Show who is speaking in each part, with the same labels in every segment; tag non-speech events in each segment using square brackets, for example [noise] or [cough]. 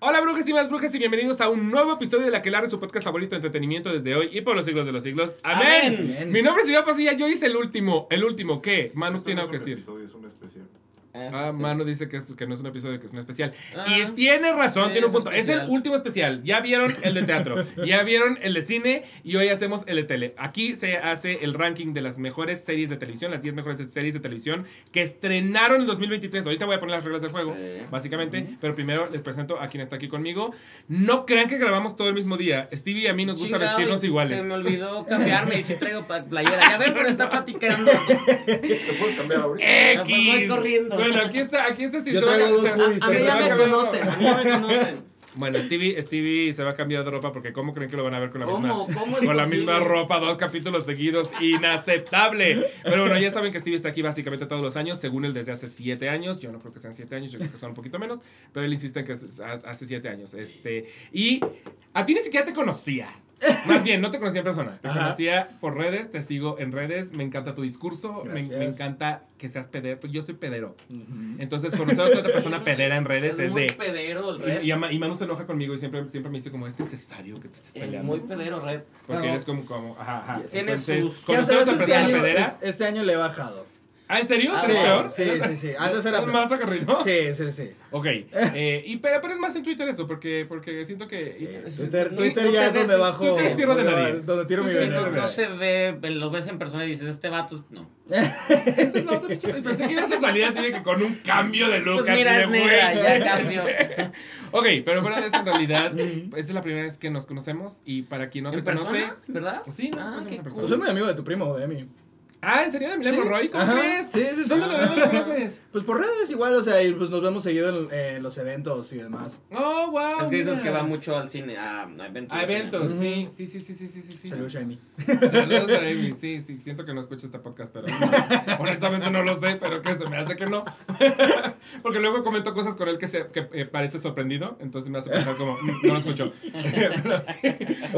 Speaker 1: Hola brujas y más brujas y bienvenidos a un nuevo episodio de La que su podcast favorito de entretenimiento desde hoy y por los siglos de los siglos. ¡Amén!
Speaker 2: Amén.
Speaker 1: Mi nombre es Iván Pasilla, yo hice el último. ¿El último qué? Manu tiene algo que decir.
Speaker 3: episodio, es un especial.
Speaker 1: Ah, Manu dice que, es- que no es un episodio, que es un especial.
Speaker 2: Ah,
Speaker 1: y tiene razón,
Speaker 2: sí,
Speaker 1: tiene un punto. Es el último especial. Ya vieron el de teatro, [laughs] ya vieron el de cine y hoy hacemos el de tele. Aquí se hace el ranking de las mejores series de televisión, las 10 mejores series de televisión que estrenaron en 2023. Ahorita voy a poner las reglas del juego,
Speaker 2: Sí.
Speaker 1: básicamente, pero primero les presento a quien está aquí conmigo. No crean que grabamos todo el mismo día. Stevie y a mí nos gusta
Speaker 2: Chingado,
Speaker 1: vestirnos iguales.
Speaker 2: Se me olvidó cambiarme y sí traigo playera. Ya ven, pero está [laughs] platicando.
Speaker 3: ¿Te puedes cambiar ahorita?
Speaker 2: Pues voy
Speaker 1: X.
Speaker 2: corriendo.
Speaker 1: Bueno, aquí está, aquí está.
Speaker 4: Yo
Speaker 1: va a-
Speaker 4: traigo dos
Speaker 1: se-
Speaker 4: hoodies,
Speaker 2: A mí
Speaker 1: se
Speaker 2: ya
Speaker 1: va
Speaker 2: me conocen, a mí ya me [laughs] conocen.
Speaker 1: Bueno, Stevie, Stevie se va a cambiar de ropa porque ¿cómo creen que lo van a ver con la
Speaker 2: ¿Cómo?
Speaker 1: misma
Speaker 2: ¿Cómo es
Speaker 1: con la
Speaker 2: posible?
Speaker 1: misma ropa dos capítulos seguidos? Inaceptable. Pero bueno, ya saben que Stevie está aquí básicamente todos los años, según él desde hace siete años. Yo no creo que sean siete años, yo creo que son un poquito menos, pero él insiste en que es- hace siete años. Este, y a ti ni siquiera te conocía. Más bien, no te conocía en persona. Te
Speaker 4: Ajá.
Speaker 1: conocía por redes, te sigo en redes, me encanta tu discurso, me, me encanta que seas pedero. Pues yo soy pedero.
Speaker 4: Ujú.
Speaker 1: Entonces, conocer a otra persona [laughs] pedera en redes
Speaker 2: Es
Speaker 1: es
Speaker 2: muy
Speaker 1: de...
Speaker 2: pedero el
Speaker 1: Y,
Speaker 2: red.
Speaker 1: y, y Manu se enoja conmigo y siempre, siempre me dice como, es necesario que te estés
Speaker 2: Es
Speaker 1: peleando.
Speaker 2: muy pedero red.
Speaker 1: Porque
Speaker 4: No.
Speaker 1: eres como, como, ajá, ajá.
Speaker 4: Yes.
Speaker 2: Tiene
Speaker 1: Entonces,
Speaker 2: sus-
Speaker 4: ¿Qué
Speaker 1: conocer a
Speaker 4: haces
Speaker 1: otra
Speaker 4: este
Speaker 1: persona
Speaker 4: año?
Speaker 1: pedera.
Speaker 4: Es- este año le he bajado.
Speaker 1: Ah, ¿en serio?
Speaker 2: Ah,
Speaker 1: ¿Es
Speaker 2: wow.
Speaker 1: peor?
Speaker 4: Sí, sí, sí. Antes era [laughs]
Speaker 1: ¿Es
Speaker 4: peor.
Speaker 1: más agarrido?
Speaker 4: Sí, sí, sí.
Speaker 1: Ok. Eh, y, pero, pero es más en Twitter eso, porque, porque siento que...
Speaker 2: Es-
Speaker 4: Twitter, Twitter
Speaker 2: no
Speaker 4: ya es donde bajo.
Speaker 1: Twitter es tierra de
Speaker 4: donde-
Speaker 1: nadie.
Speaker 4: Donde tiro mi
Speaker 2: Sí,
Speaker 4: veneno.
Speaker 2: no se ve, lo ves en persona y dices, este vato, no. [laughs]
Speaker 1: Esa es la otra pinche- Pensé que ibas a salir así de que con un cambio de look.
Speaker 2: Pues
Speaker 1: así
Speaker 2: mira,
Speaker 1: de,
Speaker 2: es negra,
Speaker 1: güey.
Speaker 2: ya cambió. [laughs]
Speaker 1: Ok, pero fuera de eso, en realidad, esta es la primera vez que nos conocemos y para quien no te
Speaker 2: ¿En persona?
Speaker 1: conoce...
Speaker 2: ¿Verdad?
Speaker 1: Sí, no,
Speaker 2: Ah,
Speaker 1: en
Speaker 4: Pues
Speaker 1: persona.
Speaker 4: soy muy amigo de tu primo, de Emi.
Speaker 1: Ah, ¿en serio? ¿De Milena
Speaker 4: Sí.
Speaker 1: Monroy? ¿Cómo
Speaker 4: Ajá.
Speaker 1: crees?
Speaker 4: Sí, sí, sí.
Speaker 1: ¿Dónde lo, dónde lo conoces?
Speaker 4: Pues por redes igual, o sea, y pues nos vemos seguido en, los eventos y demás.
Speaker 1: Oh, wow.
Speaker 2: Es que dices que va mucho al cine, a, a eventos.
Speaker 1: A eventos, sí. Sí, sí, sí, sí, sí, sí.
Speaker 4: Saludos, Emi.
Speaker 1: Saludos a Amy. [laughs] Sí, sí, siento que no escucha este podcast, pero honestamente no lo sé, pero que se me hace que no. [laughs] Porque luego comento cosas con él que, se, que eh, parece sorprendido, entonces me hace pensar como, "Mm, no lo escucho. [laughs] pero, sí.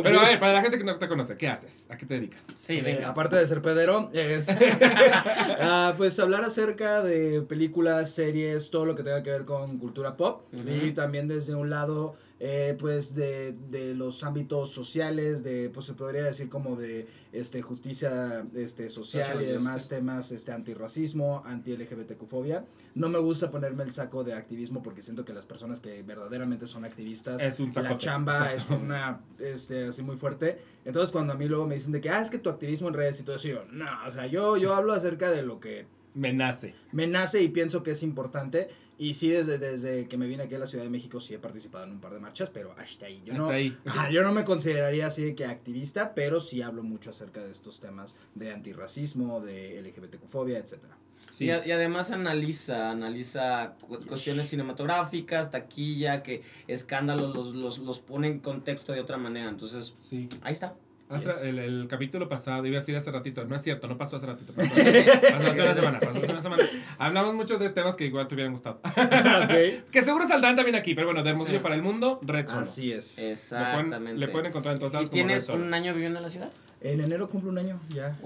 Speaker 1: Pero, a ver, para la gente que no te conoce, ¿qué haces? ¿A qué te dedicas?
Speaker 2: Sí,
Speaker 4: Eh,
Speaker 2: venga.
Speaker 4: aparte de ser pedero, es [laughs] ah, pues hablar acerca de películas, series, todo lo que tenga que ver con cultura pop. Y también desde un lado eh, pues de, de los ámbitos sociales, de pues se podría decir como de este justicia este social
Speaker 2: Social
Speaker 4: y demás
Speaker 2: justice.
Speaker 4: temas este antirracismo, anti LGBTQ-fobia. No me gusta ponerme el saco de activismo porque siento que las personas que verdaderamente son activistas
Speaker 1: Es un
Speaker 4: la chamba
Speaker 1: Exacto.
Speaker 4: es una, este, así muy fuerte. Entonces cuando a mí luego me dicen de que, ah, es que tu activismo en redes y todo eso, yo, no, o sea, yo, yo hablo acerca de lo que
Speaker 1: Me nace.
Speaker 4: me nace y pienso que es importante. Y sí, desde, desde que me vine aquí a la Ciudad de México, sí he participado en un par de marchas, pero hasta ahí. Yo, no,
Speaker 1: ahí.
Speaker 4: Ajá, [laughs] yo no me consideraría así de que activista, pero sí hablo mucho acerca de estos temas de antirracismo, de LGBTQ-fobia, etcétera.
Speaker 1: Sí.
Speaker 2: Y, a- y además analiza, analiza cu- cuestiones cinematográficas, taquilla, que escándalos los, los, los pone en contexto de otra manera. Entonces,
Speaker 1: Sí.
Speaker 2: ahí está.
Speaker 1: Hace-
Speaker 4: Yes.
Speaker 1: el, el capítulo pasado, iba a decir hace ratito, no es cierto, no pasó hace ratito, pasó, [laughs] pasó hace una semana, pasó hace una semana. Hablamos mucho de temas que igual te hubieran gustado. [laughs] que seguro saldrán también aquí, pero bueno, de Hermosillo
Speaker 2: Sí.
Speaker 1: para el mundo, Red Solo.
Speaker 4: Así es.
Speaker 1: Lo pueden-
Speaker 2: Exactamente.
Speaker 1: le pueden encontrar en todos
Speaker 2: ¿Y
Speaker 1: lados como Red
Speaker 2: tienes
Speaker 1: Solo.
Speaker 2: un año viviendo en la ciudad?
Speaker 4: En enero cumplo un año ya.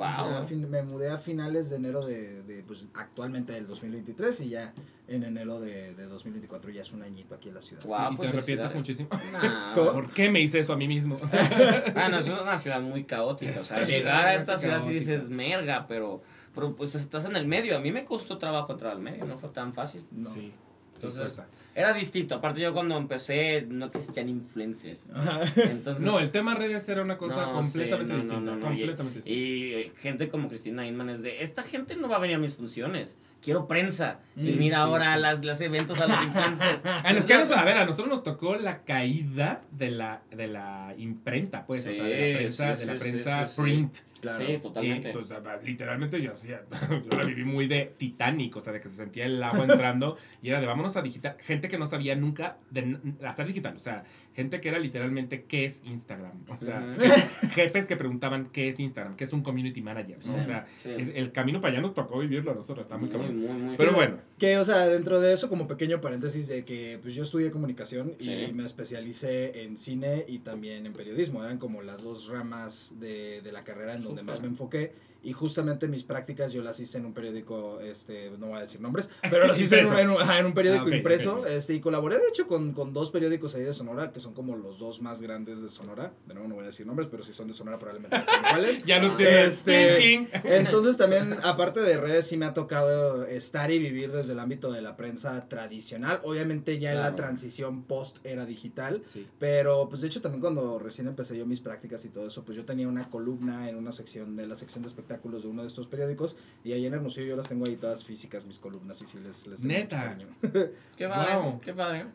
Speaker 4: Fin- me mudé a finales de enero de, de, pues actualmente del 2023 y ya en enero de, de 2024 ya es un añito aquí en la ciudad.
Speaker 1: Y
Speaker 2: pues
Speaker 1: te arrepientes
Speaker 2: felicidades.
Speaker 1: muchísimo. [laughs] ¿Por qué me hice eso a mí mismo? O [laughs] sea,
Speaker 2: Ah, no, es una ciudad muy caótica. O sea,
Speaker 1: Sí,
Speaker 2: llegar a esta
Speaker 1: caótica.
Speaker 2: ciudad sí dices merga, pero, pero pues estás en el medio. A mí me costó trabajo entrar al medio, no fue tan fácil.
Speaker 4: No.
Speaker 1: Sí,
Speaker 2: Entonces. Era distinto. Aparte, yo cuando empecé no existían influencers. Entonces,
Speaker 1: No, el tema redes era una cosa
Speaker 2: No,
Speaker 1: completamente
Speaker 2: sí, no,
Speaker 1: distinta.
Speaker 2: no,
Speaker 1: completamente.
Speaker 2: Y eh, gente como Cristina Inman es de, esta gente no va a venir a mis funciones, quiero prensa.
Speaker 4: Sí,
Speaker 2: y mira
Speaker 1: sí,
Speaker 2: ahora. Las, las eventos a los influencers. [laughs]
Speaker 1: Ah, nos quedamos- a ver, a nosotros nos tocó la caída de la, de la imprenta, pues, o sea, de la prensa, de la prensa print.
Speaker 4: Claro.
Speaker 2: Sí, totalmente.
Speaker 1: Y, pues, literalmente yo, hacía- [laughs] yo la viví muy de Titanic, o sea, de que se sentía el agua entrando y era de vámonos a digital. Gente que no sabía nunca de hacer digital, o sea, gente que era literalmente qué es Instagram. O sea, [laughs] jefes que preguntaban qué es Instagram, qué es un community manager, ¿no?
Speaker 2: Sí,
Speaker 1: o sea,
Speaker 2: sí.
Speaker 1: es- el camino para allá nos tocó vivirlo a nosotros, está muy cabrón.
Speaker 2: muy, muy
Speaker 1: Pero bueno,
Speaker 4: Que, o sea, dentro de eso, como pequeño paréntesis, de que pues yo estudié comunicación
Speaker 2: Sí.
Speaker 4: y me especialicé en cine y también en periodismo. Eran como las dos ramas de, de la carrera en donde más me enfoqué. Y justamente mis prácticas yo las hice en un periódico, este, no voy a decir nombres, [laughs] pero las hice en un, en un- ajá, en un periódico
Speaker 1: Ah,
Speaker 4: impreso, este, y colaboré de hecho con, con dos periódicos ahí de Sonora, que son como los dos más grandes de Sonora, de nuevo no voy a decir nombres, pero si son de Sonora probablemente saben cuáles. [laughs]
Speaker 1: Ya no
Speaker 2: Ah.
Speaker 1: tiene.
Speaker 4: Este. Entonces también, [laughs] aparte de redes, sí me ha tocado estar y vivir desde el ámbito de la prensa tradicional. Obviamente ya en la transición post era digital.
Speaker 1: Sí.
Speaker 4: Pero pues de hecho también cuando recién empecé yo mis prácticas y todo eso, pues yo tenía una columna en una sección de la sección de espectáculos de uno de estos periódicos y ahí en Hermosillo yo las tengo ahí todas físicas, mis columnas y sí les, les tengo
Speaker 1: Neta. [laughs]
Speaker 2: Qué padre,
Speaker 1: Wow.
Speaker 2: qué padre.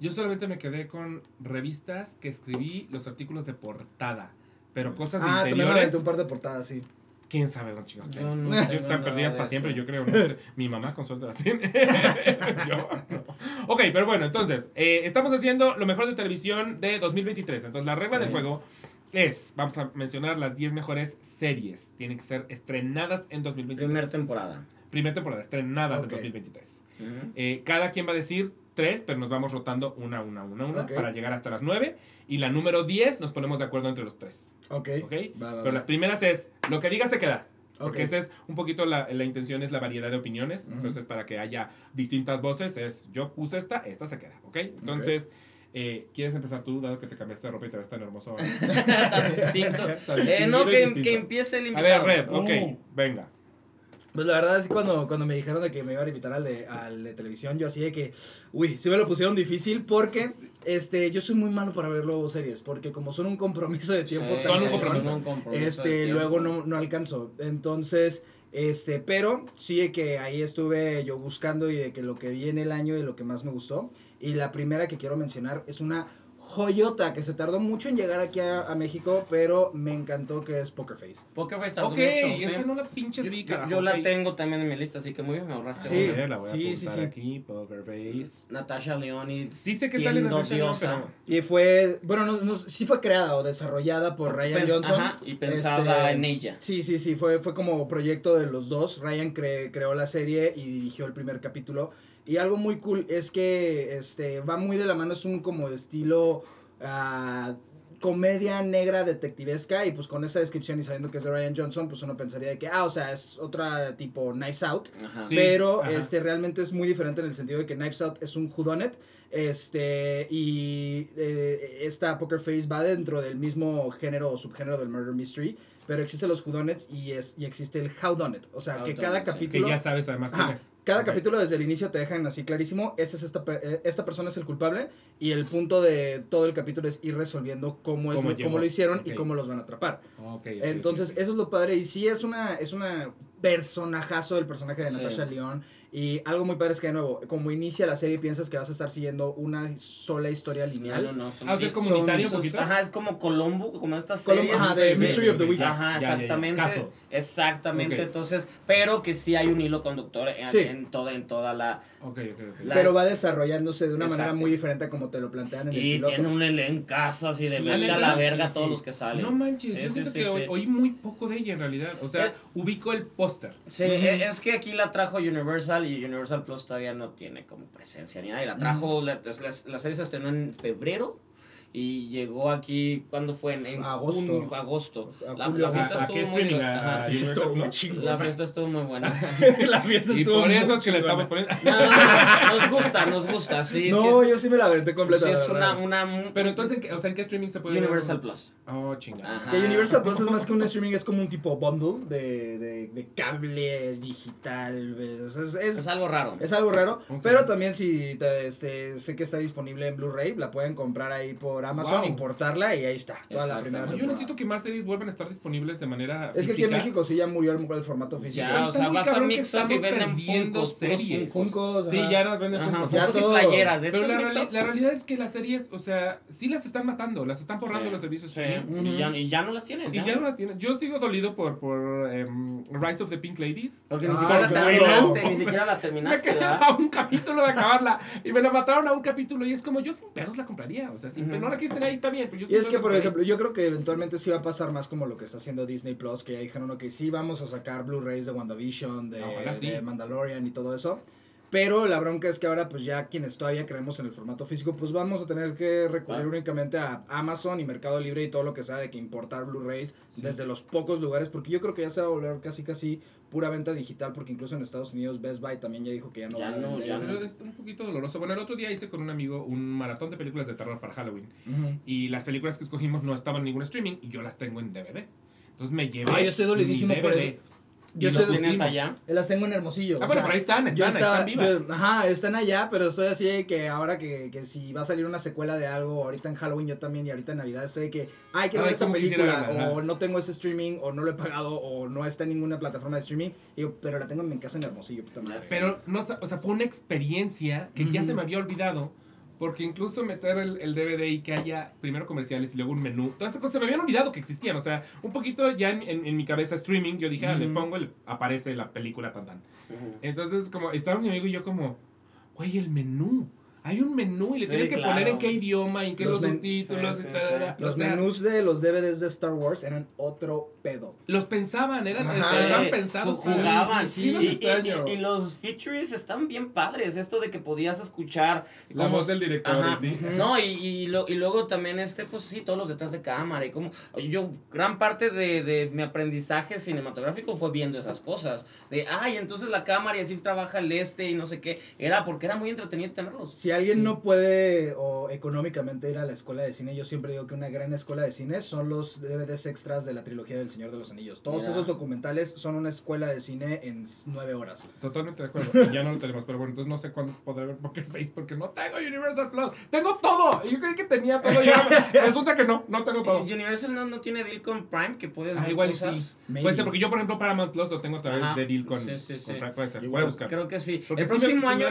Speaker 1: Yo solamente me quedé con revistas que escribí los artículos de portada. Pero cosas
Speaker 4: ah,
Speaker 1: interiores.
Speaker 4: aventé un par de portadas, sí.
Speaker 1: ¿Quién sabe dónde chicos
Speaker 2: no tengo
Speaker 1: están perdidas para
Speaker 2: eso.
Speaker 1: siempre, yo creo. no sé. Mi mamá con suerte las tiene. [laughs] Yo, no. Ok, pero bueno, entonces, eh, estamos haciendo lo mejor de televisión de 2023. Entonces, la regla
Speaker 2: Sí.
Speaker 1: del juego es, vamos a mencionar las 10 mejores series. Tienen que ser estrenadas en 2023.
Speaker 2: Primera temporada.
Speaker 1: Primera temporada, estrenadas
Speaker 4: Ok.
Speaker 1: en 2023.
Speaker 2: Ujú.
Speaker 1: Eh, cada quien va a decir tres, pero nos vamos rotando una, una, una, una,
Speaker 4: Ok.
Speaker 1: para llegar hasta las 9. Y la número 10 nos ponemos de acuerdo entre los tres.
Speaker 4: Ok.
Speaker 1: ¿Ok?
Speaker 4: Va, va,
Speaker 1: Pero
Speaker 4: va.
Speaker 1: las primeras es, lo que diga se queda. Porque esa es un poquito la, la intención, es la variedad de opiniones.
Speaker 4: Ujú.
Speaker 1: Entonces, para que haya distintas voces, es yo puse esta, esta se queda. ¿Ok? Entonces, eh, ¿quieres empezar tú, dado que te cambiaste de ropa y te ves tan hermoso? [laughs]
Speaker 2: Tan distinto. [laughs]
Speaker 1: Tan
Speaker 2: Eh, no, que,
Speaker 1: distinto.
Speaker 2: que empiece el
Speaker 1: A
Speaker 2: invitado.
Speaker 1: ver, Red, ok,
Speaker 2: Uh.
Speaker 1: venga.
Speaker 4: Pues la verdad es que cuando, cuando me dijeron de que me iban a invitar al de, al de televisión, yo así de que, uy, sí me lo pusieron difícil porque este, yo soy muy malo para ver luego series, porque como son un compromiso de tiempo
Speaker 2: Sí,
Speaker 1: Son un compromiso.
Speaker 2: son un compromiso
Speaker 4: este,
Speaker 2: tiempo.
Speaker 4: luego no, no alcanzo. Entonces, este, pero sí de que ahí estuve yo buscando y de que lo que vi en el año y lo que más me gustó. Y la primera que quiero mencionar es una joyota que se tardó mucho en llegar aquí a, a México, pero me encantó que es Poker Face.
Speaker 2: Poker Face tardó
Speaker 1: Ok,
Speaker 2: mucho, sí.
Speaker 1: esa no la pinches
Speaker 2: Yo, yo-
Speaker 1: carajo,
Speaker 2: yo la tengo también en mi lista, así que muy bien me ahorraste.
Speaker 4: Sí.
Speaker 2: una.
Speaker 1: La voy a
Speaker 4: sí, sí,
Speaker 1: apuntar
Speaker 4: sí.
Speaker 1: aquí, Poker Face.
Speaker 2: Natasha Leoni.
Speaker 1: Sí sé que sale Natasha
Speaker 2: diosa.
Speaker 1: pero...
Speaker 4: Y fue, bueno, no, no, sí fue creada o desarrollada por Ryan
Speaker 2: Pens-
Speaker 4: Johnson.
Speaker 2: Ajá, y pensada
Speaker 4: Este,
Speaker 2: en ella.
Speaker 4: Sí, sí, sí, fue, fue como proyecto de los dos. Ryan cre- creó la serie y dirigió el primer capítulo. Y algo muy cool es que este va muy de la mano, es un como estilo ah, comedia negra detectivesca y pues con esa descripción y sabiendo que es de Ryan Johnson, pues uno pensaría de que, ah, o sea, es otra tipo Knives Out.
Speaker 2: Ajá.
Speaker 1: Sí,
Speaker 4: pero
Speaker 1: ajá.
Speaker 4: este realmente es muy diferente en el sentido de que Knives Out es un whodunit este y eh, esta Poker Face va dentro del mismo género o subgénero del murder mystery pero existen los whodunits y es y existe el howdunit o sea que cada
Speaker 2: sí.
Speaker 1: Que
Speaker 4: capítulo
Speaker 1: ya sabes además
Speaker 4: Ajá,
Speaker 1: quién es.
Speaker 4: cada capítulo desde el inicio te dejan así clarísimo esta es esta eh, esta persona es el culpable y el punto de todo el capítulo es ir resolviendo cómo es
Speaker 1: Cómo
Speaker 4: lo,
Speaker 1: llegó.
Speaker 4: cómo lo hicieron y cómo los van a atrapar
Speaker 1: Ok, ok,
Speaker 4: entonces, eso es lo padre. Y sí es una, es una personajazo del personaje de
Speaker 2: Sí.
Speaker 4: Natasha León. Y algo muy padre es que, de nuevo, como inicia la serie, piensas que vas a estar siguiendo una sola historia lineal.
Speaker 2: No, no, no, son
Speaker 1: Ah, o sea, es comunitario
Speaker 2: son-
Speaker 1: poquito.
Speaker 2: Ajá, es como Colombo, como estas
Speaker 4: Columbo,
Speaker 2: series.
Speaker 4: ajá, de
Speaker 1: Ok,
Speaker 4: Mystery of the Week.
Speaker 2: Ajá,
Speaker 1: ya, ya, ya.
Speaker 2: exactamente.
Speaker 1: Caso.
Speaker 2: Exactamente. Entonces, pero que sí hay un hilo conductor en,
Speaker 4: Sí.
Speaker 2: en toda, en toda la.
Speaker 1: Ok, ok, ok.
Speaker 2: La-
Speaker 4: Pero va desarrollándose de una manera muy diferente a como te lo plantean en el
Speaker 2: Y tiene un elencazo así de
Speaker 4: Sí,
Speaker 2: a la verga
Speaker 4: sí,
Speaker 2: todos
Speaker 4: sí.
Speaker 2: los que salen.
Speaker 1: No manches,
Speaker 2: Sí,
Speaker 1: yo
Speaker 2: sí,
Speaker 1: siento
Speaker 2: sí,
Speaker 1: que
Speaker 2: sí.
Speaker 1: Oí, muy poco de ella en realidad. O sea,
Speaker 2: Eh.
Speaker 1: ubico el póster.
Speaker 2: Sí, e- es que aquí la trajo Universal y Universal Plus todavía no tiene como presencia ni nada. Y la trajo, la, la, la serie se estrenó en febrero y llegó aquí, ¿cuándo fue? En, en
Speaker 4: Agosto.
Speaker 2: junio, agosto.
Speaker 4: A
Speaker 2: La, la fiesta
Speaker 1: ¿A- a qué
Speaker 2: estuvo muy
Speaker 1: streaming?
Speaker 2: buena. La fiesta estuvo muy buena. [laughs]
Speaker 4: la fiesta
Speaker 1: Y
Speaker 4: estuvo
Speaker 1: por
Speaker 4: muy
Speaker 1: eso es que le
Speaker 4: chingona.
Speaker 1: estamos poniendo. [laughs]
Speaker 2: No, no, no, nos gusta, nos gusta. Sí,
Speaker 4: No,
Speaker 2: sí.
Speaker 4: yo sí me la aventé completa.
Speaker 2: sí
Speaker 4: la
Speaker 2: es una,
Speaker 4: verdad.
Speaker 2: una. mu-
Speaker 1: Pero entonces, ¿en qué, o sea, ¿en qué streaming se puede ver?
Speaker 2: Universal Plus.
Speaker 1: Oh, chingada.
Speaker 2: Ajá.
Speaker 4: Que Universal Plus es más que un streaming, es como un tipo bundle de, de, de cable digital. Es, es, es-
Speaker 2: Es algo raro.
Speaker 4: Es algo raro, pero también si te- este, sé que está disponible en Blu-ray, la pueden comprar ahí por Amazon,
Speaker 1: Wow.
Speaker 4: importarla y ahí está, toda la
Speaker 1: Yo necesito que más series vuelvan a estar disponibles de manera.
Speaker 4: Es que aquí en. México sí ya murió el, el formato físico.
Speaker 2: Ya, o sea,
Speaker 1: muy
Speaker 2: vas a
Speaker 1: cabrón que estamos
Speaker 2: venden
Speaker 1: series. Sí, ya las venden
Speaker 4: todo.
Speaker 2: playeras. De
Speaker 1: Pero la, reali- la realidad es que las series, o sea, sí las están matando, las están borrando
Speaker 2: Sí,
Speaker 1: los servicios
Speaker 2: sí, y, ya, y ya no las tienen.
Speaker 1: Y ya no las tienen. Yo sigo dolido por, por em, Rise of the Pink Ladies.
Speaker 2: Porque ni
Speaker 4: Ah,
Speaker 2: siquiera la
Speaker 4: claro.
Speaker 2: terminaste, ni siquiera la
Speaker 1: Me
Speaker 2: terminaste, [laughs]
Speaker 1: quedaba
Speaker 2: ¿verdad?
Speaker 1: un capítulo de acabarla y me la mataron a un capítulo y es como yo sin pedos la compraría. O sea, sin pedos no la quieres tener ahí, está bien. Pero yo
Speaker 4: Y es que, por ejemplo, yo creo que eventualmente sí va a pasar más como lo que está haciendo Disney Plus, que ya dijeron que sí vamos a sacar Blu-rays de WandaVision, de,
Speaker 1: Ojalá sí.
Speaker 4: de Mandalorian y todo eso. Pero la bronca es que ahora, pues ya quienes todavía creemos en el formato físico, pues vamos a tener que recurrir únicamente a Amazon y Mercado Libre y todo lo que sea de que importar Blu-rays desde los pocos lugares, porque yo creo que ya se va a volver casi casi pura venta digital, porque incluso en Estados Unidos Best Buy también ya dijo que ya no
Speaker 2: Ya
Speaker 4: van a
Speaker 2: no,
Speaker 4: vender.
Speaker 2: ya
Speaker 1: Pero es un poquito doloroso. Bueno, el otro día hice con un amigo un maratón de películas de terror para Halloween.
Speaker 4: Ujú.
Speaker 1: Y las películas que escogimos no estaban en ningún streaming y yo las tengo en DVD. Entonces me llevé.
Speaker 4: Ah, yo estoy dolidísimo
Speaker 1: mi
Speaker 4: por eso. Yo soy
Speaker 1: los
Speaker 4: de-
Speaker 2: ¿Tienes
Speaker 1: pusimos.
Speaker 2: allá?
Speaker 4: Las tengo en Hermosillo.
Speaker 1: Ah, pero ahí están,
Speaker 4: yo
Speaker 1: están,
Speaker 4: estaba-
Speaker 1: están vivas.
Speaker 4: yo- ajá, están allá, pero estoy así de que ahora que, que si va a salir una secuela de algo, ahorita en Halloween yo también y ahorita en Navidad estoy de que, ay, quiero
Speaker 1: Ay,
Speaker 4: ver esta película,
Speaker 1: verla,
Speaker 4: o no tengo ese streaming, o no lo he pagado, o no está en ninguna plataforma de streaming, y yo, pero la tengo en mi casa en Hermosillo, puta madre.
Speaker 1: Pero, no, o sea, fue una experiencia que ya se me había olvidado. Porque incluso meter el, el DVD y que haya primero comerciales y luego un menú, todas esas cosas se me habían olvidado que existían. O sea, un poquito ya en, en- en mi cabeza streaming, yo dije, ah, le pongo, y aparece la película tan tan. Entonces, como estaba mi amigo y yo como, güey, el menú. Hay un menú y le
Speaker 2: Sí,
Speaker 1: tienes que
Speaker 2: claro.
Speaker 1: poner en qué idioma y en qué los,
Speaker 4: Los
Speaker 1: subtítulos
Speaker 2: sí,
Speaker 1: y
Speaker 2: sí,
Speaker 1: tal,
Speaker 2: sí.
Speaker 1: tal, tal.
Speaker 4: Los
Speaker 1: O sea,
Speaker 4: menús de los DVDs de Star Wars eran otro pedo.
Speaker 1: Los pensaban, eran,
Speaker 4: Ajá.
Speaker 1: estaban
Speaker 2: Sí,
Speaker 1: pensados.
Speaker 2: jugaban.
Speaker 1: Sí, los
Speaker 2: y, y- y- y los features están bien padres. Esto de que podías escuchar.
Speaker 1: La voz del director,
Speaker 2: Ajá.
Speaker 1: sí.
Speaker 2: No, y, y, lo- y luego también, este, pues sí, todos los detrás de cámara. Y como. Yo, gran parte de, de mi aprendizaje cinematográfico fue viendo esas cosas. De, ay, entonces la cámara y así trabaja el este y no sé qué. Era porque era muy entretenido tenerlos.
Speaker 4: Si alguien no puede o económicamente ir a la escuela de cine, yo siempre digo que una gran escuela de cine son los DVDs extras de la trilogía del Señor de los Anillos. Todos esos documentales son una escuela de cine en nueve horas.
Speaker 1: Totalmente de acuerdo. Ya no lo tenemos, pero bueno, entonces no sé cuándo podré ver Poker Face porque no tengo Universal Plus. Tengo todo. Yo creí que tenía todo ya. [laughs] Resulta que no, no tengo todo.
Speaker 2: Eh, Universal no, no tiene deal con Prime que puedes
Speaker 1: Ah,
Speaker 2: ver
Speaker 1: igual
Speaker 2: cosas.
Speaker 1: sí. Puede ser porque yo, por ejemplo, Paramount Plus lo tengo a través
Speaker 2: Ajá.
Speaker 1: de deal con,
Speaker 2: Sí, sí,
Speaker 1: con
Speaker 2: sí.
Speaker 1: Prime. Puede ser. Voy a buscar.
Speaker 2: Creo que sí.
Speaker 1: Porque
Speaker 2: el próximo año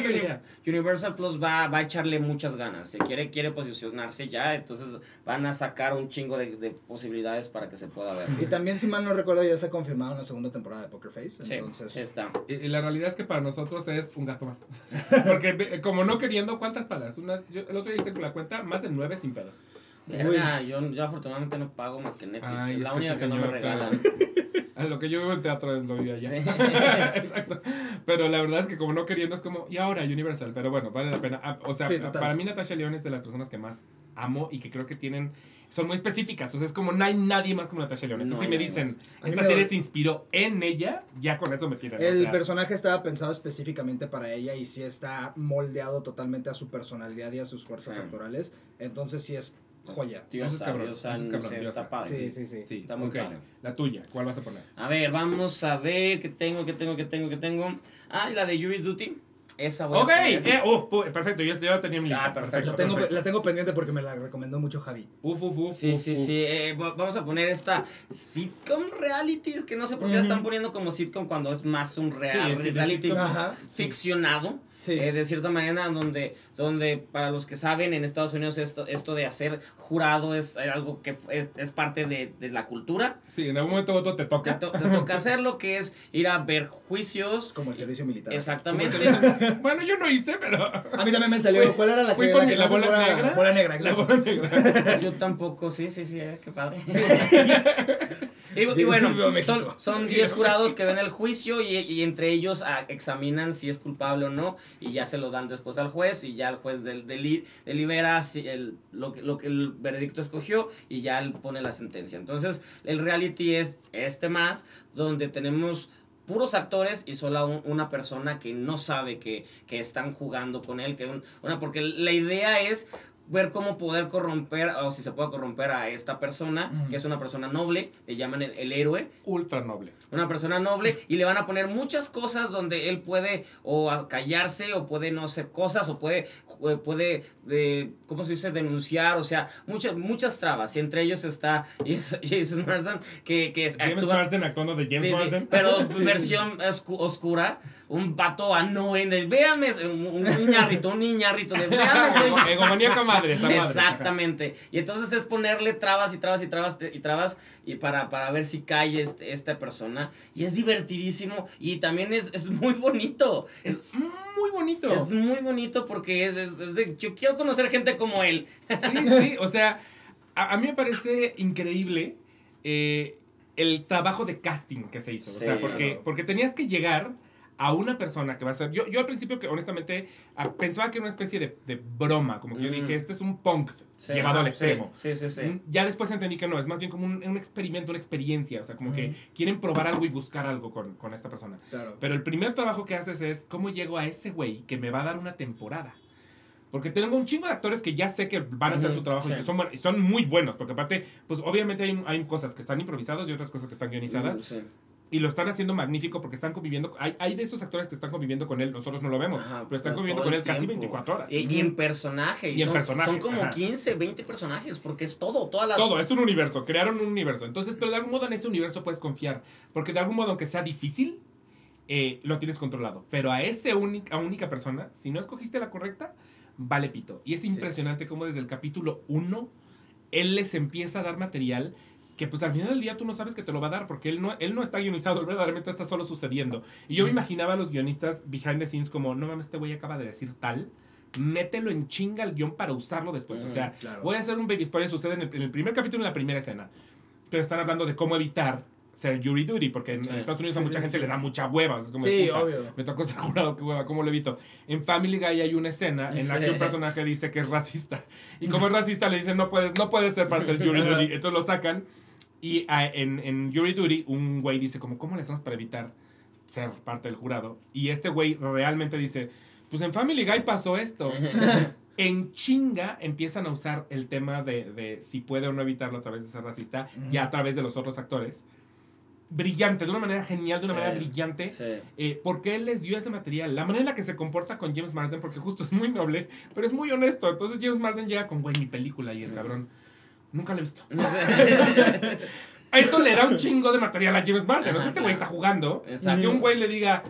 Speaker 2: Universal Plus va, va a echarle muchas ganas. Se quiere, quiere posicionarse ya, entonces van a sacar un chingo de, de posibilidades para que se pueda ver.
Speaker 4: Y también, si mal no recuerdo, ya se ha confirmado una segunda temporada de Poker Face.
Speaker 2: Sí,
Speaker 4: entonces,
Speaker 2: está.
Speaker 1: Y, y la realidad es que para nosotros es un gasto más. [laughs] Porque como no queriendo, ¿cuántas pagas? Unas, yo, el otro día hice con la cuenta más de nueve sin pedos.
Speaker 2: Verga, yo, yo afortunadamente no pago más que Netflix.
Speaker 1: Ay,
Speaker 2: es
Speaker 1: es
Speaker 2: la
Speaker 1: que
Speaker 2: única
Speaker 1: este
Speaker 2: que no me regalan. [laughs]
Speaker 1: A lo que yo vivo en teatro es lo vivo allá.
Speaker 2: Sí. [laughs]
Speaker 1: Exacto. Pero la verdad es que como no queriendo es como, y ahora Universal, pero bueno, vale la pena. Ah, O sea,
Speaker 4: Sí,
Speaker 1: para mí Natasha León es de las personas que más amo y que creo que tienen, son muy específicas. O sea, es como no hay nadie más como Natasha León. Entonces
Speaker 2: No
Speaker 1: si me dicen, esta
Speaker 4: me
Speaker 1: serie se inspiró en ella, ya con eso me tiran. o
Speaker 4: El
Speaker 1: sea,
Speaker 4: personaje estaba pensado específicamente para ella y sí está moldeado totalmente a su personalidad y a sus fuerzas
Speaker 2: Sí.
Speaker 4: actorales. Entonces sí es joya.
Speaker 1: Eso es cabrón,
Speaker 2: diosa,
Speaker 1: eso es
Speaker 2: no
Speaker 1: cabrón,
Speaker 2: sé,
Speaker 1: diosa.
Speaker 2: está padre.
Speaker 4: Sí, sí, sí.
Speaker 1: Sí,
Speaker 2: Está muy
Speaker 1: ok.
Speaker 2: padre.
Speaker 1: La tuya, ¿cuál vas a poner?
Speaker 2: A ver, vamos a ver qué tengo, qué tengo, qué tengo, qué tengo. Ah, y la de Yuri Duty. Esa voy a
Speaker 1: Ok,
Speaker 2: poner.
Speaker 1: eh, oh, perfecto, yo, yo la tenía en mi lista.
Speaker 2: Ah, perfecto.
Speaker 4: La tengo,
Speaker 1: perfecto.
Speaker 4: la tengo pendiente porque me la recomendó mucho Javi.
Speaker 1: Uf, uf, uf.
Speaker 2: Sí,
Speaker 1: uf,
Speaker 2: sí,
Speaker 1: uf.
Speaker 2: sí. eh, va- vamos a poner esta sitcom reality. Es que no sé por qué la están poniendo como sitcom cuando es más un real,
Speaker 1: Sí, sí, de
Speaker 2: reality ficcionado.
Speaker 4: Sí.
Speaker 2: Eh, de cierta manera, donde, donde para los que saben, en Estados Unidos esto, esto de hacer jurado es algo que es, es parte de, de la cultura.
Speaker 1: Sí, en algún momento otro te
Speaker 2: Te,
Speaker 1: toca.
Speaker 2: to- te toca hacerlo, que es ir a ver juicios.
Speaker 4: como el servicio militar.
Speaker 2: Exactamente. [laughs]
Speaker 1: bueno, yo no hice, pero.
Speaker 4: A mí también me salió. ¿Cuál era la
Speaker 1: Fui
Speaker 4: que, la que
Speaker 1: la bola negra.
Speaker 4: Bola negra,
Speaker 1: La bola negra.
Speaker 2: Yo tampoco, sí, sí, sí, eh, qué padre. [laughs] y, y bueno, son, son 10 jurados que ven el juicio y, y entre ellos ah, examinan si es culpable o no y ya se lo dan después al juez y ya el juez del, deli- delibera si el, lo, lo que el veredicto escogió y ya él pone la sentencia. Entonces, el reality es este más, donde tenemos puros actores y solo un- una persona que no sabe que, que están jugando con él, que un- una porque la idea es ver cómo poder corromper o si se puede corromper a esta persona, que es una persona noble, le llaman el, el héroe,
Speaker 1: Ultra noble.
Speaker 2: una persona noble y le van a poner muchas cosas donde él puede o callarse o puede no hacer cosas o puede eh, puede de cómo se dice denunciar o sea muchas muchas trabas y entre ellos está [laughs] Jason Marsden que, que es,
Speaker 1: James
Speaker 2: actúa-
Speaker 1: Marsden actuando de James
Speaker 2: de-
Speaker 1: Marsden.
Speaker 2: pero [laughs]
Speaker 4: Sí.
Speaker 2: versión oscu- oscura un vato annoying de véanme un, un niñarrito un niñarrito de véanme [laughs]
Speaker 1: Egomaníaca madre.
Speaker 2: Exactamente. Y entonces es ponerle trabas y trabas y trabas y trabas y para, para ver si cae este, esta persona. Y es divertidísimo y también es, es muy bonito.
Speaker 1: Es muy bonito.
Speaker 2: Es muy bonito porque es, es- es de, yo quiero conocer gente como él.
Speaker 1: Sí, sí, o sea, a, a mí me parece increíble eh, el trabajo de casting que se hizo. o sea, porque, porque tenías que llegar a una persona que va a ser. Yo, yo al principio, que honestamente, ah, pensaba que era una especie de, de broma. Como que yo
Speaker 2: Mm.
Speaker 1: dije, este es un punk
Speaker 2: Sí,
Speaker 1: llevado al extremo.
Speaker 2: Sí, sí, sí.
Speaker 1: Mm, Ya después entendí que no, es más bien como un, un experimento, una experiencia. O sea, como que quieren probar algo y buscar algo con, con esta persona.
Speaker 4: Claro.
Speaker 1: Pero el primer trabajo que haces es cómo llego a ese güey que me va a dar una temporada. Porque tengo un chingo de actores que ya sé que van a hacer su trabajo y que son, y son muy buenos. Porque aparte, pues obviamente hay, hay cosas que están improvisados y otras cosas que están guionizadas.
Speaker 2: Mm, sí.
Speaker 1: Y lo están haciendo magnífico porque están conviviendo. Hay, hay de esos actores que están conviviendo con él, nosotros no lo vemos,
Speaker 2: Ajá,
Speaker 1: pero están conviviendo con él casi
Speaker 2: tiempo.
Speaker 1: 24 horas.
Speaker 2: Y, y en personaje. Y,
Speaker 1: Y en
Speaker 2: son,
Speaker 1: personaje,
Speaker 2: Son como
Speaker 1: ajá.
Speaker 2: 15, 20 personajes, porque es todo, toda la...
Speaker 1: Todo, es un universo, crearon un universo. Entonces, pero de algún modo en ese universo puedes confiar. Porque de algún modo, aunque sea difícil, eh, lo tienes controlado. Pero a esa única, única persona, si no escogiste la correcta, vale pito. Y es impresionante cómo desde el capítulo 1, él les empieza a dar material que pues al final del día tú no sabes que te lo va a dar porque él no, él no está guionizado, verdaderamente está solo sucediendo. Y yo me imaginaba a los guionistas behind the scenes como, no mames, este güey acaba de decir tal, mételo en chinga al guion para usarlo después. O sea,
Speaker 4: claro.
Speaker 1: voy a hacer un baby spoiler, sucede en el, en el primer capítulo, en la primera escena. Pero están hablando de cómo evitar ser jury duty, porque en,
Speaker 2: Sí.
Speaker 1: en Estados Unidos a mucha
Speaker 4: sí,
Speaker 1: gente
Speaker 4: sí.
Speaker 1: le da mucha hueva. Es como,
Speaker 4: Sí,
Speaker 1: puta,
Speaker 4: obvio.
Speaker 1: Me tocó ser jurado, qué hueva, ¿cómo lo evito? En Family Guy hay una escena en la que un personaje dice que es racista. Y como es racista, le dicen, no puedes, no puedes ser parte del jury duty. [laughs] Entonces lo sacan. Y ah, en, en jury duty, un güey dice, como, ¿cómo le hacemos para evitar ser parte del jurado? Y este güey realmente dice, pues en Family Guy pasó esto. [laughs] En chinga empiezan a usar el tema de, de si puede o no evitarlo a través de ser racista, ya a través de los otros actores. Brillante, de una manera genial, de una
Speaker 2: Sí,
Speaker 1: manera brillante.
Speaker 2: Sí.
Speaker 1: Eh, porque él les dio ese material. La manera en la que se comporta con James Marsden, porque justo es muy noble, pero es muy honesto. Entonces James Marsden llega con, güey, mi película y el cabrón. Nunca lo he visto. [laughs] Eso le da un chingo de material a James Marsden. O sea, este güey está jugando.
Speaker 2: Exacto.
Speaker 1: Y un güey le diga,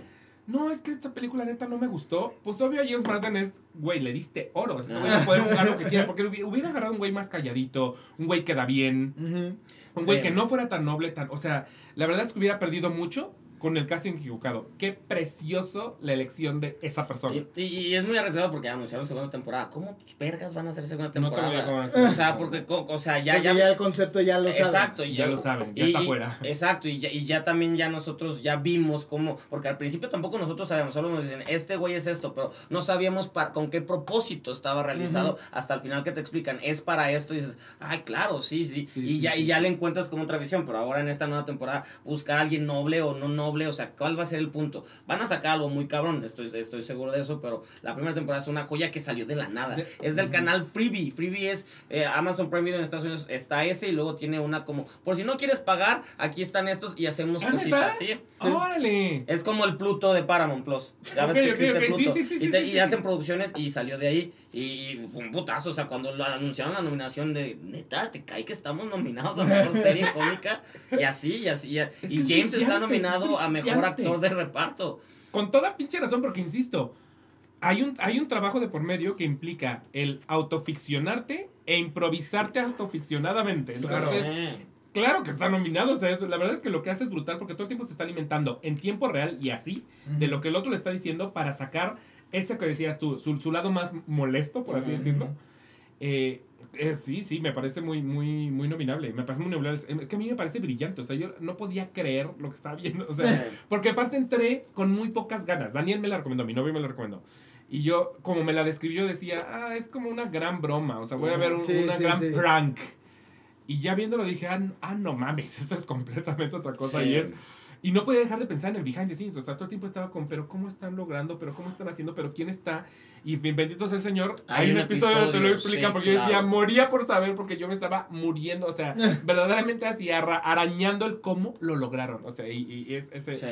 Speaker 1: no, es que esta película neta no me gustó. Pues obvio, James Marsden es, güey, le diste oro. Este güey a poder jugar lo que quiera. Porque hubi- hubiera agarrado un güey más calladito, un güey que da bien, un güey
Speaker 2: Sí.
Speaker 1: que no fuera tan noble, tan. O sea, la verdad es que hubiera perdido mucho con el casting equivocado. Qué precioso la elección de esa persona.
Speaker 2: Y, y- y es muy arriesgado porque anunciaron segunda temporada. ¿Cómo vergas van a hacer segunda
Speaker 1: No
Speaker 2: temporada?
Speaker 1: a ser.
Speaker 2: o sea, porque, o sea, ya,
Speaker 4: Porque
Speaker 2: ya,
Speaker 4: ya el concepto ya lo saben.
Speaker 2: Exacto, y
Speaker 1: Ya lo saben, ya está fuera.
Speaker 2: Exacto, y ya, y ya también ya nosotros ya vimos cómo, porque al principio tampoco nosotros sabíamos, solo nos dicen, este güey es esto, pero no sabíamos para, con qué propósito estaba realizado, hasta el final que te explican, es para esto, y dices, ay, claro, sí, sí,
Speaker 1: Sí,
Speaker 2: y
Speaker 1: sí,
Speaker 2: ya,
Speaker 1: sí,
Speaker 2: y ya le encuentras como otra visión, pero ahora en esta nueva temporada, buscar a alguien noble o no noble, o sea, ¿cuál va a ser el punto? Van a sacar algo muy cabrón, estoy, estoy seguro de eso, pero la primera temporada es una joya que salió de la nada,
Speaker 1: De-
Speaker 2: es del canal Freebie, Freebie es eh, Amazon Prime Video en Estados Unidos, está ese y luego tiene una como, por si no quieres pagar, aquí están estos y hacemos
Speaker 1: ¿Ah,
Speaker 2: cositas? ¿sí?
Speaker 1: ¡Órale!
Speaker 2: Es como el Pluto de Paramount Plus. Ya ves que existe
Speaker 1: ok, sí,
Speaker 2: Pluto.
Speaker 1: sí, sí,
Speaker 2: y, te- hacen producciones y salió de ahí. Y fue un putazo. O sea, cuando lo anunciaron la nominación de neta, te cae que estamos nominados a mejor serie [laughs] cómica. Y así, y así. Y,
Speaker 1: Es
Speaker 2: y
Speaker 1: es
Speaker 2: James está nominado a mejor actor de reparto.
Speaker 1: Con toda pinche razón, porque insisto, hay un, hay un trabajo de por medio que implica el autoficcionarte e improvisarte autoficcionadamente. Entonces,
Speaker 2: Eh,
Speaker 1: claro que están nominados a eso. La verdad es que lo que hace es brutal porque todo el tiempo se está alimentando en tiempo real y así de lo que el otro le está diciendo para sacar ese que decías tú, su, su lado más molesto, por así decirlo. Eh, eh, sí, sí, me parece muy, muy, muy nominable. Me parece muy nominable. Es que a mí me parece brillante. O sea, yo no podía creer lo que estaba viendo. [laughs] O sea, porque aparte entré con muy pocas ganas. Daniel me la recomendó, mi novio me la recomendó. Y yo, como me la describió, decía, ah, es como una gran broma. O sea, voy a ver un-
Speaker 4: Sí,
Speaker 1: una
Speaker 4: sí,
Speaker 1: gran
Speaker 4: sí.
Speaker 1: prank. Y ya viéndolo dije, ah, ah, no mames, [laughs] eso es completamente otra cosa. Y es. Y no podía dejar de pensar en el behind the scenes. O sea, todo el tiempo estaba con, pero ¿cómo están logrando? ¿Pero cómo están haciendo? ¿Pero quién está? Y bendito sea el Señor. Hay, un episodio, donde te lo explican
Speaker 2: sí,
Speaker 1: porque yo decía,
Speaker 2: claro.
Speaker 1: moría por saber porque yo me estaba muriendo. O sea, [laughs] verdaderamente así, arañando el cómo lo lograron. O sea, y, y es ese.
Speaker 2: sí.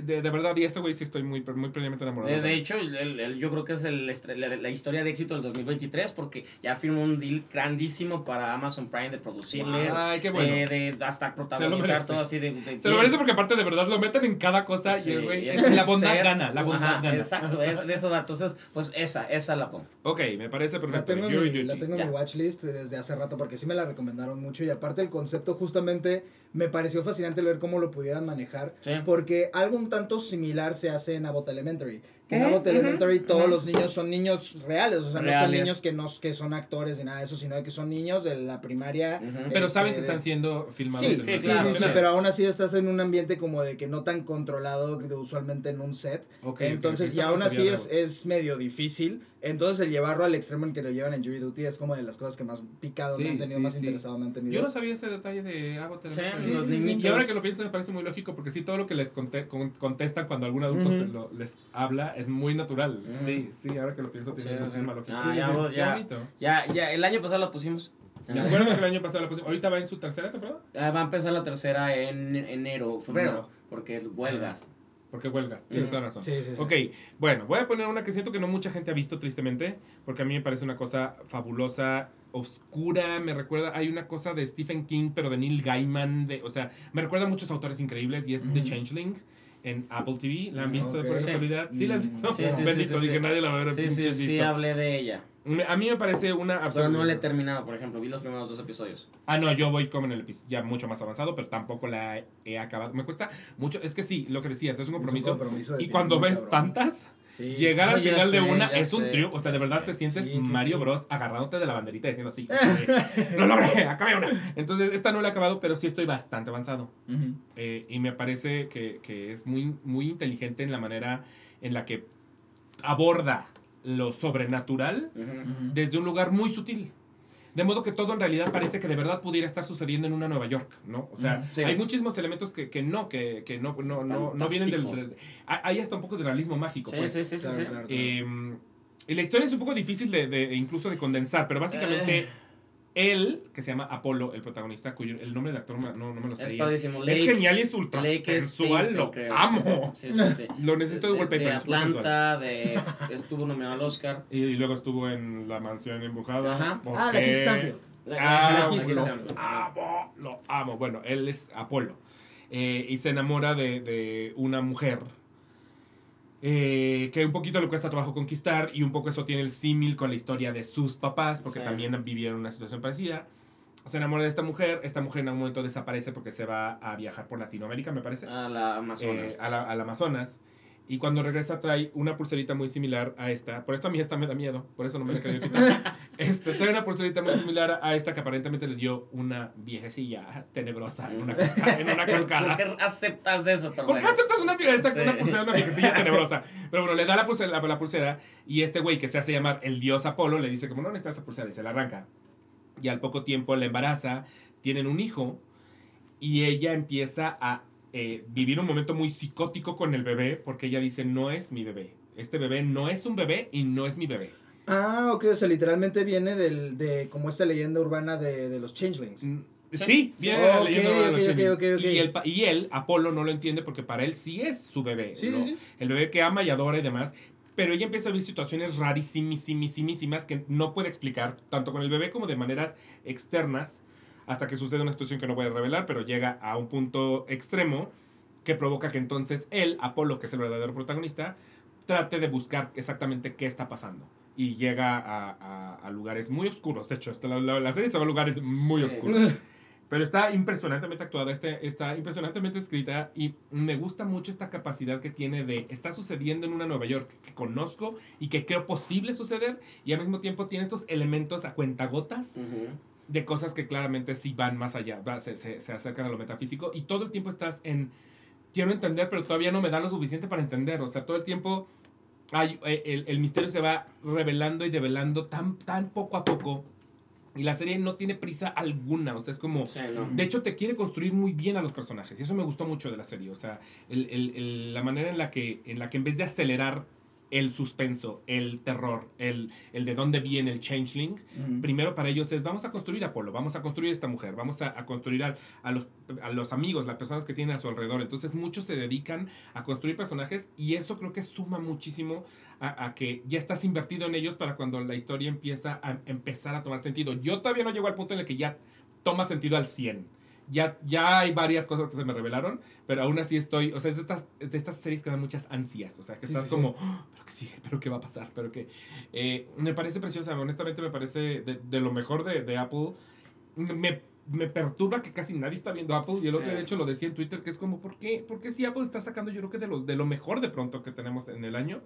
Speaker 1: De, de verdad, y este güey sí estoy muy, muy plenamente enamorado.
Speaker 2: De, de hecho, el- el- yo creo que es el la, la historia de éxito del 2023 porque ya firmó un deal grandísimo para Amazon Prime de producirles,
Speaker 1: Ay, qué bueno.
Speaker 2: eh, de hasta protagonizar todo así de... de-
Speaker 1: Se lo merece porque aparte de verdad lo meten en cada cosa y
Speaker 2: Sí,
Speaker 1: el güey, la bondad
Speaker 2: ser-
Speaker 1: gana, la bondad
Speaker 2: Ajá,
Speaker 1: gana.
Speaker 2: Exacto, es- de eso va. Entonces, pues esa, esa la pongo.
Speaker 1: Ok, me parece
Speaker 4: La
Speaker 1: perfecto.
Speaker 4: tengo, en
Speaker 1: Jury
Speaker 4: mi, la tengo en mi watchlist desde hace rato porque sí me la recomendaron mucho y aparte el concepto justamente me pareció fascinante ver cómo lo pudieran manejar
Speaker 2: Sí.
Speaker 4: porque algo un tanto similar se hace en Abbott Elementary que en
Speaker 2: Ujú,
Speaker 4: Abbott Elementary
Speaker 2: ujú,
Speaker 4: todos
Speaker 2: ujú.
Speaker 4: los niños son niños reales, o sea, no son
Speaker 2: Reales.
Speaker 4: niños que, no, que son actores ni nada de eso, sino que son niños de la primaria.
Speaker 2: Ujú.
Speaker 1: Pero
Speaker 4: este,
Speaker 1: saben que están siendo filmados.
Speaker 4: Sí,
Speaker 1: en
Speaker 4: sí, sí,
Speaker 2: claro,
Speaker 4: sí, sí, pero aún así estás en un ambiente como de que no tan controlado que usualmente en un set.
Speaker 1: Ok, ok,
Speaker 4: Entonces,
Speaker 1: ok,
Speaker 4: y aún así es, es medio difícil. Entonces, el llevarlo al extremo en que lo llevan en Jury Duty es como de las cosas que más picado me han tenido,
Speaker 1: sí,
Speaker 4: más
Speaker 1: sí.
Speaker 4: interesado me han tenido.
Speaker 1: Yo no sabía ese detalle de Abbott
Speaker 2: Sí,
Speaker 1: Elementary. Y ahora que lo pienso me parece muy lógico porque sí, todo lo que les conte- con- contestan cuando algún adulto se lo- les habla es muy natural. Sí, sí, ahora que lo pienso tiene
Speaker 2: Sí,
Speaker 1: muchísima
Speaker 2: sí.
Speaker 1: lógica.
Speaker 2: Ah,
Speaker 1: Sí,
Speaker 2: ya,
Speaker 1: sí,
Speaker 2: vos,
Speaker 1: qué
Speaker 2: ya. Ya, ya, el año pasado la pusimos.
Speaker 1: Me acuerdo que el año pasado la pusimos. Ahorita va en su tercera temporada.
Speaker 2: Ah, Va a empezar la tercera en enero, febrero, porque huelgas.
Speaker 1: Porque huelgas.
Speaker 4: Sí.
Speaker 1: Tienes toda la razón.
Speaker 4: Sí, sí, sí.
Speaker 1: Ok, bueno, voy a poner una que siento que no mucha gente ha visto tristemente, porque a mí me parece una cosa fabulosa, oscura, me recuerda, hay una cosa de Stephen King, pero de Neil Gaiman, de, o sea, me recuerda a muchos autores increíbles y es The. Changeling en Apple TV. ¿La han visto
Speaker 4: ok.
Speaker 1: por
Speaker 2: Sí.
Speaker 1: casualidad? ¿Sí la has visto?
Speaker 2: Sí, sí, [laughs] sí,
Speaker 1: Bendito,
Speaker 2: sí,
Speaker 1: dije,
Speaker 2: sí.
Speaker 1: nadie la va a ver,
Speaker 2: Sí, sí, sí, hablé de ella.
Speaker 1: A mí me parece una
Speaker 2: Pero
Speaker 1: absoluta-
Speaker 2: no la he terminado, por ejemplo. Vi los primeros dos episodios.
Speaker 1: Ah, no, yo voy como en el episodio ya mucho más avanzado, pero tampoco la he- acabado. Me cuesta mucho, es que sí, lo que decías, es un
Speaker 4: Es un
Speaker 1: compromiso.
Speaker 4: compromiso de
Speaker 1: y cuando ves
Speaker 4: cabrón.
Speaker 1: tantas,
Speaker 4: Sí.
Speaker 1: Llegar
Speaker 2: No,
Speaker 1: al final de una es un triunfo. O sea, de verdad
Speaker 2: sé.
Speaker 1: te sientes
Speaker 4: Sí, sí,
Speaker 1: Mario
Speaker 4: sí.
Speaker 1: Bros. agarrándote de la banderita diciendo sí. [laughs] eh, lo logré, acabé una. Entonces, esta no la he acabado, pero sí estoy bastante avanzado. Eh, y me parece que, que es muy, muy inteligente en la manera en la que aborda lo sobrenatural desde un lugar muy sutil. De modo que todo en realidad parece que de verdad pudiera estar sucediendo en una Nueva York, ¿no? O sea,
Speaker 2: sí.
Speaker 1: hay muchísimos elementos que, que no, que, que no, no, no, no vienen del... Hay hasta un poco de realismo mágico,
Speaker 2: Sí,
Speaker 1: pues.
Speaker 2: sí, sí, sí,
Speaker 4: Claro,
Speaker 2: sí.
Speaker 4: claro, claro.
Speaker 1: Eh, y la historia es un poco difícil de, de- incluso de condensar, pero básicamente
Speaker 2: Eh.
Speaker 1: Él, que se llama Apolo, el protagonista, cuyo el nombre del actor no, no me lo sé.
Speaker 2: Es
Speaker 1: Es, genial y es ultra sensual, lo
Speaker 2: creo.
Speaker 1: amo.
Speaker 2: Sí, sí, sí. [laughs]
Speaker 1: Lo necesito de, wallpaper,
Speaker 2: de
Speaker 1: sensual.
Speaker 2: Atlanta, de, estuvo nominado al Oscar.
Speaker 1: Y, y luego estuvo en La Mansión Embrujada.
Speaker 2: Ajá.
Speaker 4: Ah, la
Speaker 1: ok.
Speaker 4: Kid Stanfield.
Speaker 1: Ah,
Speaker 4: Kid
Speaker 1: lo
Speaker 4: Stanfield.
Speaker 1: amo, lo amo. Bueno, él es Apolo. Eh, y se enamora de, de una mujer eh, que un poquito le cuesta trabajo conquistar y un poco eso tiene el símil con la historia de sus papás, porque
Speaker 2: Sí.
Speaker 1: también vivieron una situación parecida. Se enamora de esta mujer, esta mujer en algún momento desaparece porque se va a viajar por Latinoamérica, me parece,
Speaker 2: A la Amazonas.
Speaker 1: eh, a la- al Amazonas. Y cuando regresa trae una pulserita muy similar a esta. Por esto a mí esta me da miedo, por eso no me la he querido quitar. [laughs] este, trae una pulserita muy similar a esta que aparentemente le dio una viejecilla tenebrosa en una, casca- en una
Speaker 2: ¿Por
Speaker 1: cascada.
Speaker 2: qué aceptas eso,
Speaker 1: ¿Por qué aceptas una, una
Speaker 2: Sí.
Speaker 1: pulsera, una viejecilla [laughs] tenebrosa? Pero bueno, le da la pulsera, la, la pulsera y este güey que se hace llamar el dios Apolo le dice como no necesitas esa pulsera y se la arranca. Y al poco tiempo la embaraza, tienen un hijo y ella empieza a eh, vivir un momento muy psicótico con el bebé porque ella dice no es mi bebé. Este bebé no es un bebé y no es mi bebé.
Speaker 4: Ah, ok, o sea, literalmente viene del, de como esta leyenda urbana de, de los changelings.
Speaker 1: Mm,
Speaker 2: Sí.
Speaker 1: Sí, viene
Speaker 4: Oh,
Speaker 1: la
Speaker 4: ok,
Speaker 1: leyenda de los
Speaker 4: ok,
Speaker 1: Changeling.
Speaker 4: ok, ok, ok.
Speaker 1: Y, el, pa- y él, Apolo, no lo entiende porque para él sí es su bebé.
Speaker 4: Sí,
Speaker 1: ¿no?
Speaker 4: sí, sí.
Speaker 1: El bebé que ama y adora y demás. Pero ella empieza a vivir situaciones rarísimas que no puede explicar, tanto con el bebé como de maneras externas, hasta que sucede una situación que no puede revelar, pero llega a un punto extremo que provoca que entonces él, Apolo, que es el verdadero protagonista, trate de buscar exactamente qué está pasando. Y llega a, a- a lugares muy oscuros. De hecho, esta- la, la- la serie se va a lugares muy
Speaker 2: Sí.
Speaker 1: oscuros. [laughs] Pero está impresionantemente actuada, este, está impresionantemente escrita y me gusta mucho esta capacidad que tiene de está sucediendo en una Nueva York que conozco y que creo posible suceder y al mismo tiempo tiene estos elementos a cuentagotas
Speaker 2: Ujú.
Speaker 1: De cosas que claramente sí van más allá, se, se, se acercan a lo metafísico y todo el tiempo estás en quiero entender pero todavía no me da lo suficiente para entender, o sea, todo el tiempo hay, eh, el, el misterio se va revelando y develando tan, tan poco a poco y la serie no tiene prisa alguna, o sea, es como...
Speaker 2: Sí, no.
Speaker 1: De hecho, te quiere construir muy bien a los personajes. Y eso me gustó mucho de la serie. O sea, el- el- la manera en la, que, en la que en vez de acelerar el suspenso, el terror, el, el de dónde viene el changeling, primero para ellos es vamos a construir a Apolo, vamos a construir a esta mujer, vamos a, a construir a, a los, a los amigos, las personas que tienen a su alrededor. Entonces muchos se dedican a construir personajes y eso creo que suma muchísimo a, a que ya estás invertido en ellos para cuando la historia empieza a empezar a tomar sentido. Yo todavía no llego al punto en el que ya toma sentido al 100. Ya, ya hay varias cosas que se me revelaron, pero aún así estoy, o sea, es de estas, es de estas series que dan muchas ansias, o sea, que
Speaker 4: Sí,
Speaker 1: estás
Speaker 4: sí,
Speaker 1: como, "Oh, pero que sigue, pero qué va a pasar, pero que... eh, me parece preciosa, honestamente me parece de, de lo mejor de, de Apple. Me, me perturba que casi nadie está viendo Apple, y el otro de hecho lo decía en Twitter, que es como, ¿por qué? ¿Por qué si Apple está sacando yo creo que de, los, de lo mejor de pronto que tenemos en el año?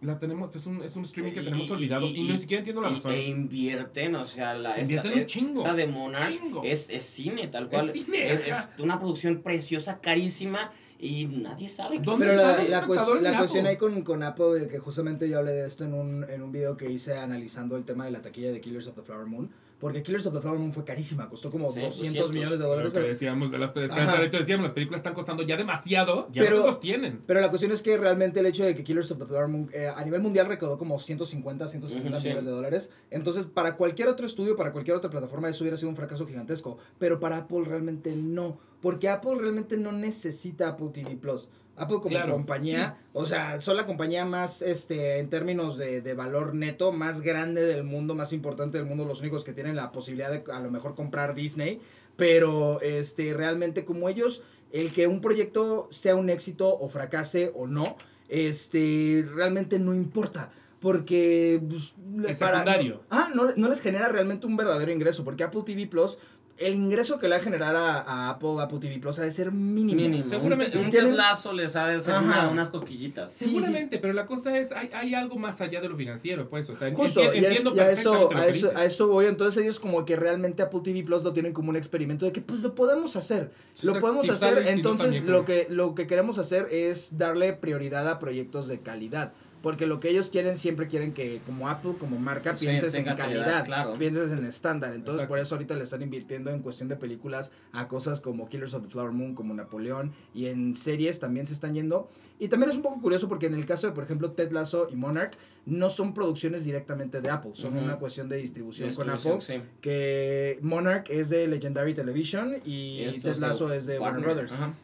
Speaker 1: La tenemos, es un, es un streaming que
Speaker 2: Y-
Speaker 1: tenemos
Speaker 2: y-
Speaker 1: olvidado y,
Speaker 2: y-
Speaker 1: ni siquiera entiendo la
Speaker 2: Y-
Speaker 1: razón.
Speaker 2: E invierten, o sea, la,
Speaker 1: Invierten
Speaker 2: esta,
Speaker 1: un chingo.
Speaker 2: esta de Monarch
Speaker 1: Chingo.
Speaker 2: es, es cine, tal cual.
Speaker 1: cine,
Speaker 2: es, es una producción preciosa, carísima y nadie sabe.
Speaker 1: ¿Dónde
Speaker 4: Pero la,
Speaker 1: los
Speaker 4: la, cues-
Speaker 1: espectadores
Speaker 4: la cuestión ahí con, con Apple, de que justamente yo hablé de esto en un, en un video que hice analizando el tema de la taquilla de Killers of the Flower Moon. Porque Killers of the Flower Moon fue carísima, costó como
Speaker 2: Sí,
Speaker 4: 200
Speaker 2: 200.
Speaker 4: millones de
Speaker 1: Lo
Speaker 4: dólares.
Speaker 1: que decíamos de las decíamos, películas están costando ya demasiado, ya
Speaker 4: Pero-
Speaker 1: no se sostienen.
Speaker 4: Pero la cuestión es que realmente el hecho de que Killers of the Flower Moon eh, a nivel mundial recaudó como 150, 160
Speaker 2: Ujú, sí.
Speaker 4: millones de dólares. Entonces, para cualquier otro estudio, para cualquier otra plataforma, eso hubiera sido un fracaso gigantesco. Pero para Apple realmente no. Porque Apple realmente no necesita Apple TV Plus. Apple como
Speaker 1: Claro,
Speaker 4: compañía, o sea, son la compañía más, este, en términos de, de valor neto, más grande del mundo, más importante del mundo, los únicos que tienen la posibilidad de a lo mejor comprar Disney, pero este, realmente como ellos, el que un proyecto sea un éxito o fracase o no, este, realmente no importa. Porque pues,
Speaker 1: Es secundario.
Speaker 4: ah, no, no les genera realmente un verdadero ingreso. Porque Apple TV Plus, el ingreso que le va a generar a, a Apple, Apple TV Plus, ha de ser mínimo.
Speaker 2: Mínimo.
Speaker 1: Seguramente.
Speaker 2: Un, un
Speaker 4: tienen-
Speaker 2: tablazo les ha de hacer
Speaker 4: Ajá.
Speaker 2: una- unas cosquillitas.
Speaker 4: Sí,
Speaker 1: Seguramente, pero la cosa es, hay, hay algo más allá de lo financiero, pues, o sea,
Speaker 4: Justo,
Speaker 1: enti-
Speaker 4: y, es-
Speaker 1: entiendo
Speaker 4: y a, eso, a,
Speaker 1: que
Speaker 4: eso,
Speaker 1: dices.
Speaker 4: a eso voy. Entonces ellos como que realmente Apple TV Plus lo tienen como un experimento de que pues lo podemos hacer. Lo
Speaker 1: O sea,
Speaker 4: podemos
Speaker 1: si
Speaker 4: hacer.
Speaker 1: sale, si no,
Speaker 4: entonces
Speaker 1: también,
Speaker 4: lo, que, lo que queremos hacer es darle prioridad a proyectos de calidad. Porque lo que ellos quieren, siempre quieren que como Apple, como marca,
Speaker 2: Sí,
Speaker 4: pienses en calidad,
Speaker 2: calidad, claro.
Speaker 4: pienses en estándar. Entonces
Speaker 1: Exacto.
Speaker 4: por eso ahorita le están invirtiendo en cuestión de películas a cosas como Killers of the Flower Moon, como Napoleón, y en series también se están yendo. Y también es un poco curioso porque en el caso de, por ejemplo, Ted Lasso y Monarch, no son producciones directamente de Apple, son una cuestión de distribución con Apple.
Speaker 2: sí.
Speaker 4: Que Monarch es de Legendary Television y, Ted Lasso es de Warner, Brothers.
Speaker 2: Ajá.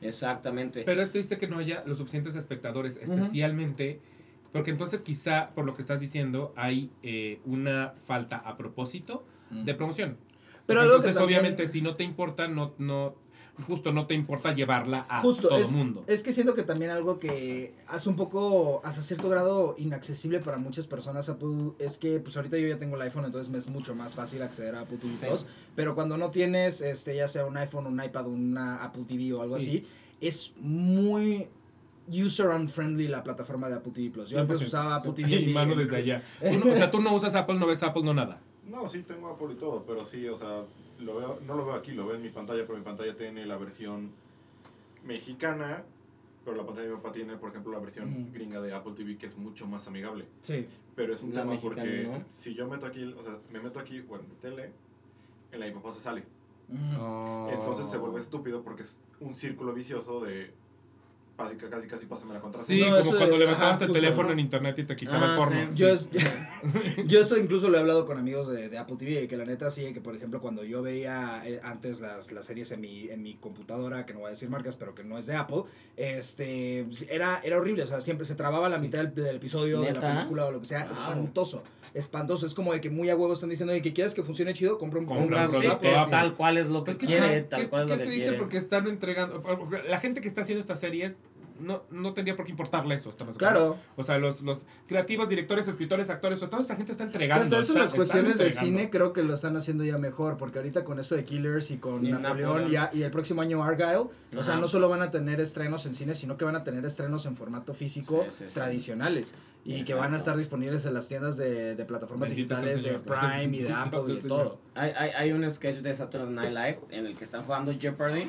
Speaker 2: Exactamente.
Speaker 1: Pero es triste que no haya los suficientes espectadores, especialmente porque entonces quizá, por lo que estás diciendo, hay eh, una falta a propósito de promoción.
Speaker 4: Pero
Speaker 1: entonces, obviamente, si no te importa, no, no, justo no te importa llevarla a
Speaker 4: Justo,
Speaker 1: todo
Speaker 4: es,
Speaker 1: el mundo.
Speaker 4: es que siento que también algo que hace un poco, hasta cierto grado, inaccesible para muchas personas Apple, es que pues ahorita yo ya tengo el iPhone, entonces me es mucho más fácil acceder a Apple TV
Speaker 2: Sí.
Speaker 4: Plus, pero cuando no tienes, este, ya sea un iPhone, un iPad, una Apple TV o algo
Speaker 1: Sí.
Speaker 4: así, es muy user unfriendly la plataforma de Apple TV Plus. Yo antes
Speaker 1: 100%.
Speaker 4: usaba Apple TV.
Speaker 1: Y mano desde allá. [laughs] Uno- o sea, tú no usas Apple, no ves Apple, no nada.
Speaker 3: No, sí tengo Apple y todo, pero sí, o sea, lo veo, no lo veo aquí, lo veo en mi pantalla, pero mi pantalla tiene la versión mexicana, pero la pantalla de mi papá tiene, por ejemplo, la versión gringa de Apple TV, que es mucho más amigable.
Speaker 4: Sí.
Speaker 3: Pero es un
Speaker 2: La
Speaker 3: tema
Speaker 2: mexicana,
Speaker 3: porque
Speaker 2: ¿no?
Speaker 3: si yo meto aquí, o sea, me meto aquí, bueno, mi tele, en la de mi papá se sale.
Speaker 4: Mm.
Speaker 3: Entonces se vuelve estúpido porque es un círculo vicioso de casi, casi, casi pásame la
Speaker 1: Sí,
Speaker 3: contraseña.
Speaker 4: No,
Speaker 1: como
Speaker 4: eso de-
Speaker 1: cuando levantabas
Speaker 4: ajá,
Speaker 1: el
Speaker 4: justo,
Speaker 1: teléfono
Speaker 4: ¿no?
Speaker 1: en internet y te quitaba
Speaker 2: Ah,
Speaker 1: el porno.
Speaker 2: sí.
Speaker 4: Yo, es- [laughs] [laughs] yo eso incluso lo he hablado con amigos de, de Apple TV, que la neta sí, que por ejemplo cuando yo veía eh, antes las, las series en mi, en mi computadora, que no voy a decir marcas, pero que no es de Apple, este, era, era horrible, o sea, siempre se trababa la
Speaker 1: Sí.
Speaker 4: mitad del, del episodio, de la película o lo que sea,
Speaker 2: Wow.
Speaker 4: espantoso, espantoso, es como de que muy a huevo están diciendo de que quieres que funcione chido, compra un,
Speaker 1: Compra un
Speaker 2: Sí, tal cual es lo que
Speaker 1: Pues
Speaker 2: quiere, tal
Speaker 1: qué-
Speaker 2: cual es lo que
Speaker 1: triste
Speaker 2: quiere.
Speaker 1: porque están entregando. La gente que está haciendo estas series no, no tendría por qué importarle eso. ¿estamos?
Speaker 4: Claro.
Speaker 1: O sea, los, los creativos, directores, escritores, actores, o toda esa gente está entregando.
Speaker 4: hasta eso
Speaker 1: está-
Speaker 4: las cuestiones de cine creo que lo están haciendo ya mejor, porque ahorita con esto de Killers y con
Speaker 2: Y
Speaker 4: Napoleón ya, y el próximo año Argyle, o sea,
Speaker 2: Ajá.
Speaker 4: no solo van a tener estrenos en cine, sino que van a tener estrenos en formato físico
Speaker 2: Sí, sí, sí.
Speaker 4: tradicionales y que van a estar disponibles en las tiendas de, de plataformas
Speaker 1: Bendito
Speaker 4: digitales de. Prime y de [laughs] Apple y de todo.
Speaker 2: Hay, hay, hay un sketch de Saturday Night Live en el que están jugando Jeopardy.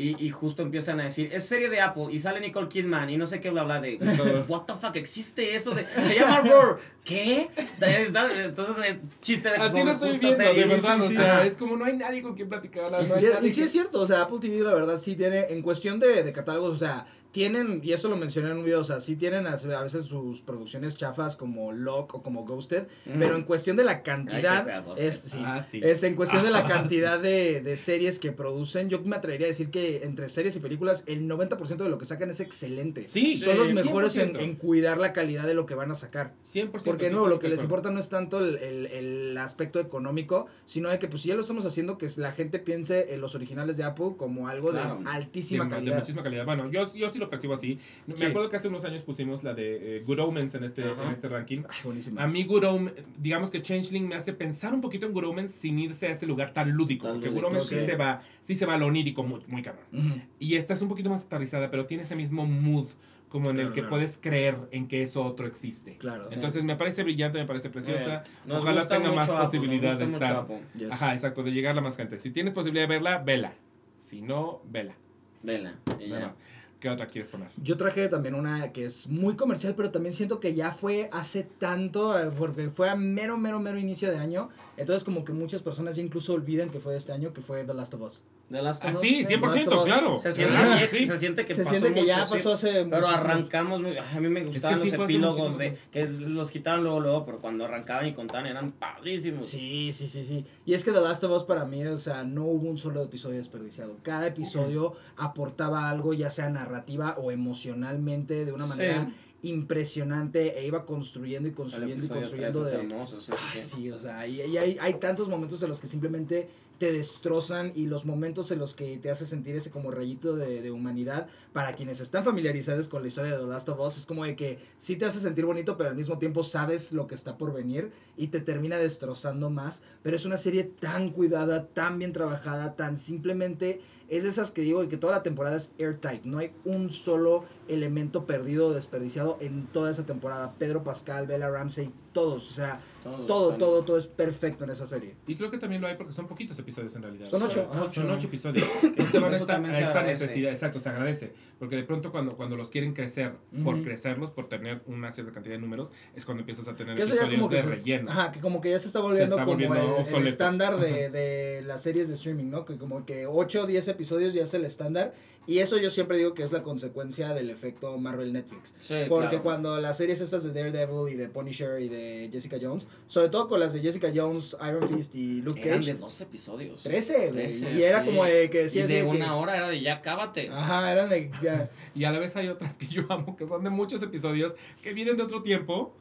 Speaker 2: Y, y justo empiezan a decir, es serie de Apple y sale Nicole Kidman y no sé qué bla bla de, [laughs] what the fuck, existe eso de, se llama Roar, ¿qué? Entonces es chiste de
Speaker 1: Así lo estoy
Speaker 2: justa
Speaker 1: viendo,
Speaker 2: serie.
Speaker 1: de verdad.
Speaker 2: Sí,
Speaker 1: o
Speaker 2: sí,
Speaker 1: sea,
Speaker 2: ajá.
Speaker 1: es como no hay nadie con quien platicar. no
Speaker 4: Y, sí
Speaker 1: que-
Speaker 4: es cierto, o sea, Apple TV la verdad sí tiene, en cuestión de, de catálogos, o sea, tienen, y eso lo mencioné en un video, o sea, sí tienen a a veces sus producciones chafas como Lock o como Ghosted,
Speaker 2: Ujú.
Speaker 4: pero en cuestión de la cantidad, es, sí,
Speaker 1: Ah, sí.
Speaker 4: es en cuestión de la [laughs] cantidad de, de series que producen, yo me atrevería a decir que entre series y películas, el 90% de lo que sacan es excelente.
Speaker 1: Sí,
Speaker 4: Son los mejores en,
Speaker 1: 100%.
Speaker 4: en cuidar la calidad de lo que van a sacar.
Speaker 1: 100%.
Speaker 4: Porque no, lo que les importa no es tanto el, el- el aspecto económico, sino de que pues si ya lo estamos haciendo, que la gente piense en los originales de Apple como algo
Speaker 2: Claro.
Speaker 4: de altísima
Speaker 1: de, de
Speaker 4: calidad.
Speaker 1: muchísima calidad. Bueno, yo, yo sí lo percibo así. Me
Speaker 4: Sí.
Speaker 1: acuerdo que hace unos años pusimos la de eh, Good Omens en este,
Speaker 2: Ajá.
Speaker 1: en este ranking.
Speaker 4: Ay, buenísimo.
Speaker 1: A mí Good Omens, digamos que Changeling me hace pensar un poquito en Good Omens sin irse a este lugar tan lúdico.
Speaker 2: Tan
Speaker 1: porque
Speaker 2: lúdico,
Speaker 1: Good Omens
Speaker 4: ok.
Speaker 1: sí, se va, sí se va a lo onírico muy, muy cabrón.
Speaker 4: Ujú.
Speaker 1: Y esta es un poquito más aterrizada, pero tiene ese mismo mood como en el
Speaker 4: Claro,
Speaker 1: que
Speaker 4: claro.
Speaker 1: puedes creer en que eso otro existe.
Speaker 4: Claro.
Speaker 1: Entonces me parece brillante, me parece preciosa. Ojalá tenga más
Speaker 2: nos
Speaker 1: posibilidad de estar.
Speaker 4: Yes.
Speaker 1: Ajá, exacto, de llegar a más gente. Si tienes posibilidad de verla, vela. Si no, vela.
Speaker 2: Vela. y
Speaker 1: Nada
Speaker 2: ya.
Speaker 1: más. ¿Qué otra quieres poner?
Speaker 4: Yo traje también una que es muy comercial, pero también siento que ya fue hace tanto, eh, porque fue a mero, mero, mero inicio de año. Entonces como que muchas personas ya incluso olvidan que fue de este año, que fue The Last of Us.
Speaker 2: De las
Speaker 1: Ah,
Speaker 2: cosas.
Speaker 1: sí,
Speaker 4: The Last
Speaker 1: 100%,
Speaker 4: of Us.
Speaker 1: claro.
Speaker 2: Se siente,
Speaker 1: Claro,
Speaker 2: viejo,
Speaker 1: sí.
Speaker 2: se siente que
Speaker 4: Se
Speaker 2: pasó
Speaker 4: siente que ya
Speaker 2: mucho, sí.
Speaker 4: pasó hace
Speaker 2: Pero arrancamos, muy- a mí me gustaban
Speaker 1: sí
Speaker 2: los
Speaker 1: fue hace
Speaker 2: epílogos de que los quitaron luego, luego, pero cuando arrancaban y contaban eran padrísimos.
Speaker 4: Sí, sí, sí, sí. Y es que The Last of Us para mí, o sea, no hubo un solo episodio desperdiciado. Cada episodio aportaba algo, ya sea narrativa o emocionalmente, de una
Speaker 2: Sí.
Speaker 4: manera impresionante e iba construyendo y construyendo y construyendo.
Speaker 2: 3 es
Speaker 4: de-
Speaker 2: hermoso, sí,
Speaker 4: Ay,
Speaker 2: sí, sí.
Speaker 4: sí, o sea, y, y hay, hay tantos momentos en los que simplemente te destrozan y los momentos en los que te hace sentir ese como rayito de, de humanidad, para quienes están familiarizados con la historia de The Last of Us, es como de que sí te hace sentir bonito, pero al mismo tiempo sabes lo que está por venir y te termina destrozando más, pero es una serie tan cuidada, tan bien trabajada, tan simplemente... Es de esas que digo que toda la temporada es airtight. No hay un solo elemento perdido o desperdiciado en toda esa temporada. Pedro Pascal, Bella Ramsey, todos. O sea,
Speaker 2: Todos
Speaker 4: todo,
Speaker 2: están-
Speaker 4: todo, todo es perfecto en esa serie.
Speaker 1: Y creo que también lo hay porque son poquitos episodios en realidad.
Speaker 4: Son ocho.
Speaker 1: Son,
Speaker 2: Ocho.
Speaker 1: son ocho episodios. [coughs] Que se van a esta, a
Speaker 2: se
Speaker 1: esta necesidad. Exacto, se agradece. Porque de pronto cuando, cuando los quieren crecer, por
Speaker 4: Ujú.
Speaker 1: crecerlos, por tener una cierta cantidad de números, es cuando empiezas a tener
Speaker 4: Que
Speaker 1: episodios
Speaker 4: como que,
Speaker 1: de
Speaker 4: se,
Speaker 1: relleno.
Speaker 4: ajá, que como que ya se está volviendo
Speaker 1: está
Speaker 4: como
Speaker 1: volviendo
Speaker 4: el- el, estándar de, de las series de streaming, ¿no? Que como que 8 o 10 episodios ya es el estándar. Y eso yo siempre digo que es la consecuencia del efecto Marvel Netflix.
Speaker 2: Sí,
Speaker 4: Porque
Speaker 2: claro.
Speaker 4: cuando las series estas de Daredevil y de Punisher y de Jessica Jones, sobre todo con las de Jessica Jones, Iron Fist y Luke
Speaker 2: Eran
Speaker 4: Cage,
Speaker 2: de dos episodios.
Speaker 4: 13, güey.
Speaker 2: 13,
Speaker 4: Y era
Speaker 2: sí.
Speaker 4: como de que
Speaker 2: Y
Speaker 4: decías de que-
Speaker 2: una hora era de ya cábate.
Speaker 4: Ajá, eran de... ya, [laughs]
Speaker 1: Y a la vez hay otras que yo amo, que son de muchos episodios, que vienen de otro tiempo.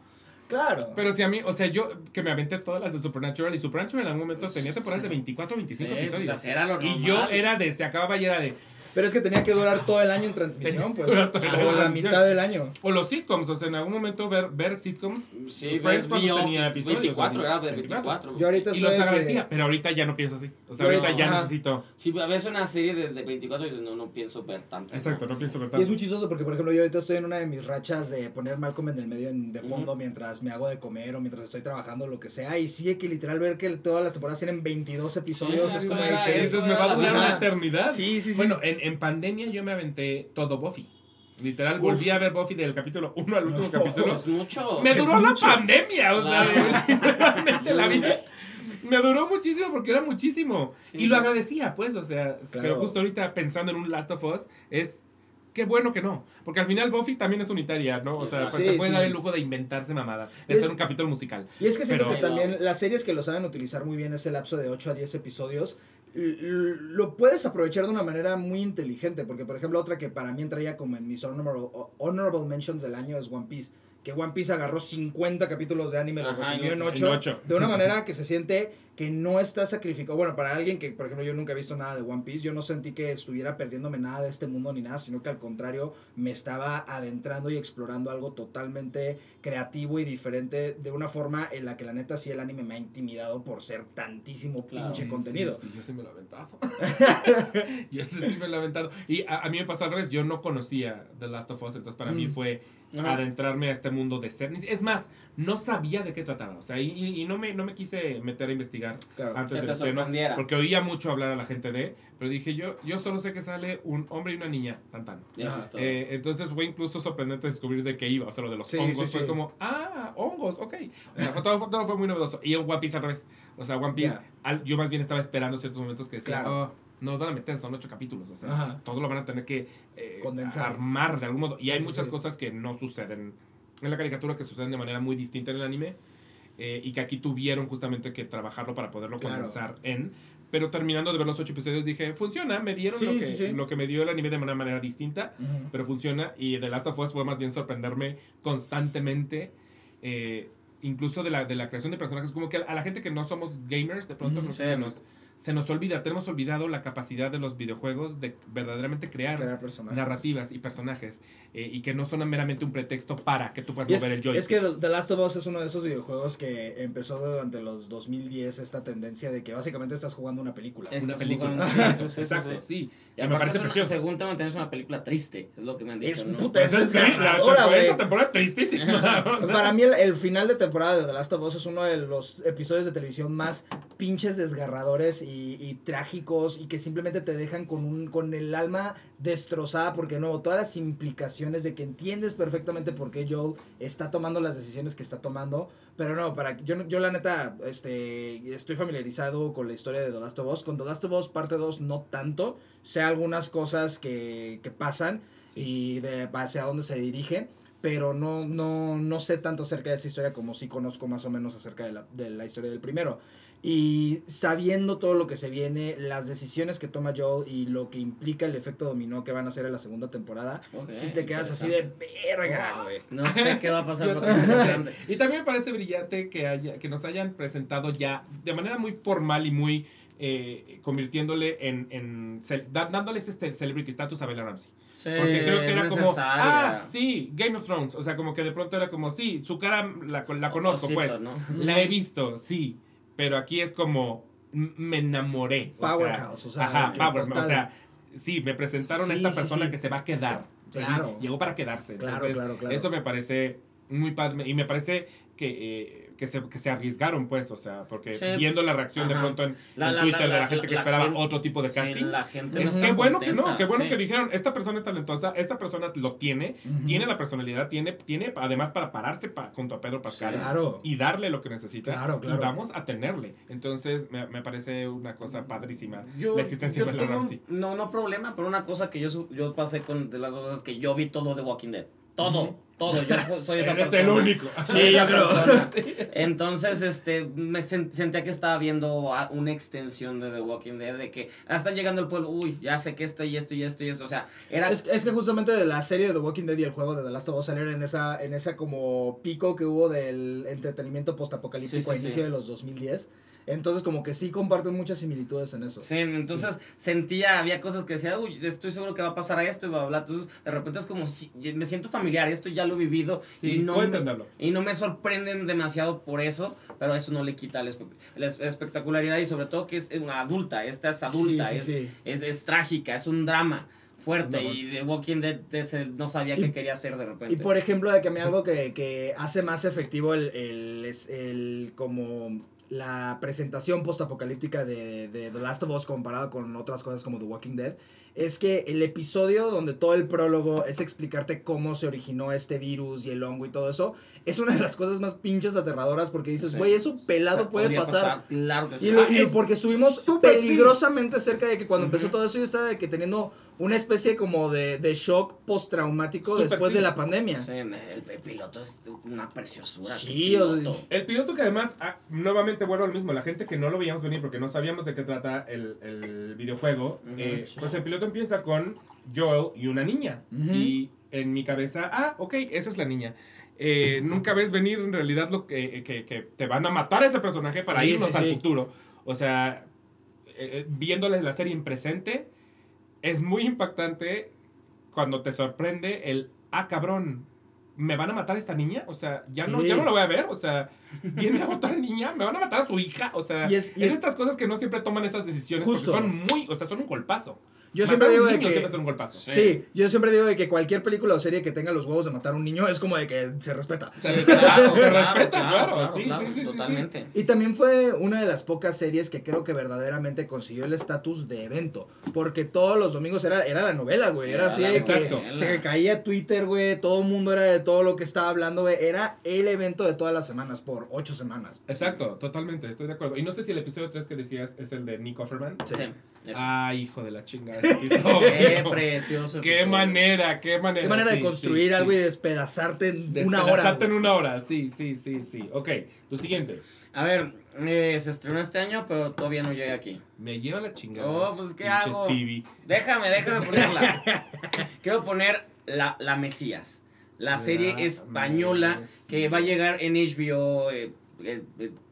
Speaker 4: claro.
Speaker 1: Pero si a mí, o sea, yo que me aventé todas las de Supernatural, y Supernatural en algún momento tenía temporadas de 24 o
Speaker 2: Sí,
Speaker 1: 25
Speaker 2: pues
Speaker 1: episodios.
Speaker 2: así era lo
Speaker 1: y yo era de, se acababa y era de,
Speaker 4: Pero es que tenía que durar todo el año en transmisión, pues. O la
Speaker 1: transmisión.
Speaker 4: mitad del año.
Speaker 1: o los sitcoms, o sea, en algún momento ver, ver sitcoms,
Speaker 2: Sí,
Speaker 1: Friends
Speaker 2: ver
Speaker 1: cuando
Speaker 2: The
Speaker 1: tenía episodios.
Speaker 2: 24,
Speaker 1: o
Speaker 2: era de
Speaker 1: 24.
Speaker 2: 24.
Speaker 4: Yo ahorita
Speaker 1: Y los agradecía, pero ahorita ya no pienso así. O sea, ahorita ya
Speaker 4: ajá.
Speaker 1: necesito.
Speaker 2: Si ves una serie de, de 24 y dices, no, no pienso ver tanto.
Speaker 1: Exacto, no pienso ver
Speaker 4: Y
Speaker 1: tanto.
Speaker 4: es muy chistoso porque, por ejemplo, yo ahorita estoy en una de mis rachas de poner Malcolm en el medio en- de fondo mientras me hago de comer o mientras estoy trabajando, lo que sea. Y sí, que literal ver que todas las temporadas tienen 22 episodios
Speaker 2: Sí,
Speaker 4: es como que...
Speaker 1: Me va a durar una eternidad.
Speaker 4: Sí, sí, sí.
Speaker 1: Bueno, en, en pandemia yo me aventé todo Buffy. Literal,
Speaker 4: Uf.
Speaker 1: volví a ver Buffy del capítulo 1 al último
Speaker 4: No.
Speaker 1: capítulo.
Speaker 2: Es mucho.
Speaker 1: Me duró la
Speaker 4: mucho.
Speaker 1: pandemia, o sea,
Speaker 2: Claro. [laughs]
Speaker 1: realmente la vida. Me duró muchísimo porque era muchísimo.
Speaker 2: Sí,
Speaker 1: y lo
Speaker 2: sí.
Speaker 1: agradecía, pues, o sea,
Speaker 4: Claro.
Speaker 1: pero justo ahorita pensando en un Last of Us, es qué bueno que no. Porque al final Buffy también es unitaria, ¿no? O sea, pues,
Speaker 4: Sí,
Speaker 1: se puede dar el lujo de inventarse mamadas, de
Speaker 4: Es-
Speaker 1: hacer un capítulo musical.
Speaker 4: Y es que siento
Speaker 1: Pero-
Speaker 4: que también las series que lo saben utilizar muy bien ese lapso de 8 a 10 episodios, lo puedes aprovechar de una manera muy inteligente, porque por ejemplo otra que para mí entraría como en mis honorable, honorable mentions del año es One Piece, que One Piece agarró 50 capítulos de anime, lo
Speaker 2: Ajá,
Speaker 4: resumió en
Speaker 2: lo-
Speaker 4: 8,
Speaker 1: en ocho.
Speaker 4: de una [laughs] manera que se siente que no está sacrificado. Bueno, para alguien que, por ejemplo, yo nunca he visto nada de One Piece, yo no sentí que estuviera perdiéndome nada de este mundo ni nada, sino que al contrario me estaba adentrando y explorando algo totalmente creativo y diferente de una forma en la que la neta sí el anime me ha intimidado por ser tantísimo
Speaker 2: Claro.
Speaker 4: pinche
Speaker 1: Sí,
Speaker 4: contenido.
Speaker 1: Sí, sí, yo sí me lo he aventado. [laughs] [laughs] yo sí, sí me lo he aventado. Y a, a mí me pasó al revés, yo no conocía The Last of Us, entonces para mí
Speaker 4: Mm.
Speaker 1: fue
Speaker 2: Ajá.
Speaker 1: adentrarme a este mundo de ser. Es más, no sabía de qué trataba. O sea, y, y- no, me, no me quise meter a investigar
Speaker 4: Claro.
Speaker 1: antes
Speaker 2: Que
Speaker 1: del estreno. Porque oía mucho hablar a la gente de, pero dije yo, yo solo sé que sale un hombre y una niña, tan tan.
Speaker 2: Y eso
Speaker 4: Ajá.
Speaker 2: es todo.
Speaker 1: Eh, entonces fue incluso sorprendente descubrir de qué iba, o sea, lo de los
Speaker 4: Sí,
Speaker 1: hongos
Speaker 4: sí,
Speaker 1: fue como, ah, hongos, ok. O sea, fue todo, fue- todo fue muy novedoso. Y en One Piece al revés. O sea, One Piece, al- yo más bien estaba esperando ciertos momentos que decía,
Speaker 4: Claro.
Speaker 1: oh, no lo van a meter, son ocho capítulos. O sea,
Speaker 4: Ajá.
Speaker 1: todo lo van a tener que eh,
Speaker 4: Condensar.
Speaker 1: armar de algún modo. Y
Speaker 4: Sí,
Speaker 1: hay
Speaker 4: sí,
Speaker 1: muchas
Speaker 4: sí.
Speaker 1: cosas que no suceden en la caricatura, que suceden de manera muy distinta en el anime. eh, y que aquí tuvieron justamente que trabajarlo para poderlo
Speaker 4: Claro.
Speaker 1: condensar en. Pero terminando de ver los ocho episodios dije, funciona, me dieron lo, que, lo que me dio el anime de una manera distinta
Speaker 4: Ujú.
Speaker 1: pero funciona. Y The Last of Us fue más bien sorprenderme constantemente, eh, incluso de la, de la creación de personajes. Como que a la gente que no somos gamers, de pronto
Speaker 4: Ujú,
Speaker 1: creo que
Speaker 2: sí.
Speaker 1: se nos, se nos olvida, tenemos olvidado la capacidad de los videojuegos de verdaderamente crear,
Speaker 4: Crear
Speaker 1: narrativas y personajes eh, y que no son meramente un pretexto para que tú puedas
Speaker 4: Y es,
Speaker 1: mover el joystick.
Speaker 4: es que The- Last of Us es uno de esos videojuegos que empezó durante los 2010 esta tendencia de que básicamente estás jugando una película.
Speaker 2: Es-
Speaker 1: una película.
Speaker 2: jugando- sí, sí, sí,
Speaker 1: Exacto,
Speaker 2: sí.
Speaker 1: sí.
Speaker 2: Y
Speaker 1: Y me parece
Speaker 2: es una- según tengo entendido, es una película triste, es lo que me han dicho,
Speaker 4: Es
Speaker 2: ¿no?
Speaker 4: puta, es [laughs]
Speaker 1: Esa es temporada-
Speaker 4: güey.
Speaker 1: esa temporada tristísima. [laughs]
Speaker 4: Para mí el, el final de temporada de The Last of Us es uno de los episodios de televisión más pinches desgarradores y, y trágicos y que simplemente te dejan con un con el alma destrozada porque no todas las implicaciones de que entiendes perfectamente por qué Joel está tomando las decisiones que está tomando pero no para yo yo la neta este estoy familiarizado con la historia de The Last of Us con The Last of Us parte 2 no tanto sé algunas cosas que, que pasan y de hacia dónde se dirige pero no, no, no sé tanto acerca de esa historia como sí conozco más o menos acerca de la, de la historia del primero. Y sabiendo todo lo que se viene, las decisiones que toma Joel y lo que implica el efecto dominó que van a hacer en la segunda temporada, si te quedas así de verga, güey.
Speaker 2: No sé qué va a pasar [laughs] interesante.
Speaker 1: Y también me parece brillante que, haya, que nos hayan presentado ya de manera muy formal y muy eh, convirtiéndole en, en dándoles este celebrity status a Bella Ramsey.
Speaker 2: Sí,
Speaker 1: Porque creo que era como, ah, sí, Game of Thrones. O sea, como que de pronto era como, sí, su cara la, la conozco,
Speaker 2: Osito,
Speaker 1: pues.
Speaker 2: ¿no?
Speaker 1: La he visto, sí. Pero aquí es como, me enamoré. o sea,
Speaker 4: Powerhouse, o sea,
Speaker 1: Ajá,
Speaker 4: que
Speaker 1: power,
Speaker 4: total.
Speaker 1: o sea, sí, me presentaron a esta persona
Speaker 4: sí.
Speaker 1: que se va a quedar.
Speaker 4: Claro.
Speaker 1: llegó para quedarse.
Speaker 4: Claro,
Speaker 1: Entonces,
Speaker 4: claro, claro.
Speaker 1: Eso me parece muy padre. Y me parece que, eh, que, se, que se arriesgaron, pues. O sea, porque
Speaker 2: Sí.
Speaker 1: viendo la reacción de pronto en,
Speaker 2: La-
Speaker 1: en
Speaker 2: la-
Speaker 1: Twitter
Speaker 2: la-
Speaker 1: de la
Speaker 2: la-
Speaker 1: gente que
Speaker 2: la
Speaker 1: esperaba
Speaker 2: gente-
Speaker 1: otro tipo de
Speaker 2: Sí,
Speaker 1: casting.
Speaker 2: la gente
Speaker 1: es
Speaker 2: no está
Speaker 1: bueno que no, qué bueno
Speaker 2: sí.
Speaker 1: que dijeron, esta persona es talentosa, esta persona lo tiene, tiene la personalidad, tiene, tiene además para pararse pa- junto a Pedro Pascal
Speaker 4: Claro.
Speaker 1: y darle lo que necesita
Speaker 4: Claro, claro.
Speaker 1: y vamos a tenerle. Entonces me, me parece una cosa padrísima
Speaker 2: Yo,
Speaker 1: la existencia
Speaker 2: yo
Speaker 1: de Bella Ramsey.
Speaker 2: no, no problema, pero una cosa que yo, su- yo pasé con de las cosas que yo vi todo de Walking Dead. Todo, todo. Yo soy esa
Speaker 1: Eres
Speaker 2: persona.
Speaker 1: el único.
Speaker 4: Sí, yo creo. [laughs]
Speaker 2: Entonces, este, me sen- sentía que estaba viendo una extensión de The Walking Dead, de que ah, están llegando al pueblo, uy, ya sé que esto y esto y esto y esto. O sea, era...
Speaker 4: Es, es que justamente de la serie de The Walking Dead y el juego de The Last of Us salieron en esa, en esa como pico que hubo del entretenimiento postapocalíptico
Speaker 2: Sí, sí,
Speaker 4: a
Speaker 2: sí.
Speaker 4: inicio de los 2010. Entonces como que sí comparten muchas similitudes en eso.
Speaker 2: Sí, entonces sentía, había cosas que decía, uy, estoy seguro que va a pasar a esto y bla, bla, bla. Entonces, de repente es como, si, me siento familiar, esto ya lo he vivido
Speaker 1: Sí,
Speaker 2: y no
Speaker 1: puedo
Speaker 2: me-
Speaker 1: entenderlo.
Speaker 2: Y no me sorprenden demasiado por eso, pero eso no le quita la, espe- la es- espectacularidad y sobre todo que es una adulta, esta es adulta,
Speaker 4: Sí, sí,
Speaker 2: es,
Speaker 4: sí.
Speaker 2: Es, es trágica, es un drama fuerte
Speaker 1: No,
Speaker 2: y The Walking Dead no sabía
Speaker 4: Y-
Speaker 2: qué quería hacer de repente.
Speaker 4: Y por ejemplo, de que a mí [laughs] algo que, que hace más efectivo el, el como la presentación postapocalíptica de, de The Last of Us comparado con otras cosas como The Walking Dead es que el episodio donde todo el prólogo es explicarte cómo se originó este virus y el hongo y todo eso es una de las cosas más pinches aterradoras porque dices,
Speaker 2: Sí.
Speaker 4: güey, eso pelado puede
Speaker 2: Podría
Speaker 4: pasar.
Speaker 2: Claro que sí.
Speaker 4: Y, lo-
Speaker 1: Ah,
Speaker 4: y
Speaker 1: es
Speaker 4: porque estuvimos
Speaker 1: sí.
Speaker 4: peligrosamente cerca de que cuando empezó todo eso yo estaba de que teniendo una especie como de, de shock postraumático después
Speaker 1: sí.
Speaker 4: de la pandemia.
Speaker 2: Sí, el, el piloto es una preciosura.
Speaker 4: Sí, o sea,
Speaker 2: piloto.
Speaker 1: El piloto que además, ah, nuevamente vuelvo al mismo, la gente que no lo veíamos venir porque no sabíamos de qué trata el, el videojuego, eh, pues el piloto empieza con Joel y una niña.
Speaker 4: Ujú.
Speaker 1: Y en mi cabeza, ah, ok, esa es la niña. Eh, nunca ves venir en realidad lo que, que, que te van a matar a ese personaje para
Speaker 4: Sí,
Speaker 1: irnos
Speaker 4: sí,
Speaker 1: al
Speaker 4: sí.
Speaker 1: futuro. O sea, eh, eh, viéndoles la serie en presente, es muy impactante cuando te sorprende el, ah, cabrón, ¿me van a matar a esta niña? O sea, ya, no, ya no la voy a ver. O sea, viene a otra niña, me van a matar a su hija. O sea,
Speaker 4: Y es- y
Speaker 1: es,
Speaker 4: es-
Speaker 1: estas cosas que no siempre toman esas decisiones
Speaker 4: Justo.
Speaker 1: porque son muy, o sea, son un golpazo.
Speaker 4: Yo
Speaker 1: Matar
Speaker 4: siempre digo
Speaker 1: un
Speaker 4: de que
Speaker 1: siempre es un golpazo.
Speaker 4: Sí, yo siempre digo de que cualquier película o serie que tenga los huevos de matar a un niño es como de que se respeta.
Speaker 1: Se
Speaker 2: Sí,
Speaker 1: respeta, [laughs]
Speaker 2: claro,
Speaker 1: se
Speaker 2: claro,
Speaker 1: respeta,
Speaker 2: claro,
Speaker 1: claro.
Speaker 2: claro,
Speaker 1: Sí,
Speaker 2: claro,
Speaker 1: sí, sí, sí, sí.
Speaker 2: totalmente.
Speaker 4: Y también fue una de las pocas series que creo que verdaderamente consiguió el estatus de evento. Porque todos los domingos era, era la novela, güey. Era
Speaker 2: Era
Speaker 4: así
Speaker 2: la
Speaker 4: de que se caía Twitter, güey. Todo el mundo era de todo lo que estaba hablando, güey. Era el evento de todas las semanas, por ocho semanas.
Speaker 1: Exacto, totalmente, estoy de acuerdo. Y no sé si el episodio 3 que decías es el de Nick Offerman.
Speaker 2: Sí.
Speaker 1: Ah, hijo de la chingada.
Speaker 2: Qué precioso.
Speaker 1: Qué
Speaker 2: episodio.
Speaker 1: manera, qué manera.
Speaker 4: Qué manera
Speaker 1: sí,
Speaker 4: de construir
Speaker 1: sí,
Speaker 4: algo
Speaker 1: sí.
Speaker 4: y despedazarte en una hora.
Speaker 1: Despedazarte en una hora, sí, sí, sí, sí. Ok, tu siguiente.
Speaker 2: A ver, eh, se estrenó este año, pero todavía no llega aquí.
Speaker 1: Me lleva la chingada.
Speaker 2: Oh, pues, ¿qué hago?
Speaker 1: Stevie.
Speaker 2: Déjame, déjame ponerla. [laughs] Quiero poner la, la Mesías. La serie
Speaker 1: La
Speaker 2: española
Speaker 1: Mesías.
Speaker 2: que va a llegar en HBO eh, eh,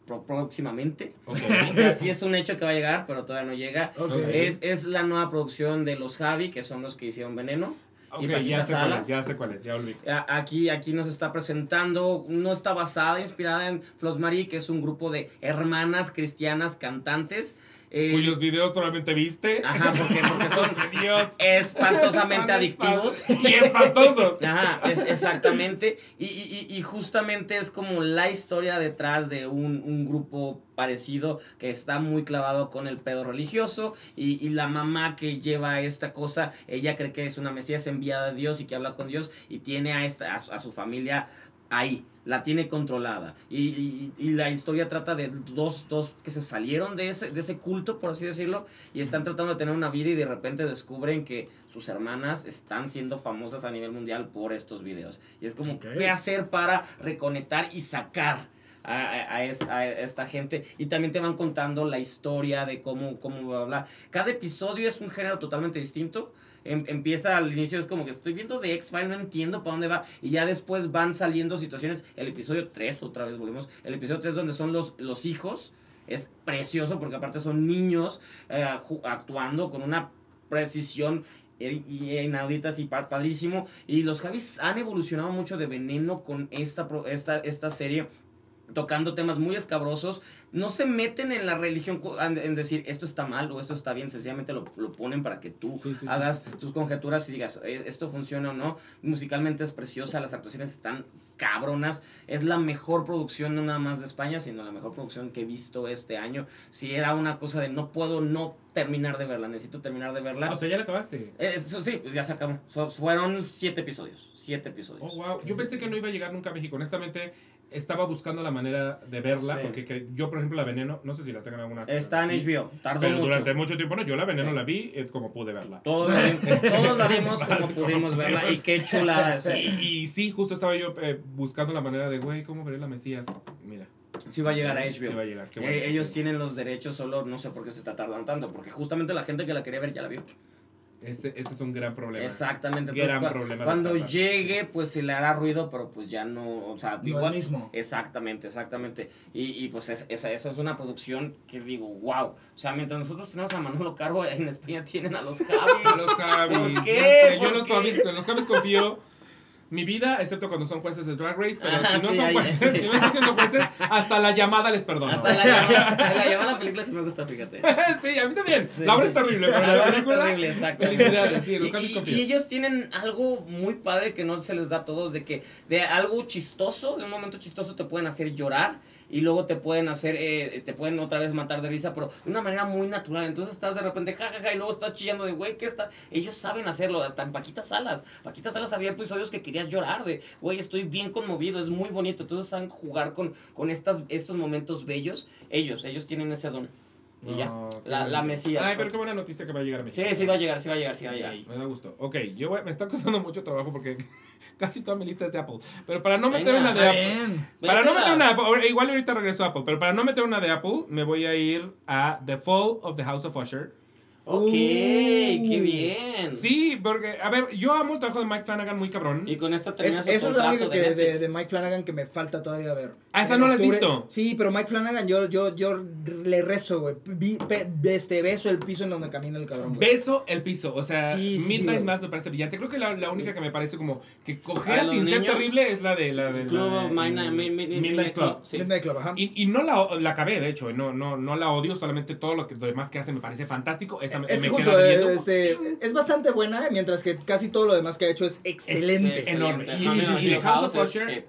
Speaker 2: próximamente.
Speaker 1: Ok. [laughs]
Speaker 2: O sea, sí es un hecho que va a llegar, pero todavía no llega.
Speaker 4: Ok.
Speaker 2: Es, es la nueva producción de los Javi, que son los que hicieron Veneno.
Speaker 1: Ok,
Speaker 2: Y
Speaker 1: ya sé
Speaker 2: Salas.
Speaker 1: es, ya sé cuál es, ya olvidé.
Speaker 2: Aquí, aquí nos está presentando, no está basada, inspirada en Flos Marie, que es un grupo de hermanas cristianas cantantes. Eh,
Speaker 1: Cuyos videos probablemente viste.
Speaker 2: Ajá, porque, porque son [laughs]
Speaker 1: Dios.
Speaker 2: espantosamente
Speaker 1: Son
Speaker 2: adictivos.
Speaker 1: Y espantosos.
Speaker 2: Ajá, es, exactamente. Y, y, y- justamente es como la historia detrás de un, un grupo parecido que está muy clavado con el pedo religioso y, y la mamá que lleva esta cosa, ella cree que es una mesías enviada de Dios y que habla con Dios y tiene a, esta, a, a su familia ahí, la tiene controlada. Y, y- y la historia trata de dos, dos que se salieron de ese, de ese culto, por así decirlo, y están tratando de tener una vida y de repente descubren que sus hermanas están siendo famosas a nivel mundial por estos videos. Y es como,
Speaker 4: Ok.
Speaker 2: ¿qué hacer para reconectar y sacar? A, a- esta, a esta gente y también te van contando la historia de cómo, cómo bla, bla. Cada episodio es un género totalmente distinto. Em- empieza al inicio, es como que estoy viendo de X-Files, no entiendo para dónde va. Y ya después van saliendo situaciones. El episodio 3, otra vez volvemos. El episodio 3 donde son los, los hijos. Es precioso porque aparte son niños eh, actuando con una precisión eh, y inauditas y pa- padrísimo. Y los Javis han evolucionado mucho de veneno con esta, esta, esta serie tocando temas muy escabrosos, no se meten en la religión en decir esto está mal o esto está bien, sencillamente lo, lo ponen para que tú
Speaker 1: Sí, sí, sí,
Speaker 2: hagas
Speaker 1: sí,
Speaker 2: tus conjeturas y digas "Eh, esto funciona o no. Musicalmente es preciosa, las actuaciones están cabronas, es la mejor producción no nada más de España, sino la mejor producción que he visto este año. Si era una cosa de no puedo no terminar de verla, necesito terminar de verla.
Speaker 1: O sea, ya la acabaste.
Speaker 2: Eh, Eso sí, pues ya se acabó. So- fueron siete episodios. Siete episodios.
Speaker 1: Oh, wow. Yo pensé que no iba a llegar nunca a México. Honestamente, estaba buscando la manera de verla.
Speaker 2: Sí.
Speaker 1: Porque que- yo, por ejemplo, la Veneno, no sé si la tengan alguna.
Speaker 2: Está en HBO. Tardó
Speaker 1: Pero
Speaker 2: mucho.
Speaker 1: durante mucho tiempo no. Yo la Veneno
Speaker 2: Sí.
Speaker 1: la vi eh, como pude verla.
Speaker 2: Todos la, vimos, [laughs] todos la vimos como pudimos verla y qué chulada es.
Speaker 1: Y, y sí, justo estaba yo eh, buscando la manera de, güey, ¿cómo veré la Mesías? Mira.
Speaker 2: Sí va a llegar a HBO.
Speaker 1: Sí va a llegar. Qué
Speaker 2: Eh,
Speaker 1: bueno.
Speaker 2: ellos tienen los derechos, solo no sé por qué se está tardando tanto, porque justamente la gente que la quería ver ya la vio.
Speaker 1: Ese, ese es un gran problema.
Speaker 2: Exactamente.
Speaker 1: Gran
Speaker 2: Entonces,
Speaker 1: problema
Speaker 2: cuando llegue, pues se le hará ruido, pero pues ya no, o sea,
Speaker 4: No
Speaker 2: igual.
Speaker 4: mismo.
Speaker 2: Exactamente, exactamente. Y, y pues es- esa, esa es una producción que digo, wow. O sea, mientras nosotros tenemos a Manolo Cargo, en España tienen a los
Speaker 1: A
Speaker 2: Javis.
Speaker 1: los Javis.
Speaker 2: ¿Por
Speaker 1: ya
Speaker 2: qué?
Speaker 1: sé, Yo
Speaker 2: ¿Por
Speaker 1: los? Javis, con los Javis confío mi vida, excepto cuando son jueces de Drag Race, pero
Speaker 2: Ajá,
Speaker 1: si no
Speaker 2: sí,
Speaker 1: son jueces,
Speaker 2: sí.
Speaker 1: si no están siendo jueces, hasta la llamada les perdono.
Speaker 2: Hasta la, llamada- [laughs] la llamada película sí me gusta, fíjate. [laughs]
Speaker 1: sí, a mí también.
Speaker 2: Sí.
Speaker 1: La obra es terrible, pero
Speaker 2: La
Speaker 1: la
Speaker 2: es terrible, exacto. Y- y ellos tienen algo muy padre que no se les da a todos, de que de algo chistoso, de un momento chistoso te pueden hacer llorar y luego te pueden hacer, eh, te pueden otra vez matar de risa, pero de una manera muy natural. Entonces estás de repente, jajaja, y luego estás chillando de, güey, ¿qué está? Ellos saben hacerlo, hasta en Paquita Salas. Paquita Salas había episodios que querías llorar de, güey, estoy bien conmovido, es muy bonito. Entonces saben jugar con, con estas, estos momentos bellos. Ellos, ellos tienen ese don. Y ya,
Speaker 1: No,
Speaker 2: la, la. Mesías.
Speaker 1: Ay, pero qué buena noticia que va a llegar a México.
Speaker 2: Sí, sí va a llegar, sí va a llegar, sí va a llegar.
Speaker 1: Me da gusto. Ok, yo voy- me está costando mucho trabajo porque [laughs] casi toda mi lista es de Apple. Pero para no meter
Speaker 2: Venga,
Speaker 1: una de Apple.
Speaker 4: bien.
Speaker 1: Para no meter una de Apple, igual ahorita regreso a Apple, pero para no meter una de Apple, me voy a ir a The Fall of the House of Usher.
Speaker 2: Ok,
Speaker 4: Uh.
Speaker 2: qué bien.
Speaker 1: Sí, porque, a ver, yo amo el trabajo de Mike Flanagan muy cabrón.
Speaker 2: Y con esta
Speaker 4: Es-
Speaker 2: terminas tu
Speaker 4: esa es la única que de, de Mike Flanagan que me falta todavía ver.
Speaker 1: Ah, esa
Speaker 4: En
Speaker 1: no la has visto.
Speaker 4: Sí, pero Mike Flanagan, yo, yo, yo le rezo, güey. Este, beso el piso en donde camina el cabrón, güey.
Speaker 1: Beso el piso, o sea,
Speaker 4: Sí, sí, sí,
Speaker 1: Midnight
Speaker 4: güey.
Speaker 1: Mass me parece brillante. Creo que la, la única que me parece como que
Speaker 2: ¿A
Speaker 1: cojea
Speaker 2: los
Speaker 1: sin ser
Speaker 2: niños?
Speaker 1: terrible es la de la de
Speaker 2: Club
Speaker 1: la de-
Speaker 2: of Midnight, Mi- Mi- Mi-
Speaker 1: Midnight Club.
Speaker 2: sí.
Speaker 4: Midnight Club, ajá.
Speaker 1: Y, y no la, la acabé, de hecho, no, no, no la odio, solamente todo lo, que, lo demás que hace me parece fantástico. Esa
Speaker 4: Es que
Speaker 1: me
Speaker 4: justo,
Speaker 1: queda
Speaker 4: eh, este, es bastante buena, mientras que casi todo lo demás que ha hecho es excelente.
Speaker 2: Sí,
Speaker 1: enorme.
Speaker 2: excelente.
Speaker 1: Sí, sí, sí, House of
Speaker 2: es-
Speaker 1: Usher.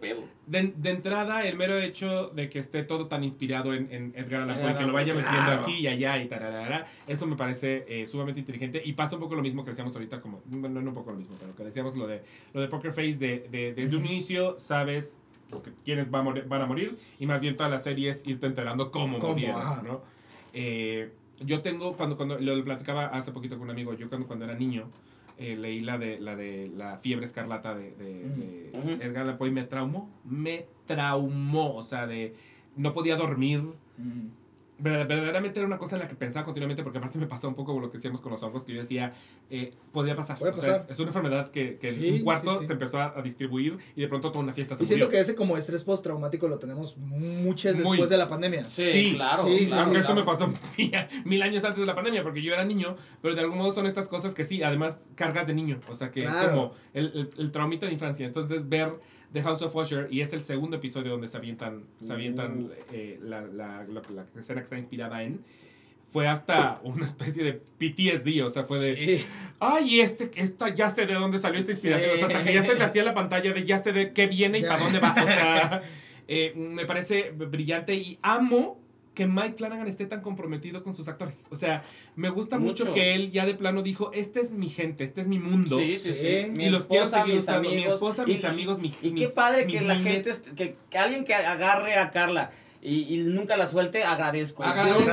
Speaker 1: De, de entrada, el mero hecho de que esté todo tan inspirado en, en Edgar Allan Poe, que lo vaya
Speaker 2: Poe,
Speaker 1: metiendo
Speaker 4: claro.
Speaker 1: aquí y allá y tararara, eso me parece eh, sumamente inteligente. Y pasa un poco lo mismo que decíamos ahorita, como, bueno, no un poco lo mismo, pero que decíamos lo de, lo de Poker Face, de, de- desde un inicio sabes morir- van a morir y más bien toda la serie es irte enterando cómo,
Speaker 4: Cómo,
Speaker 1: murieron. ¿no? Eh, yo tengo, cuando, cuando lo platicaba hace poquito con un amigo, yo cuando, cuando era niño, eh, leí la de la de la fiebre escarlata de, de-. Edgar Allan Poe y me traumó, me traumó, o sea, de no podía dormir, verdaderamente era una cosa en la que pensaba continuamente, porque aparte me pasó un poco lo que decíamos con los hongos, que yo decía, eh, podría pasar.
Speaker 4: Puede
Speaker 1: O sea, es, es una enfermedad que, que
Speaker 4: Sí,
Speaker 1: en un cuarto
Speaker 4: sí, sí.
Speaker 1: se empezó a, a distribuir y de pronto toda una fiesta se
Speaker 4: Y siento
Speaker 1: murió.
Speaker 4: que ese como estrés postraumático lo tenemos muchas
Speaker 1: Muy.
Speaker 4: después de la pandemia.
Speaker 2: Sí,
Speaker 1: Sí,
Speaker 2: claro.
Speaker 4: sí, sí,
Speaker 2: claro,
Speaker 1: Aunque eso
Speaker 2: claro.
Speaker 1: me pasó [laughs] mil, mil años antes de la pandemia, porque yo era niño, pero de algún modo son estas cosas que sí, además cargas de niño, o sea que
Speaker 4: Claro.
Speaker 1: es como el, el, el traumita de infancia. Entonces ver The House of Usher, y es el segundo episodio donde se avientan, se avientan
Speaker 2: Uh.
Speaker 1: eh, la, la, la, la escena que está inspirada en, fue hasta una especie de PTSD, o sea, fue de,
Speaker 4: Sí.
Speaker 1: ay, este, esta, ya sé de dónde salió esta inspiración,
Speaker 2: Sí.
Speaker 1: o sea, hasta que ya se le hacía la pantalla de ya sé de qué viene y para dónde va, o sea, [laughs] eh, me parece brillante y amo que Mike Flanagan esté tan comprometido con sus actores. O sea, me gusta mucho,
Speaker 2: Mucho.
Speaker 1: que él ya de plano dijo, este es mi gente, este es mi mundo.
Speaker 2: Sí, sí,
Speaker 4: Sí.
Speaker 2: sí. Mi
Speaker 1: Y los quiero
Speaker 2: esposa,
Speaker 1: seguir
Speaker 2: mis
Speaker 1: usando. Mi
Speaker 2: amigos.
Speaker 1: esposa,
Speaker 2: Y-
Speaker 1: mis amigos, mi
Speaker 2: Y qué
Speaker 1: mis-
Speaker 2: padre
Speaker 1: mis
Speaker 2: que la gente, est- que, que alguien que agarre a Carla y, y nunca la suelte, agradezco.
Speaker 1: Agradezco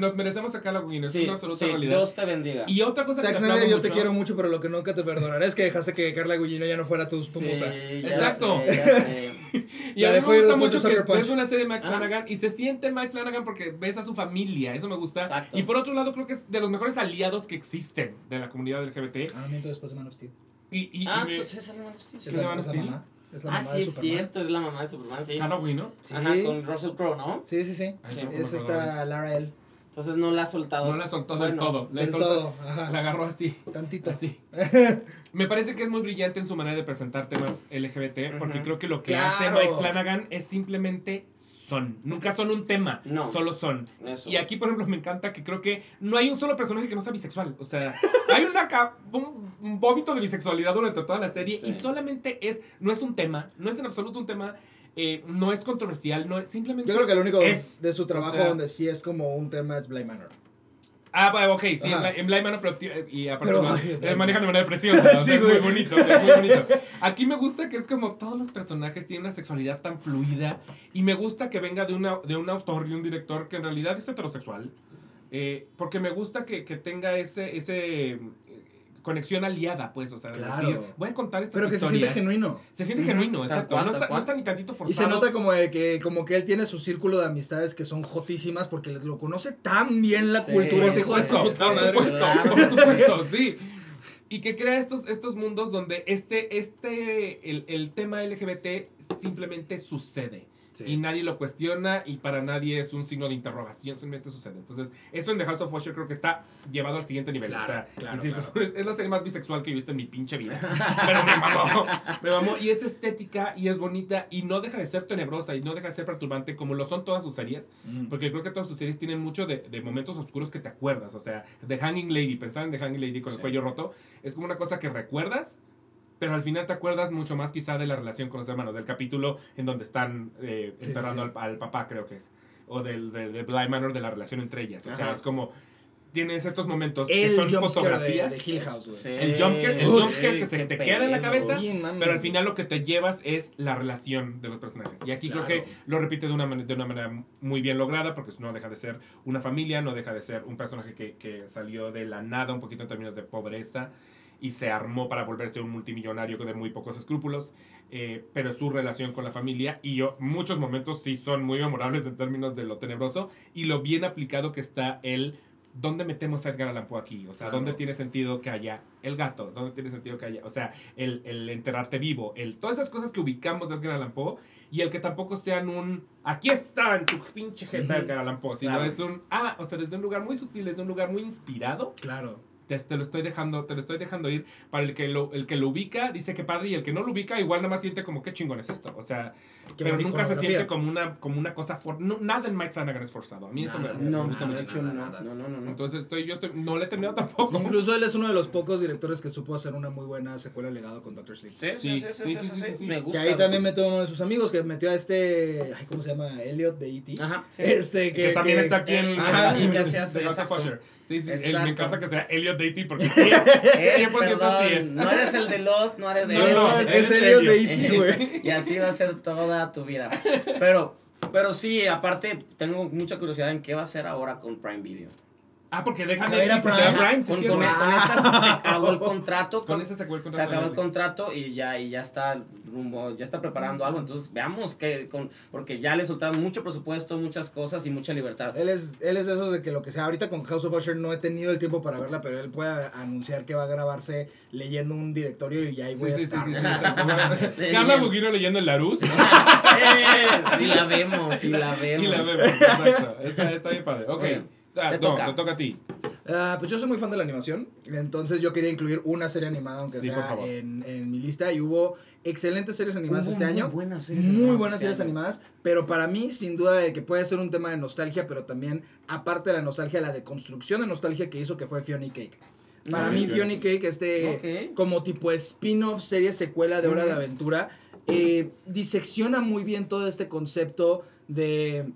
Speaker 1: nos merecemos a Carla Guin, es
Speaker 2: Sí,
Speaker 1: una absoluta
Speaker 2: sí,
Speaker 1: realidad.
Speaker 2: Dios te bendiga.
Speaker 1: Y otra cosa
Speaker 4: Zack
Speaker 1: que
Speaker 4: Snyder, yo te quiero mucho, pero lo que nunca te perdonaré es que dejaste que Carla Gugino ya no fuera tu, tu
Speaker 2: Sí,
Speaker 4: musa.
Speaker 1: Exacto.
Speaker 2: sé, ya sé. [laughs]
Speaker 1: Y
Speaker 4: La
Speaker 1: a mí
Speaker 4: dejó
Speaker 1: me gusta mucho que ves una serie de Mike
Speaker 2: Ah.
Speaker 1: Flanagan y se siente Mike Flanagan porque ves a su familia, eso me gusta.
Speaker 2: Exacto.
Speaker 1: Y por otro lado, creo que es de los mejores aliados que existen de la comunidad LGBT.
Speaker 4: Ah, miento después de Man of Steel.
Speaker 1: Y, y, y
Speaker 2: Ah,
Speaker 1: me-
Speaker 2: entonces es Man of Steel,
Speaker 4: Es
Speaker 2: sí.
Speaker 1: ¿Es
Speaker 4: la,
Speaker 1: de Man
Speaker 4: es
Speaker 1: of
Speaker 4: la
Speaker 1: Steel?
Speaker 4: mamá. Es la
Speaker 2: Ah, sí,
Speaker 4: de
Speaker 2: es
Speaker 4: Superman.
Speaker 2: cierto, es la mamá de Superman, sí.
Speaker 1: Guin, ¿no?
Speaker 4: Sí.
Speaker 2: Ajá, con Russell Crowe, ¿no?
Speaker 4: Sí, sí, sí.
Speaker 1: Ay,
Speaker 2: Sí.
Speaker 1: no
Speaker 4: Es esta. Lara L.
Speaker 2: Entonces no la ha soltado.
Speaker 1: No la soltó del
Speaker 2: Bueno,
Speaker 1: todo. La
Speaker 4: Del
Speaker 1: soltó-
Speaker 4: todo. Ajá.
Speaker 1: La agarró así.
Speaker 4: Tantito.
Speaker 1: Así. [laughs] Me parece que es muy brillante en su manera de presentar temas LGBT, porque creo que lo que
Speaker 4: Claro.
Speaker 1: hace Mike Flanagan es simplemente son. Nunca son un tema,
Speaker 2: No.
Speaker 1: solo son.
Speaker 2: Eso.
Speaker 1: Y aquí, por ejemplo, me encanta que creo que no hay un solo personaje que no sea bisexual. O sea, hay una un vómito de bisexualidad durante toda la serie
Speaker 2: Sí.
Speaker 1: y solamente es, no es un tema, no es en absoluto un tema, eh, no es controversial, no es simplemente...
Speaker 4: Yo creo que el único
Speaker 1: Es,
Speaker 4: de su trabajo
Speaker 1: o sea-
Speaker 4: donde sí es como un tema es Bly Manor.
Speaker 1: Ah, ok, sí, en,
Speaker 4: Ajá.
Speaker 1: Bly- en Bly Manor, pero ti- y aparte
Speaker 4: Pero-
Speaker 1: lo-
Speaker 4: ay,
Speaker 1: eh, manejan de manera preciosa, o sea, [laughs]
Speaker 4: Sí,
Speaker 1: es muy bonito, es muy bonito. Aquí me gusta que es como todos los personajes tienen una sexualidad tan fluida y me gusta que venga de, una, de un autor y un director que en realidad es heterosexual, eh, porque me gusta que, que tenga ese, ese eh, conexión aliada, pues, o sea, de
Speaker 4: Claro.
Speaker 1: decir, voy a contar estas
Speaker 4: Pero que se siente genuino.
Speaker 1: Se siente genuino, exacto.
Speaker 2: cual,
Speaker 1: no, está, no
Speaker 2: cual.
Speaker 1: está ni tantito forzado.
Speaker 4: Y se nota como de que, como que él tiene su círculo de amistades que son jotísimas porque lo conoce tan bien la
Speaker 2: Sí,
Speaker 4: cultura ese hijo de su
Speaker 1: por supuesto, por supuesto, [laughs] sí. Y que crea estos, estos mundos donde este, este, el, el tema LGBT simplemente sucede.
Speaker 4: Sí.
Speaker 1: Y nadie lo cuestiona y para nadie es un signo de interrogación, simplemente sucede. Entonces, eso en The House of Usher creo que está llevado al siguiente nivel.
Speaker 4: Claro,
Speaker 1: o sea,
Speaker 4: claro, claro.
Speaker 1: Es, [laughs] es la serie más bisexual que he visto en mi pinche vida. Pero me mamó, me mamó. Y es estética y es bonita y no deja de ser tenebrosa y no deja de ser perturbante como lo son todas sus series.
Speaker 4: Mm.
Speaker 1: Porque creo que todas sus series tienen mucho de, de momentos oscuros que te acuerdas. O sea, The Hanging Lady, pensar en The Hanging Lady con el
Speaker 2: Sí.
Speaker 1: cuello roto, es como una cosa que recuerdas, pero al final te acuerdas mucho más quizá de la relación con los hermanos, del capítulo en donde están eh,
Speaker 4: Sí, sí,
Speaker 1: enterrando
Speaker 4: sí.
Speaker 1: Al, al papá, creo que es. O del, del, de Bly Manor, de la relación entre ellas. O sea,
Speaker 2: Ajá.
Speaker 1: es como... Tienes estos momentos que
Speaker 4: El
Speaker 1: son
Speaker 4: jumpscare de,
Speaker 1: fotografías.
Speaker 4: de Hill House.
Speaker 2: Sí.
Speaker 1: El jumpscare, el que se te queda en la cabeza,
Speaker 4: Sí,
Speaker 1: pero al final lo que te llevas es la relación de los personajes. Y aquí
Speaker 4: Claro.
Speaker 1: creo que lo repite de una, de una manera muy bien lograda, porque no deja de ser una familia, no deja de ser un personaje que, que salió de la nada un poquito en términos de pobreza y se armó para volverse un multimillonario de muy pocos escrúpulos, eh, pero es su relación con la familia y yo, muchos momentos sí son muy memorables en términos de lo tenebroso y lo bien aplicado que está el ¿dónde metemos a Edgar Allan Poe aquí? O sea,
Speaker 4: Claro.
Speaker 1: ¿dónde tiene sentido que haya el gato? ¿Dónde tiene sentido que haya? O sea, el, el enterrarte vivo, el, todas esas cosas que ubicamos de Edgar Allan Poe y el que tampoco sean un, aquí está en tu pinche jeta Edgar Allan Poe, sino
Speaker 2: Claro.
Speaker 1: es un, ah, o sea, desde un lugar muy sutil, desde un lugar muy inspirado,
Speaker 4: Claro.
Speaker 1: Te, te lo estoy dejando, te lo estoy dejando ir. Para el que lo, el que lo ubica, dice que padre, y el que no lo ubica, igual nada más siente como qué chingón es esto. O sea,
Speaker 4: Qué
Speaker 1: pero nunca se siente como una, como una cosa for, no, nada en Mike Flanagan es forzado. A mí eso
Speaker 4: Nada,
Speaker 1: me, me
Speaker 2: No,
Speaker 1: gusta
Speaker 2: de
Speaker 1: muchísimo.
Speaker 4: nada.
Speaker 2: No, no, no, no.
Speaker 1: Entonces estoy, yo estoy, no le he terminado tampoco.
Speaker 4: Incluso él es uno de los pocos directores que supo hacer una muy buena secuela legado con Doctor Sleep.
Speaker 2: Sí, sí, sí, sí, sí, sí, sí, me
Speaker 4: Que
Speaker 2: gusta.
Speaker 4: ahí también metió a uno de sus amigos que metió a este, ay, ¿cómo se llama? Elliot de E.T.
Speaker 2: Ajá, sí.
Speaker 4: Este
Speaker 1: que, también está aquí en
Speaker 2: Ajá,
Speaker 1: en-
Speaker 2: y que
Speaker 1: en-
Speaker 2: se hace,
Speaker 1: de. Usher. Sí, sí, él- me encanta que sea Elliot Deity porque [laughs] sí es,
Speaker 2: Es,
Speaker 1: 100%
Speaker 2: perdón,
Speaker 1: sí es.
Speaker 2: No eres el de los, no eres de
Speaker 1: No,
Speaker 2: los.
Speaker 1: no,
Speaker 4: es, Elliot de
Speaker 1: Elliot.
Speaker 4: E.T., güey.
Speaker 2: y así va a ser toda tu vida. Pero, pero sí, aparte, tengo mucha curiosidad en qué va a hacer ahora con Prime Video.
Speaker 1: Ah, porque dejan
Speaker 4: Se a ir a
Speaker 1: se a
Speaker 4: Prime.
Speaker 1: Prime, sí,
Speaker 2: con,
Speaker 1: sí, [laughs]
Speaker 2: con- con esta se acabó el contrato.
Speaker 1: Con ese se acabó el
Speaker 2: se
Speaker 1: contrato.
Speaker 2: acabó
Speaker 1: de
Speaker 2: el contrato y ya, y ya está rumbo, ya está preparando algo. Entonces veamos que con, porque ya le soltaron mucho presupuesto, muchas cosas y mucha libertad.
Speaker 4: Él es, él es de esos de que lo que sea. Ahorita con House of Usher no he tenido el tiempo para verla, pero él puede anunciar que va a grabarse leyendo un directorio y ahí
Speaker 1: Sí,
Speaker 4: voy a
Speaker 1: sí, sí,
Speaker 4: estar.
Speaker 1: sí, sí, [laughs] exacto.
Speaker 2: Sí,
Speaker 1: Carla
Speaker 2: bien.
Speaker 1: Bugino leyendo el Larus.
Speaker 2: Eh, sí la vemos, sí la vemos. [laughs]
Speaker 1: Y la vemos, exacto. Está, está bien padre. Ok.
Speaker 2: Oye,
Speaker 1: Ah,
Speaker 2: te
Speaker 1: no,
Speaker 2: toca.
Speaker 1: te toca a ti.
Speaker 4: Ah, pues yo soy muy fan de la animación, entonces yo quería incluir una serie animada, aunque
Speaker 1: Sí, por
Speaker 4: sea
Speaker 1: favor.
Speaker 4: en, en mi lista, y hubo excelentes series animadas
Speaker 2: Hubo
Speaker 4: este
Speaker 2: muy
Speaker 4: año.
Speaker 2: buenas series
Speaker 4: muy
Speaker 2: animadas
Speaker 4: buenas
Speaker 2: este
Speaker 4: series
Speaker 2: año.
Speaker 4: animadas, pero para mí, sin duda, de que puede ser un tema de nostalgia, pero también, aparte de la nostalgia, la deconstrucción de nostalgia que hizo que fue Fiona y Cake. Para
Speaker 2: Mm.
Speaker 4: mí. Fiona y Cake, este,
Speaker 2: Ok.
Speaker 4: como tipo spin-off, serie secuela de Hora de Aventura, eh, disecciona muy bien todo este concepto de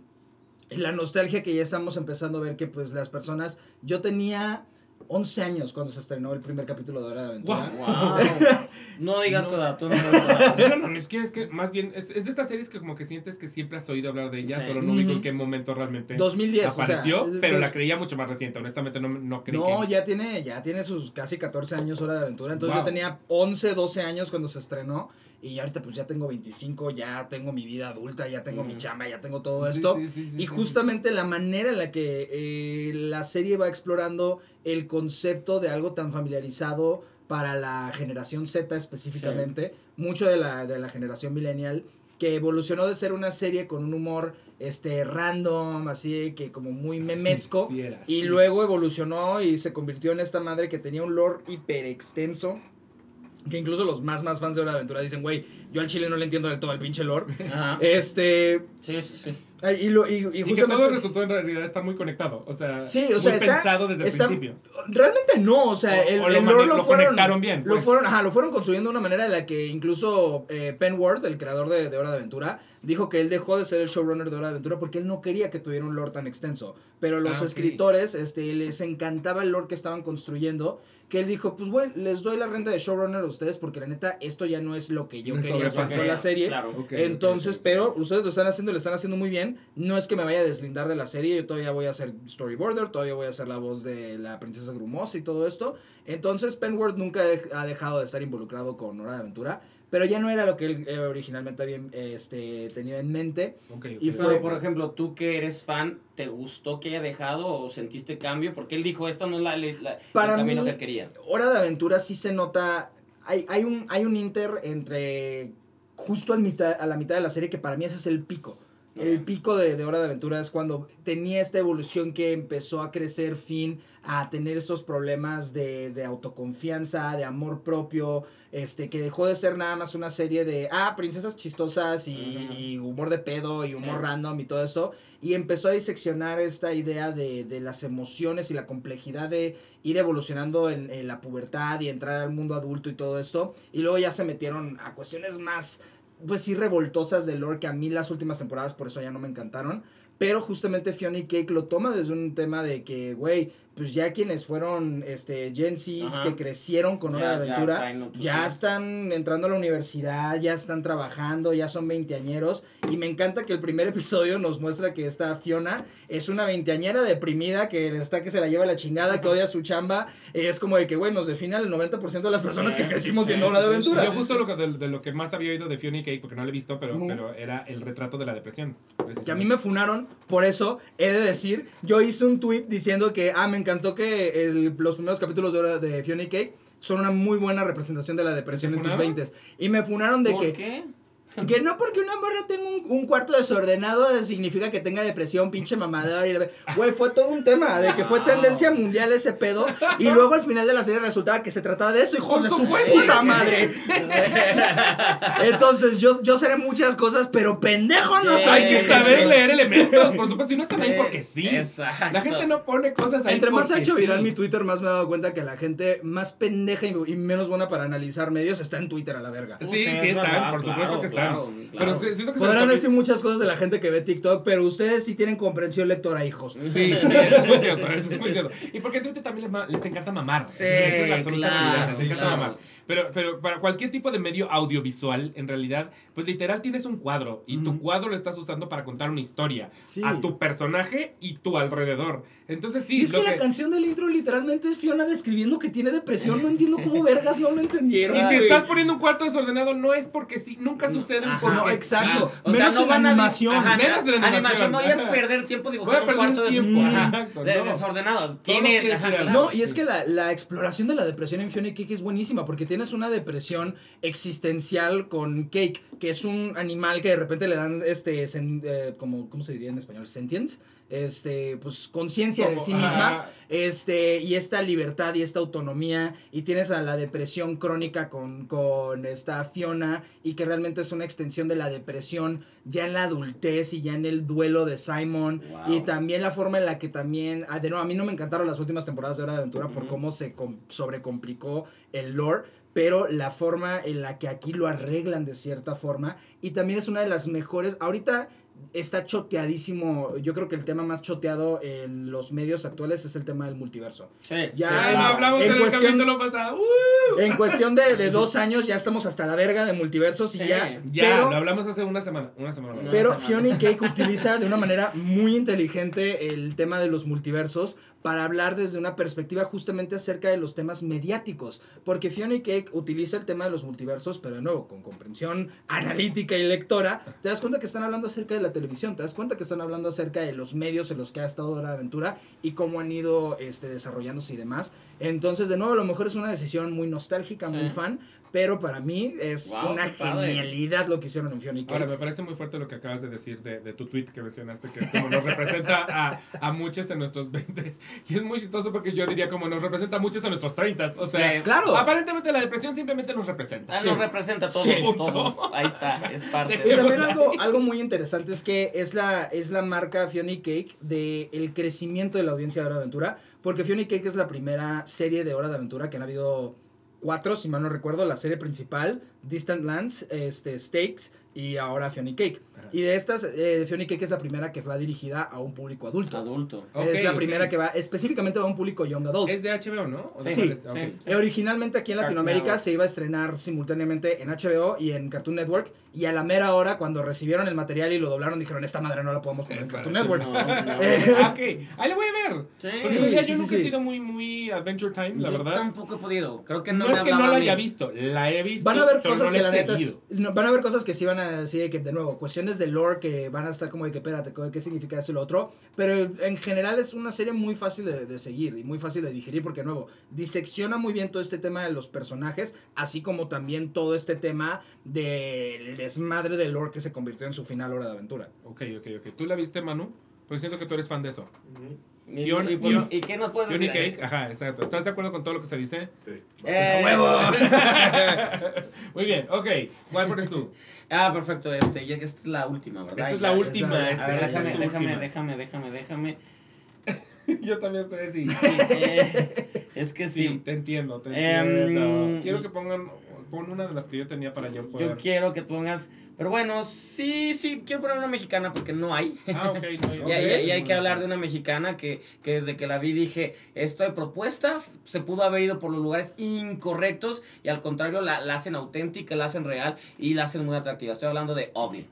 Speaker 4: la nostalgia que ya estamos empezando a ver que pues las personas, yo tenía 11 años cuando se estrenó el primer capítulo de Hora de Aventura.
Speaker 2: Wow. [laughs] No digas
Speaker 1: No.
Speaker 2: tu edad, tú no. [laughs]
Speaker 1: No, no, es que, es que más bien, es, es de estas series que como que sientes que siempre has oído hablar de ella,
Speaker 2: Sí.
Speaker 1: solo no ubico
Speaker 4: Ujú.
Speaker 1: en qué momento realmente
Speaker 4: 2010, o sea,
Speaker 1: apareció, pero
Speaker 4: es-
Speaker 1: la creía mucho más reciente, honestamente no, no creí
Speaker 4: No,
Speaker 1: que...
Speaker 4: ya tiene, ya tiene sus casi 14 años Hora de Aventura. Entonces
Speaker 1: Wow.
Speaker 4: yo tenía 11, 12 años cuando se estrenó. Y ahorita pues ya tengo 25, ya tengo mi vida adulta, ya tengo mi
Speaker 2: Ujú.
Speaker 4: chamba, ya tengo todo esto.
Speaker 1: sí, sí, sí,
Speaker 4: y justamente la manera en la que eh, la serie va explorando el concepto de algo tan familiarizado para la generación Z específicamente, mucho de la, de la generación millennial, que evolucionó de ser una serie con un humor este random, así que como muy memesco.
Speaker 1: Era,
Speaker 4: Y luego evolucionó y se convirtió en esta madre que tenía un lore hiper extenso. Que incluso los más más fans de Hora de Aventura dicen, güey, yo al chile no le entiendo del todo el pinche lore.
Speaker 2: Ajá.
Speaker 4: Este.
Speaker 2: Sí, sí, sí.
Speaker 4: Y, lo, y, y
Speaker 1: Y que todo resultó en realidad estar muy conectado, o sea,
Speaker 4: Sí, o
Speaker 1: muy
Speaker 4: está-
Speaker 1: pensado desde
Speaker 4: está-
Speaker 1: el principio.
Speaker 4: Realmente no, o sea,
Speaker 1: O-
Speaker 4: el,
Speaker 1: o lo
Speaker 4: el
Speaker 1: mane-
Speaker 4: lore lo,
Speaker 1: lo
Speaker 4: fueron.
Speaker 1: conectaron bien,
Speaker 4: Lo
Speaker 1: pues.
Speaker 4: fueron, ajá, lo fueron construyendo de una manera en la que incluso eh, Penworth, el creador de, de Hora de Aventura, dijo que él dejó de ser el showrunner de Hora de Aventura porque él no quería que tuviera un lore tan extenso. Pero los
Speaker 1: Ah,
Speaker 4: escritores, este, les encantaba el lore que estaban construyendo. Que él dijo, pues bueno, les doy la renta de showrunner a ustedes porque la neta, esto ya no es lo que yo
Speaker 1: No
Speaker 4: quería con la serie.
Speaker 2: Claro.
Speaker 1: Ok, ok,
Speaker 4: Entonces, pero ustedes lo están haciendo, lo están haciendo muy bien. No es que me vaya a deslindar de la serie, yo todavía voy a hacer storyboarder, todavía voy a hacer la voz de la princesa Grumosa y todo esto. Entonces, Penworth nunca ha dejado de estar involucrado con Hora de Aventura, pero ya no era lo que él eh, originalmente había este, tenido en mente. Y
Speaker 2: Pero,
Speaker 4: fue-
Speaker 2: por ejemplo, tú que eres fan, ¿te gustó que haya dejado o sentiste cambio? Porque él dijo, esta no es la, la-
Speaker 4: Para
Speaker 2: el camino
Speaker 4: mí-
Speaker 2: que quería.
Speaker 4: Hora de Aventura sí se nota, hay, hay, un, hay un inter entre justo al mitad, a la mitad de la serie que para mí ese es el pico. El pico de, de Hora de Aventura es cuando tenía esta evolución que empezó a crecer fin a tener estos problemas de, de autoconfianza, de amor propio, este, que dejó de ser nada más una serie de, ah, princesas chistosas y, humor de pedo y humor
Speaker 2: Sí.
Speaker 4: random y todo esto, y empezó a diseccionar esta idea de, de las emociones y la complejidad de ir evolucionando en, en la pubertad y entrar al mundo adulto y todo esto, y luego ya se metieron a cuestiones más pues sí revoltosas del lore que a mí las últimas temporadas por eso ya no me encantaron. Pero justamente Fiona y Cake lo toma desde un tema de que, güey, pues ya quienes fueron este, Gen Zs
Speaker 2: Ajá.
Speaker 4: que crecieron con Hora de Aventura, ya están entrando a la universidad, ya están trabajando, ya son veinteañeros. Y me encanta que el primer episodio nos muestra que esta Fiona es una veinteañera deprimida que está que se la lleva la chingada, que odia su chamba. Es como de que, güey, nos define al 90% de las personas que crecimos viendo Hora de
Speaker 2: sí, sí,
Speaker 4: Aventura.
Speaker 1: Yo justo lo que, de, de lo que más había oído de Fiona y Cake, porque no lo he visto, pero, pero era el retrato de la depresión.
Speaker 4: Que a mí me funaron, por eso he de decir, yo hice un tweet diciendo que, ah, me encantó que el- los primeros capítulos de, hora de Fiona y Cake son una muy buena representación de la depresión
Speaker 1: ¿Te
Speaker 4: en tus
Speaker 1: funaron?
Speaker 4: 20 Y me funaron de
Speaker 2: ¿Por
Speaker 4: que,
Speaker 2: qué?
Speaker 4: Que no porque una morra tenga un, un cuarto desordenado significa que tenga depresión, pinche mamador. y la- Güey, fue todo un tema de que fue tendencia mundial ese pedo. Y luego al final de la serie resultaba que se trataba de eso, hijos de su puta madre. Entonces yo, yo seré muchas cosas, pero pendejo no
Speaker 2: Sí.
Speaker 4: soy.
Speaker 1: Hay que saber leer elementos, por supuesto, y no están ahí porque sí.
Speaker 2: exacto.
Speaker 1: La gente no pone cosas ahí
Speaker 4: Entre más ha hecho viral
Speaker 1: sí.
Speaker 4: mi Twitter, más me he dado cuenta que la gente más pendeja y, y menos buena para analizar medios está en Twitter a la verga.
Speaker 1: Sí,
Speaker 2: Sí,
Speaker 1: sí,
Speaker 2: es
Speaker 1: están,
Speaker 2: verdad,
Speaker 1: por supuesto
Speaker 2: claro,
Speaker 1: que están.
Speaker 2: Claro,
Speaker 1: Pero
Speaker 2: claro.
Speaker 1: sí- siento que se
Speaker 4: Podrán decir muchas cosas de la gente que ve TikTok, pero ustedes sí tienen comprensión lectora, hijos.
Speaker 1: Sí, sí, eso es muy cierto, eso es muy cierto. Y porque a Twitter también les, encanta mamar.
Speaker 2: Sí,
Speaker 1: es la absoluta
Speaker 2: claro,
Speaker 1: realidad, les
Speaker 3: sí,
Speaker 1: encanta mamar. Pero, pero para cualquier tipo de medio audiovisual, en realidad, pues literal tienes un cuadro y tu cuadro lo estás usando para contar una historia
Speaker 4: Sí.
Speaker 1: a tu personaje y tu alrededor. Entonces sí,
Speaker 4: Y es
Speaker 1: lo
Speaker 4: que, la canción del intro literalmente es Fiona describiendo que tiene depresión. No entiendo [laughs] cómo vergas no lo entendieron.
Speaker 1: Y si
Speaker 4: güey.
Speaker 1: estás poniendo un cuarto desordenado, no es porque sí, nunca sucede porque
Speaker 4: No,
Speaker 1: sí.
Speaker 4: exacto.
Speaker 2: O sea,
Speaker 4: Menos
Speaker 2: no
Speaker 4: en
Speaker 2: van a
Speaker 4: animación.
Speaker 2: Ajá,
Speaker 1: Menos en
Speaker 2: animación.
Speaker 1: animación.
Speaker 2: Voy a perder tiempo
Speaker 1: Voy
Speaker 2: dibujando
Speaker 1: a
Speaker 2: un
Speaker 1: perder
Speaker 2: cuarto
Speaker 1: un
Speaker 2: de,
Speaker 1: tiempo. Exacto,
Speaker 2: de-
Speaker 1: no.
Speaker 2: desordenados.
Speaker 1: Todo
Speaker 2: Tienes, ajá, claro.
Speaker 4: No, y es que la, la exploración de la depresión en Fiona y Cake es buenísima porque tienes una depresión existencial con Cake, que es un animal que de repente le dan este sen- eh, como ¿cómo se diría en español? sentience, este pues conciencia de sí misma, este y esta libertad y esta autonomía y tienes a la depresión crónica con con esta Fiona y que realmente es una extensión de la depresión ya en la adultez y ya en el duelo de Simon
Speaker 2: Wow.
Speaker 4: y también la forma en la que también, ah, de nuevo, a mí no me encantaron las últimas temporadas de Hora de Aventura por cómo se com- sobrecomplicó el lore, pero la forma en la que aquí lo arreglan de cierta forma y también es una de las mejores, ahorita está choteadísimo, yo creo que el tema más choteado en los medios actuales es el tema del multiverso.
Speaker 2: Sí.
Speaker 4: Ya, en-
Speaker 1: hablamos
Speaker 4: en cuestión-
Speaker 1: capítulo pasado. ¡Uh!
Speaker 4: En cuestión de, de [laughs] dos años ya estamos hasta la verga de multiversos y
Speaker 2: Sí.
Speaker 4: ya,
Speaker 1: Ya,
Speaker 4: pero-
Speaker 1: lo hablamos hace una semana. Una semana.
Speaker 4: Pero
Speaker 2: semana.
Speaker 4: Fiona y Cake utiliza de una manera muy inteligente el tema de los multiversos para hablar desde una perspectiva justamente acerca de los temas mediáticos. Porque Fiona y Cake utiliza el tema de los multiversos, pero de nuevo, con comprensión analítica y lectora, te das cuenta que están hablando acerca de la televisión, te das cuenta que están hablando acerca de los medios en los que ha estado la aventura y cómo han ido este, desarrollándose y demás. Entonces, de nuevo, a lo mejor es una decisión muy nostálgica, muy fan, pero para mí es
Speaker 2: Wow,
Speaker 4: una genialidad lo que hicieron en Fiona y Cake.
Speaker 1: Ahora, me parece muy fuerte lo que acabas de decir de, de tu tweet que mencionaste, que es como nos representa a, a muchos en nuestros 20 Y es muy chistoso porque yo diría como nos representa a muchos en nuestros 30 O sea,
Speaker 2: Sí.
Speaker 4: Claro.
Speaker 1: aparentemente la depresión simplemente nos representa.
Speaker 2: Ah, nos representa a todos,
Speaker 1: Sí.
Speaker 2: todos. Ahí está, es parte.
Speaker 4: Y también algo, algo muy interesante es que es la, es la marca Fiona y Cake de el crecimiento de la audiencia de Hora de Aventura, porque Fiona y Cake es la primera serie de Hora de Aventura que han habido cuatro, si mal no recuerdo, la serie principal, Distant Lands, este, Stakes y ahora Fiona Cake.
Speaker 1: Ajá.
Speaker 4: Y de estas, eh, Fiona y Cake es la primera que va dirigida a un público adulto.
Speaker 2: Adulto.
Speaker 1: Ok,
Speaker 4: es la primera que va, específicamente va a un público young adult.
Speaker 1: Es de HBO, ¿no? ¿O
Speaker 4: Sí,
Speaker 2: sí,
Speaker 1: Ok.
Speaker 2: sí.
Speaker 4: Eh, Originalmente aquí en
Speaker 2: Cartoon
Speaker 4: Latinoamérica se iba a estrenar simultáneamente en HBO y en Cartoon Network y a la mera hora cuando recibieron el material y lo doblaron dijeron esta madre no la podemos poner en
Speaker 1: Eh,
Speaker 4: Cartoon Network.
Speaker 2: No, no. [laughs]
Speaker 4: Eh,
Speaker 1: Ah, ok. Ahí le voy a ver.
Speaker 2: Sí.
Speaker 1: Porque yo
Speaker 4: sí,
Speaker 1: nunca he sido muy, muy Adventure Time, la
Speaker 2: Yo
Speaker 1: verdad.
Speaker 2: tampoco he podido. Creo que
Speaker 1: No,
Speaker 2: no, me
Speaker 1: es que no la haya visto, la he visto.
Speaker 4: Van a haber cosas
Speaker 1: no
Speaker 4: que
Speaker 1: la
Speaker 4: la neta van a haber cosas que sí van a decir que de nuevo cuestiones de lore que van a estar como de que espérate ¿qué- qué significa eso y lo otro pero en general es una serie muy fácil de, de seguir y muy fácil de digerir porque de nuevo disecciona muy bien todo este tema de los personajes así como también todo este tema del desmadre de lore que se convirtió en su final hora de aventura
Speaker 1: Ok, ok, ok. ¿Tú la viste, Manu? Porque siento que tú eres fan de eso.
Speaker 2: ¿Y,
Speaker 1: Fiona-
Speaker 2: y-
Speaker 1: Fiona-
Speaker 2: y qué nos puedes decir?
Speaker 1: Cake, ajá, exacto. ¿Estás de acuerdo con todo lo que se dice?
Speaker 3: Sí.
Speaker 2: Eh, [laughs]
Speaker 1: Muy bien, ok. ¿Cuál pones tú?
Speaker 2: Ah, perfecto, este, ya que esta es la última, ¿verdad?
Speaker 1: Esta es la última. esta
Speaker 2: A ver, déjame, déjame,
Speaker 1: última.
Speaker 2: déjame, déjame, déjame. [laughs]
Speaker 1: Yo también estoy así.
Speaker 2: Eh, [laughs] es que
Speaker 1: Sí,
Speaker 2: sí.
Speaker 1: te entiendo, te
Speaker 2: Em,
Speaker 1: entiendo. Quiero que pongan, pon una de las que yo tenía para yo poder.
Speaker 2: Yo quiero que pongas. Pero bueno, sí, sí, quiero poner una mexicana porque no hay.
Speaker 1: Ah, ok. no, [laughs]
Speaker 2: Y, hay- y hay- y hay que hablar de una mexicana que, que desde que la vi dije, esto de propuestas, se pudo haber ido por los lugares incorrectos y al contrario la, la hacen auténtica, la hacen real y la hacen muy atractiva. Estoy hablando de Ugly.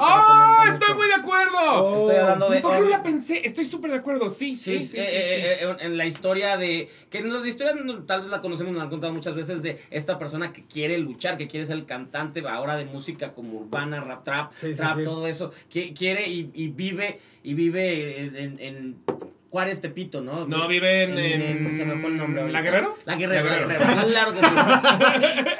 Speaker 1: ¡Ah! ¡Estoy muy de acuerdo!
Speaker 2: Estoy hablando de
Speaker 1: ¿Por qué no
Speaker 2: Ugly.
Speaker 1: la pensé? Estoy súper de acuerdo. Sí, sí,
Speaker 2: Sí,
Speaker 1: sí. sí,
Speaker 2: eh,
Speaker 1: sí.
Speaker 2: eh, eh, en la historia de. Que en la historia no- tal vez la conocemos, nos la han contado muchas veces de esta persona que quiere luchar, que quiere ser el cantante ahora de música como urbana, rap, trap,
Speaker 4: Sí, sí,
Speaker 2: trap, todo eso. Que quiere y, y vive, y vive en- en Juárez Tepito, ¿no?
Speaker 1: No, vive en- en-
Speaker 2: se me fue el nombre.
Speaker 1: ¿La. Guerrero?
Speaker 2: La Guerrero,
Speaker 1: La
Speaker 2: la
Speaker 1: Guerrero.
Speaker 2: Guerrero. Claro que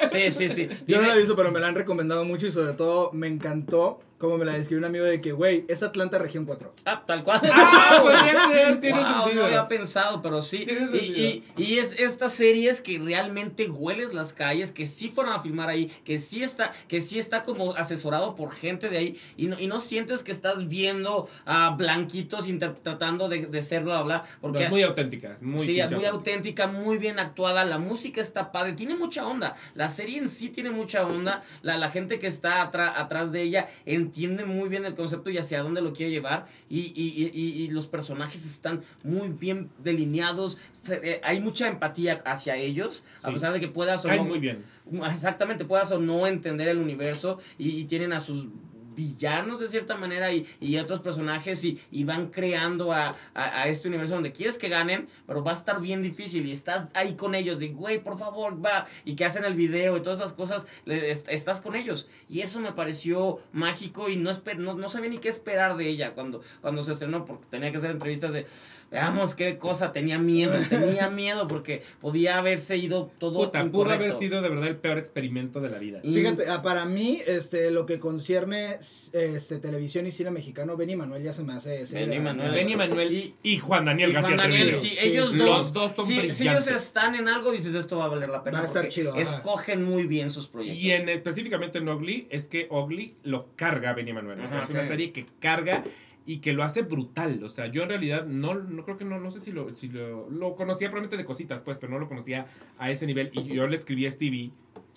Speaker 2: sí. [laughs] Sí, sí, sí.
Speaker 4: Yo no la he visto, pero me la han recomendado mucho y sobre todo me encantó como me la describió un amigo de que, güey, es Atlanta Región 4.
Speaker 2: Ah, tal cual.
Speaker 1: Ah, podría ser, tiene
Speaker 2: Wow,
Speaker 1: sentido.
Speaker 2: no había pensado, pero sí. Y, y, y es estas series que realmente hueles las calles, que sí fueron a filmar ahí, que sí está, que sí está como asesorado por gente de ahí, y no, y no sientes que estás viendo a blanquitos tratando de, de ser bla porque
Speaker 1: es muy auténtica, es muy
Speaker 2: sí, muy auténtica, muy bien actuada, la música está padre, tiene mucha onda, la serie en sí tiene mucha onda, la, la gente que está atrás de ella entiende muy bien el concepto y hacia dónde lo quiere llevar, y, y- y- los personajes están muy bien delineados, se- eh, hay mucha empatía hacia ellos, a pesar de que puedas o no-
Speaker 1: muy bien.
Speaker 2: Exactamente, puedas o no entender el universo y tienen a sus villanos de cierta manera y, y otros personajes y, y van creando a, a- a este universo donde quieres que ganen, pero va a estar bien difícil y estás ahí con ellos de, güey, por favor, va, y que hacen el video y todas esas cosas, le- est- estás con ellos. Y eso me pareció mágico y no, esper- no, no sabía ni qué esperar de ella cuando, cuando se estrenó, porque tenía que hacer entrevistas de, veamos qué cosa, tenía miedo, tenía [laughs] miedo porque podía haberse ido todo
Speaker 1: Puta, pudo haber sido de verdad el peor experimento de la vida.
Speaker 2: Y-
Speaker 4: Fíjate, ah, para mí, este, lo que concierne este, televisión y cine mexicano, Benny Manuel ya se me hace... serie
Speaker 2: Benny Manuel.
Speaker 1: Benny Manuel y, y Juan Daniel
Speaker 2: Y Juan
Speaker 1: García
Speaker 2: Daniel, sí,
Speaker 4: Sí,
Speaker 2: ellos
Speaker 4: sí.
Speaker 2: dos,
Speaker 1: Los dos son
Speaker 2: sí, si ellos están en algo, dices, esto va a valer la pena.
Speaker 4: Va a estar chido, ajá.
Speaker 2: Escogen muy bien sus proyectos.
Speaker 1: Y en específicamente en Ugly, es que Ugly lo carga Benny Manuel. O sea,
Speaker 2: Ajá,
Speaker 1: es una serie que carga y que lo hace brutal. O sea, yo en realidad no, no creo que no, no sé si lo, si lo, lo conocía probablemente de cositas, pues, pero no lo conocía a ese nivel. Y yo le escribí a Stevie,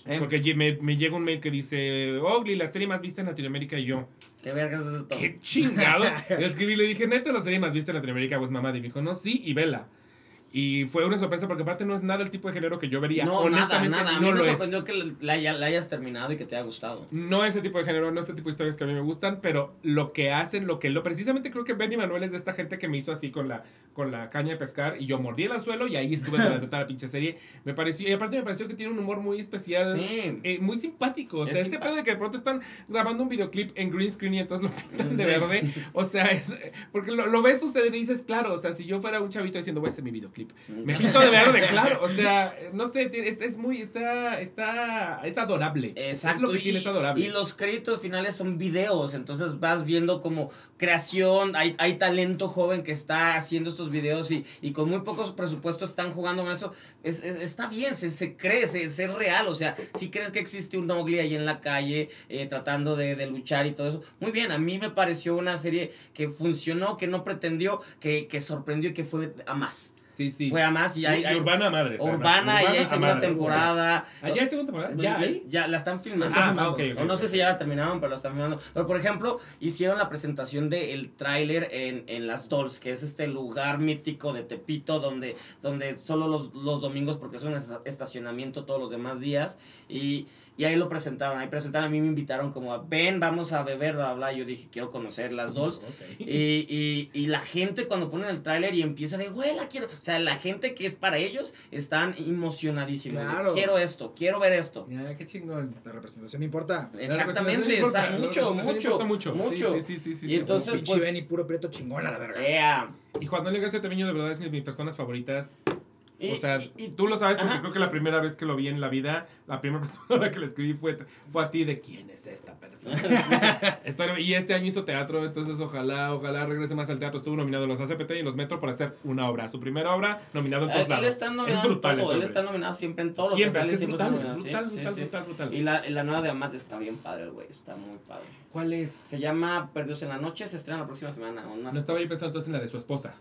Speaker 2: ¿Eh?
Speaker 1: porque me, me llega un mail que dice, Ugly, la serie más vista en Latinoamérica. Y yo,
Speaker 2: ¿Qué vergas es esto?
Speaker 1: qué chingado. [laughs] le escribí, le dije, neta, la serie más vista en Latinoamérica, pues mamá. Y me dijo, no, sí, y vela. Y fue una sorpresa porque aparte no es nada el tipo de género que yo vería.
Speaker 2: No,
Speaker 1: Honestamente,
Speaker 2: nada, nada. A
Speaker 1: no
Speaker 2: mí me
Speaker 1: lo es.
Speaker 2: sorprendió que la, la hayas terminado y que te haya gustado.
Speaker 1: No ese tipo de género, no ese tipo de historias que a mí me gustan, pero lo que hacen, lo que lo precisamente creo que Benny Manuel es de esta gente que me hizo así con la con la caña de pescar y yo mordí el anzuelo y ahí estuve durante toda la pinche serie. Me pareció y aparte me pareció que tiene un humor muy especial,
Speaker 2: Sí.
Speaker 1: eh, muy simpático, o
Speaker 2: Es
Speaker 1: sea, este
Speaker 2: simpa-
Speaker 1: pedo de que de pronto están grabando un videoclip en green screen y entonces lo pintan de
Speaker 2: Sí.
Speaker 1: verde, o sea, es porque lo, lo ves suceder y dices, claro, o sea, si yo fuera un chavito diciendo, voy a hacer mi videoclip, me pinto de verde, [laughs] claro, o sea, no sé, tiene- es, es muy está está es adorable.
Speaker 2: Exacto.
Speaker 1: Es lo que
Speaker 2: y,
Speaker 1: tiene es adorable.
Speaker 2: y los créditos finales son videos, entonces vas viendo como creación, hay, hay talento joven que está haciendo estos videos y, y con muy pocos presupuestos están jugando con eso. Es, es- está bien, se, se cree, se, se es real, o sea, si crees que existe un Mowgli ahí en la calle eh, tratando de, de luchar y todo eso, muy bien, a mí me pareció una serie que funcionó, que no pretendió, que, que sorprendió y que fue a más.
Speaker 1: Sí, sí.
Speaker 2: Fue a más y hay...
Speaker 1: Y
Speaker 2: hay-
Speaker 1: urbana madre.
Speaker 2: Urbana, y hay segunda temporada.
Speaker 1: ¿Ah, ya hay segunda temporada? ¿Ya hay?
Speaker 2: Ya, la están filmando.
Speaker 1: Ah,
Speaker 2: o no sé si ya la terminaron, pero la están filmando. Pero, por ejemplo, hicieron la presentación del tráiler en, en Las Dolls, que es este lugar mítico de Tepito, donde, donde solo los, los domingos, porque es un esta- estacionamiento todos los demás días. Y, y ahí lo presentaron. Ahí presentaron, a mí me invitaron como a, ven, vamos a beber, bla, bla. Yo dije, quiero conocer Las Dolls.
Speaker 1: Ok.
Speaker 2: Y, y, y la gente cuando ponen el tráiler y empieza de, güey, la quiero. O sea, la gente que es para ellos están emocionadísimos. de,
Speaker 4: Claro.
Speaker 2: quiero esto, quiero ver esto.
Speaker 1: Qué chingón.
Speaker 4: La representación importa.
Speaker 2: Exactamente, está-
Speaker 1: importa,
Speaker 2: mucho, mucho,
Speaker 1: importa
Speaker 2: mucho.
Speaker 1: Sí, sí, sí, sí, sí,
Speaker 2: Y
Speaker 1: sí,
Speaker 2: entonces,
Speaker 1: sí.
Speaker 2: Pues-
Speaker 4: Benny, puro prieto chingón a la verga.
Speaker 2: Yeah.
Speaker 1: Y Juan Manuel García Treviño de verdad es mi, de mis personas favoritas.
Speaker 2: Y-
Speaker 1: o sea,
Speaker 2: y- y-
Speaker 1: tú lo sabes porque
Speaker 2: ajá.
Speaker 1: creo que la primera vez que lo vi en la vida, la primera [laughs] persona que le escribí fue, fue a ti de quién es esta persona. [laughs] Estoy- y este año hizo teatro, entonces ojalá, ojalá regrese más al teatro. Estuvo nominado en los ACPT y en los Metro por hacer una obra. Su primera obra nominado en todos
Speaker 2: Él,
Speaker 1: lados.
Speaker 2: él está nominado
Speaker 1: es
Speaker 2: en
Speaker 1: brutal
Speaker 2: todo,
Speaker 1: ese
Speaker 2: él está nominado siempre en todo lo
Speaker 1: Siempre, es que es brutal,
Speaker 2: sí,
Speaker 1: brutal,
Speaker 2: sí,
Speaker 1: brutal,
Speaker 2: sí.
Speaker 1: brutal, brutal.
Speaker 2: Y la, la nueva de Amat está bien padre, el güey, está muy padre.
Speaker 1: ¿Cuál es?
Speaker 2: Se llama Perdidos en la Noche, se estrena la próxima semana.
Speaker 1: No estaba yo pensando entonces en la de su esposa.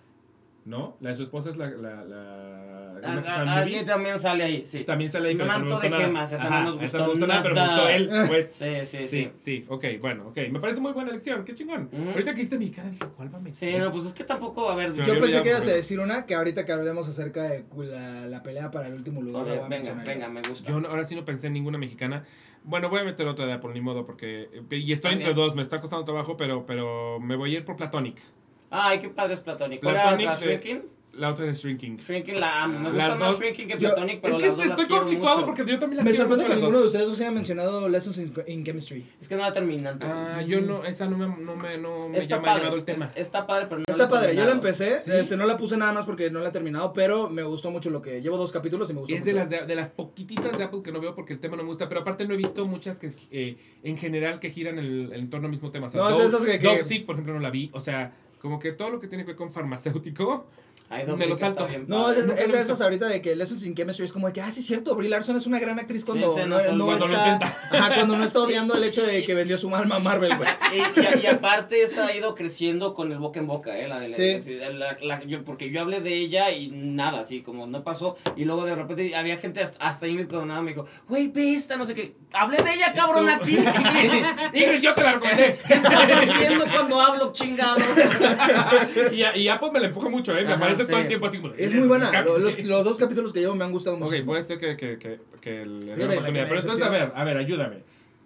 Speaker 1: ¿No? La de su esposa es la. la, la
Speaker 2: Ah, ah, también sale ahí, sí.
Speaker 1: También sale ahí, pero esa no me
Speaker 2: Manto de
Speaker 1: nada.
Speaker 2: gemas, esa no
Speaker 1: Ajá,
Speaker 2: nos
Speaker 1: esa
Speaker 2: gustó
Speaker 1: no gustó nada, pero gustó él, pues. [laughs]
Speaker 2: Sí, sí,
Speaker 1: Sí,
Speaker 2: sí.
Speaker 1: sí, ok, bueno, ok. Me parece muy buena elección, qué chingón. Ahorita que viste mexicana dije, ¿cuál va a
Speaker 2: Sí, no, pues es que tampoco, a ver,
Speaker 4: Yo pensé que ibas a decir una que ahorita que hablemos acerca de la, la pelea para el último lugar.
Speaker 2: Venga,
Speaker 4: mencionar
Speaker 2: venga, me gusta.
Speaker 1: Yo no- ahora sí no pensé en ninguna mexicana. Bueno, voy a meter otra de por ni modo, porque. eh, Y estoy entre dos, me está costando trabajo, pero, pero me voy a ir por Platonic.
Speaker 2: Ay, qué padre es Platonic. ¿Cuál era
Speaker 1: Platonic
Speaker 2: la
Speaker 1: de-
Speaker 2: Shrinking?
Speaker 1: la otra es Shrinking.
Speaker 2: Shrinking la amo. Me
Speaker 1: Las
Speaker 2: gusta más
Speaker 1: dos-
Speaker 2: Shrinking que
Speaker 4: Yo-
Speaker 2: Platonic, pero
Speaker 1: es que
Speaker 2: las dos
Speaker 1: estoy conflictuado
Speaker 2: mucho.
Speaker 1: porque yo también las
Speaker 4: Me
Speaker 1: quiero
Speaker 4: sorprende
Speaker 1: mucho
Speaker 4: que ninguno de ustedes haya mencionado Lessons in, in Chemistry.
Speaker 2: Es que no la terminan.
Speaker 1: Ah, yo no, esa no me, no me, no me llama, ha
Speaker 2: padre.
Speaker 1: llamado el tema.
Speaker 2: es- está padre, pero no
Speaker 4: Está
Speaker 2: la
Speaker 4: padre, yo la empecé,
Speaker 1: Sí.
Speaker 4: este, no la puse nada más porque no la he terminado, pero me gustó mucho lo que... Llevo dos capítulos y me gustó
Speaker 1: Es de las, de, de las poquititas de Apple que no veo porque el tema no me gusta, pero aparte no he visto muchas que eh, en general que giran el, el torno al mismo tema. O sea,
Speaker 4: No,
Speaker 1: Dog-
Speaker 4: esas que- que-
Speaker 1: Dog Sick, por ejemplo, no la vi. O sea, como que todo lo que tiene que ver con farmacéutico. Me lo salto.
Speaker 2: bien
Speaker 4: No,
Speaker 2: padre.
Speaker 4: es, de esas ahorita de que Lessons in Chemistry es como de que, ah, sí, es cierto, Brie Larson es una gran actriz cuando,
Speaker 2: Sí,
Speaker 4: no.
Speaker 1: Cuando
Speaker 4: está, ajá, cuando no está [laughs] odiando el hecho de que vendió su alma a Marvel, güey. [laughs]
Speaker 2: Y, y- y aparte esta ha ido creciendo con el boca en boca, ¿eh? La de la,
Speaker 4: Sí.
Speaker 2: la- la- yo, porque yo hablé de ella y nada, así como no pasó. Y luego de repente había gente, hasta, hasta Ingrid Coronado me dijo, güey, ve esta, no sé qué. Hablé de ella, cabrón, aquí. [laughs]
Speaker 1: Ingrid, yo te la recomendé.
Speaker 2: ¿Qué estás haciendo cuando hablo, chingado?
Speaker 1: y, a- y Apple me la empuja mucho, ¿eh? Me
Speaker 2: Ajá,
Speaker 1: todo el tiempo así como.
Speaker 4: Es muy buena. Los, los dos capítulos que llevo me han gustado mucho.
Speaker 1: Ok, puede ser que, que, que, que le dé
Speaker 4: que
Speaker 1: oportunidad. Pero entonces, a ver, a ver, ayúdame.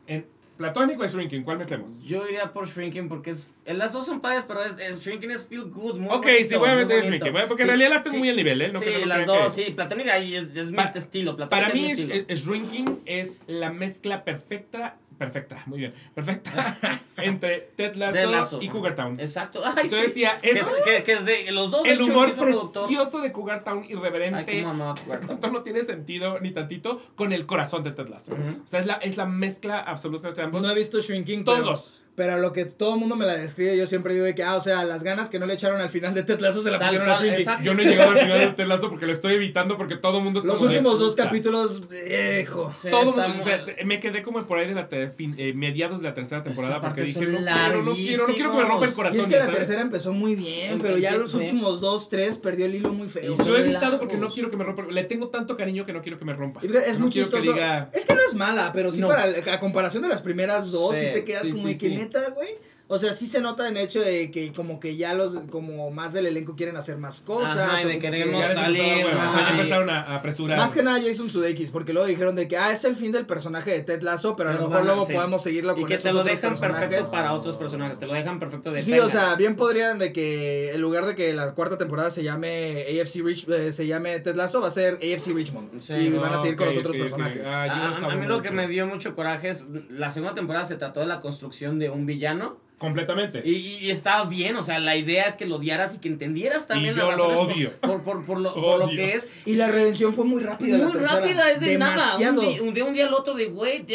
Speaker 1: En Platónico y Shrinking, ¿cuál metemos?
Speaker 2: Yo iría por Shrinking porque es. Las dos son padres, pero es, el Shrinking es feel good. Muy
Speaker 1: Ok,
Speaker 2: bonito,
Speaker 1: sí, voy a meter. Shrinking. a- Porque
Speaker 2: Sí,
Speaker 1: en realidad las tengo
Speaker 2: sí.
Speaker 1: muy al nivel, ¿eh? No
Speaker 2: sí,
Speaker 1: no
Speaker 2: las dos,
Speaker 1: que-
Speaker 2: sí. Platónica es, es mi estilo.
Speaker 1: Para
Speaker 2: Platónica
Speaker 1: mí,
Speaker 2: es, estilo.
Speaker 1: es- Shrinking es la mezcla perfecta. Perfecta, muy bien. Perfecta [laughs] entre Ted Lasso,
Speaker 2: Ted Lasso.
Speaker 1: y Cougar Town.
Speaker 2: Exacto. Ay, sí.
Speaker 1: decía,
Speaker 2: Que
Speaker 1: es
Speaker 2: que, que es de los dos.
Speaker 1: el
Speaker 2: hecho,
Speaker 1: humor
Speaker 2: productor.
Speaker 1: precioso de Cougar Town,
Speaker 2: Ay,
Speaker 1: irreverente.
Speaker 2: Cougar Town.
Speaker 1: Esto no tiene sentido ni tantito con el corazón de Ted Lasso. O sea, es la, es la mezcla absoluta entre ambos.
Speaker 4: No he visto Shrinking,
Speaker 1: Todos.
Speaker 4: Pero, lo que todo el mundo me la describe, yo siempre digo de que, ah, o sea, las ganas que no le echaron al final de Ted Lasso se la
Speaker 2: Tal
Speaker 4: pusieron a Shrinking.
Speaker 2: exacto.
Speaker 1: Yo no he llegado al final de Ted Lasso porque lo estoy evitando porque todo el mundo está
Speaker 4: Los
Speaker 1: como de,
Speaker 4: últimos dos
Speaker 1: puta.
Speaker 4: capítulos, viejo.
Speaker 2: Sí,
Speaker 1: Todo
Speaker 2: está
Speaker 1: mundo, o sea, te- me quedé como por ahí de la te- fin- eh, mediados de la tercera temporada
Speaker 2: que
Speaker 1: porque
Speaker 2: aparte
Speaker 1: dije,
Speaker 2: son
Speaker 1: no quiero, no quiero, no quiero que me rompa el
Speaker 2: larguísimos.
Speaker 1: corazón.
Speaker 4: Y es que la
Speaker 1: ¿sabes?
Speaker 4: tercera empezó muy bien, pero ya los
Speaker 2: sí.
Speaker 4: últimos dos, tres perdió el hilo muy feo.
Speaker 2: Y
Speaker 1: Lo he evitado porque no
Speaker 2: largos.
Speaker 1: quiero que me rompa. Le tengo tanto cariño que no quiero que me rompa.
Speaker 4: Y fíjate, es
Speaker 1: No
Speaker 4: muy
Speaker 1: quiero que
Speaker 4: chistoso.
Speaker 1: diga-
Speaker 4: Es que no es mala, pero sí
Speaker 2: No.
Speaker 4: para a comparación de las primeras dos, sí,
Speaker 2: Sí,
Speaker 4: te quedas
Speaker 1: sí,
Speaker 4: como
Speaker 1: sí,
Speaker 4: de que
Speaker 1: sí.
Speaker 4: neta, güey. O sea, sí se nota en hecho de que como que ya los, como más del elenco quieren hacer más cosas.
Speaker 2: Ajá, y de queremos
Speaker 1: les
Speaker 2: salir,
Speaker 4: ajá,
Speaker 1: empezaron a, a apresurar.
Speaker 4: Más que nada Jason Sudeikis, porque luego dijeron de que, ah, es el fin del personaje de Ted Lasso, pero, a lo mejor luego
Speaker 2: sí.
Speaker 4: podemos seguirlo
Speaker 2: Y
Speaker 4: con
Speaker 2: que
Speaker 4: esos
Speaker 2: te lo dejan
Speaker 4: personajes.
Speaker 2: perfecto para otros personajes. Te lo dejan perfecto de
Speaker 4: Sí, o sea, bien podrían de que en lugar de que la cuarta temporada se llame AFC Rich, eh, se llame Ted Lasso, va a ser AFC Richmond.
Speaker 2: Sí.
Speaker 4: y van a seguir con los otros personajes.
Speaker 1: Ah,
Speaker 2: A, a- mí lo que me dio mucho coraje es la segunda temporada se trató de la construcción de un villano
Speaker 1: Completamente.
Speaker 2: y, y estaba bien, o sea, la idea es que lo odiaras y que entendieras también
Speaker 1: Y yo lo
Speaker 2: razones
Speaker 1: odio.
Speaker 2: Por, por, por lo, por lo que es.
Speaker 4: Y la redención fue muy rápida.
Speaker 2: Muy rápida, es de
Speaker 4: Demasiado.
Speaker 2: nada. Un día, de un día al otro de, güey,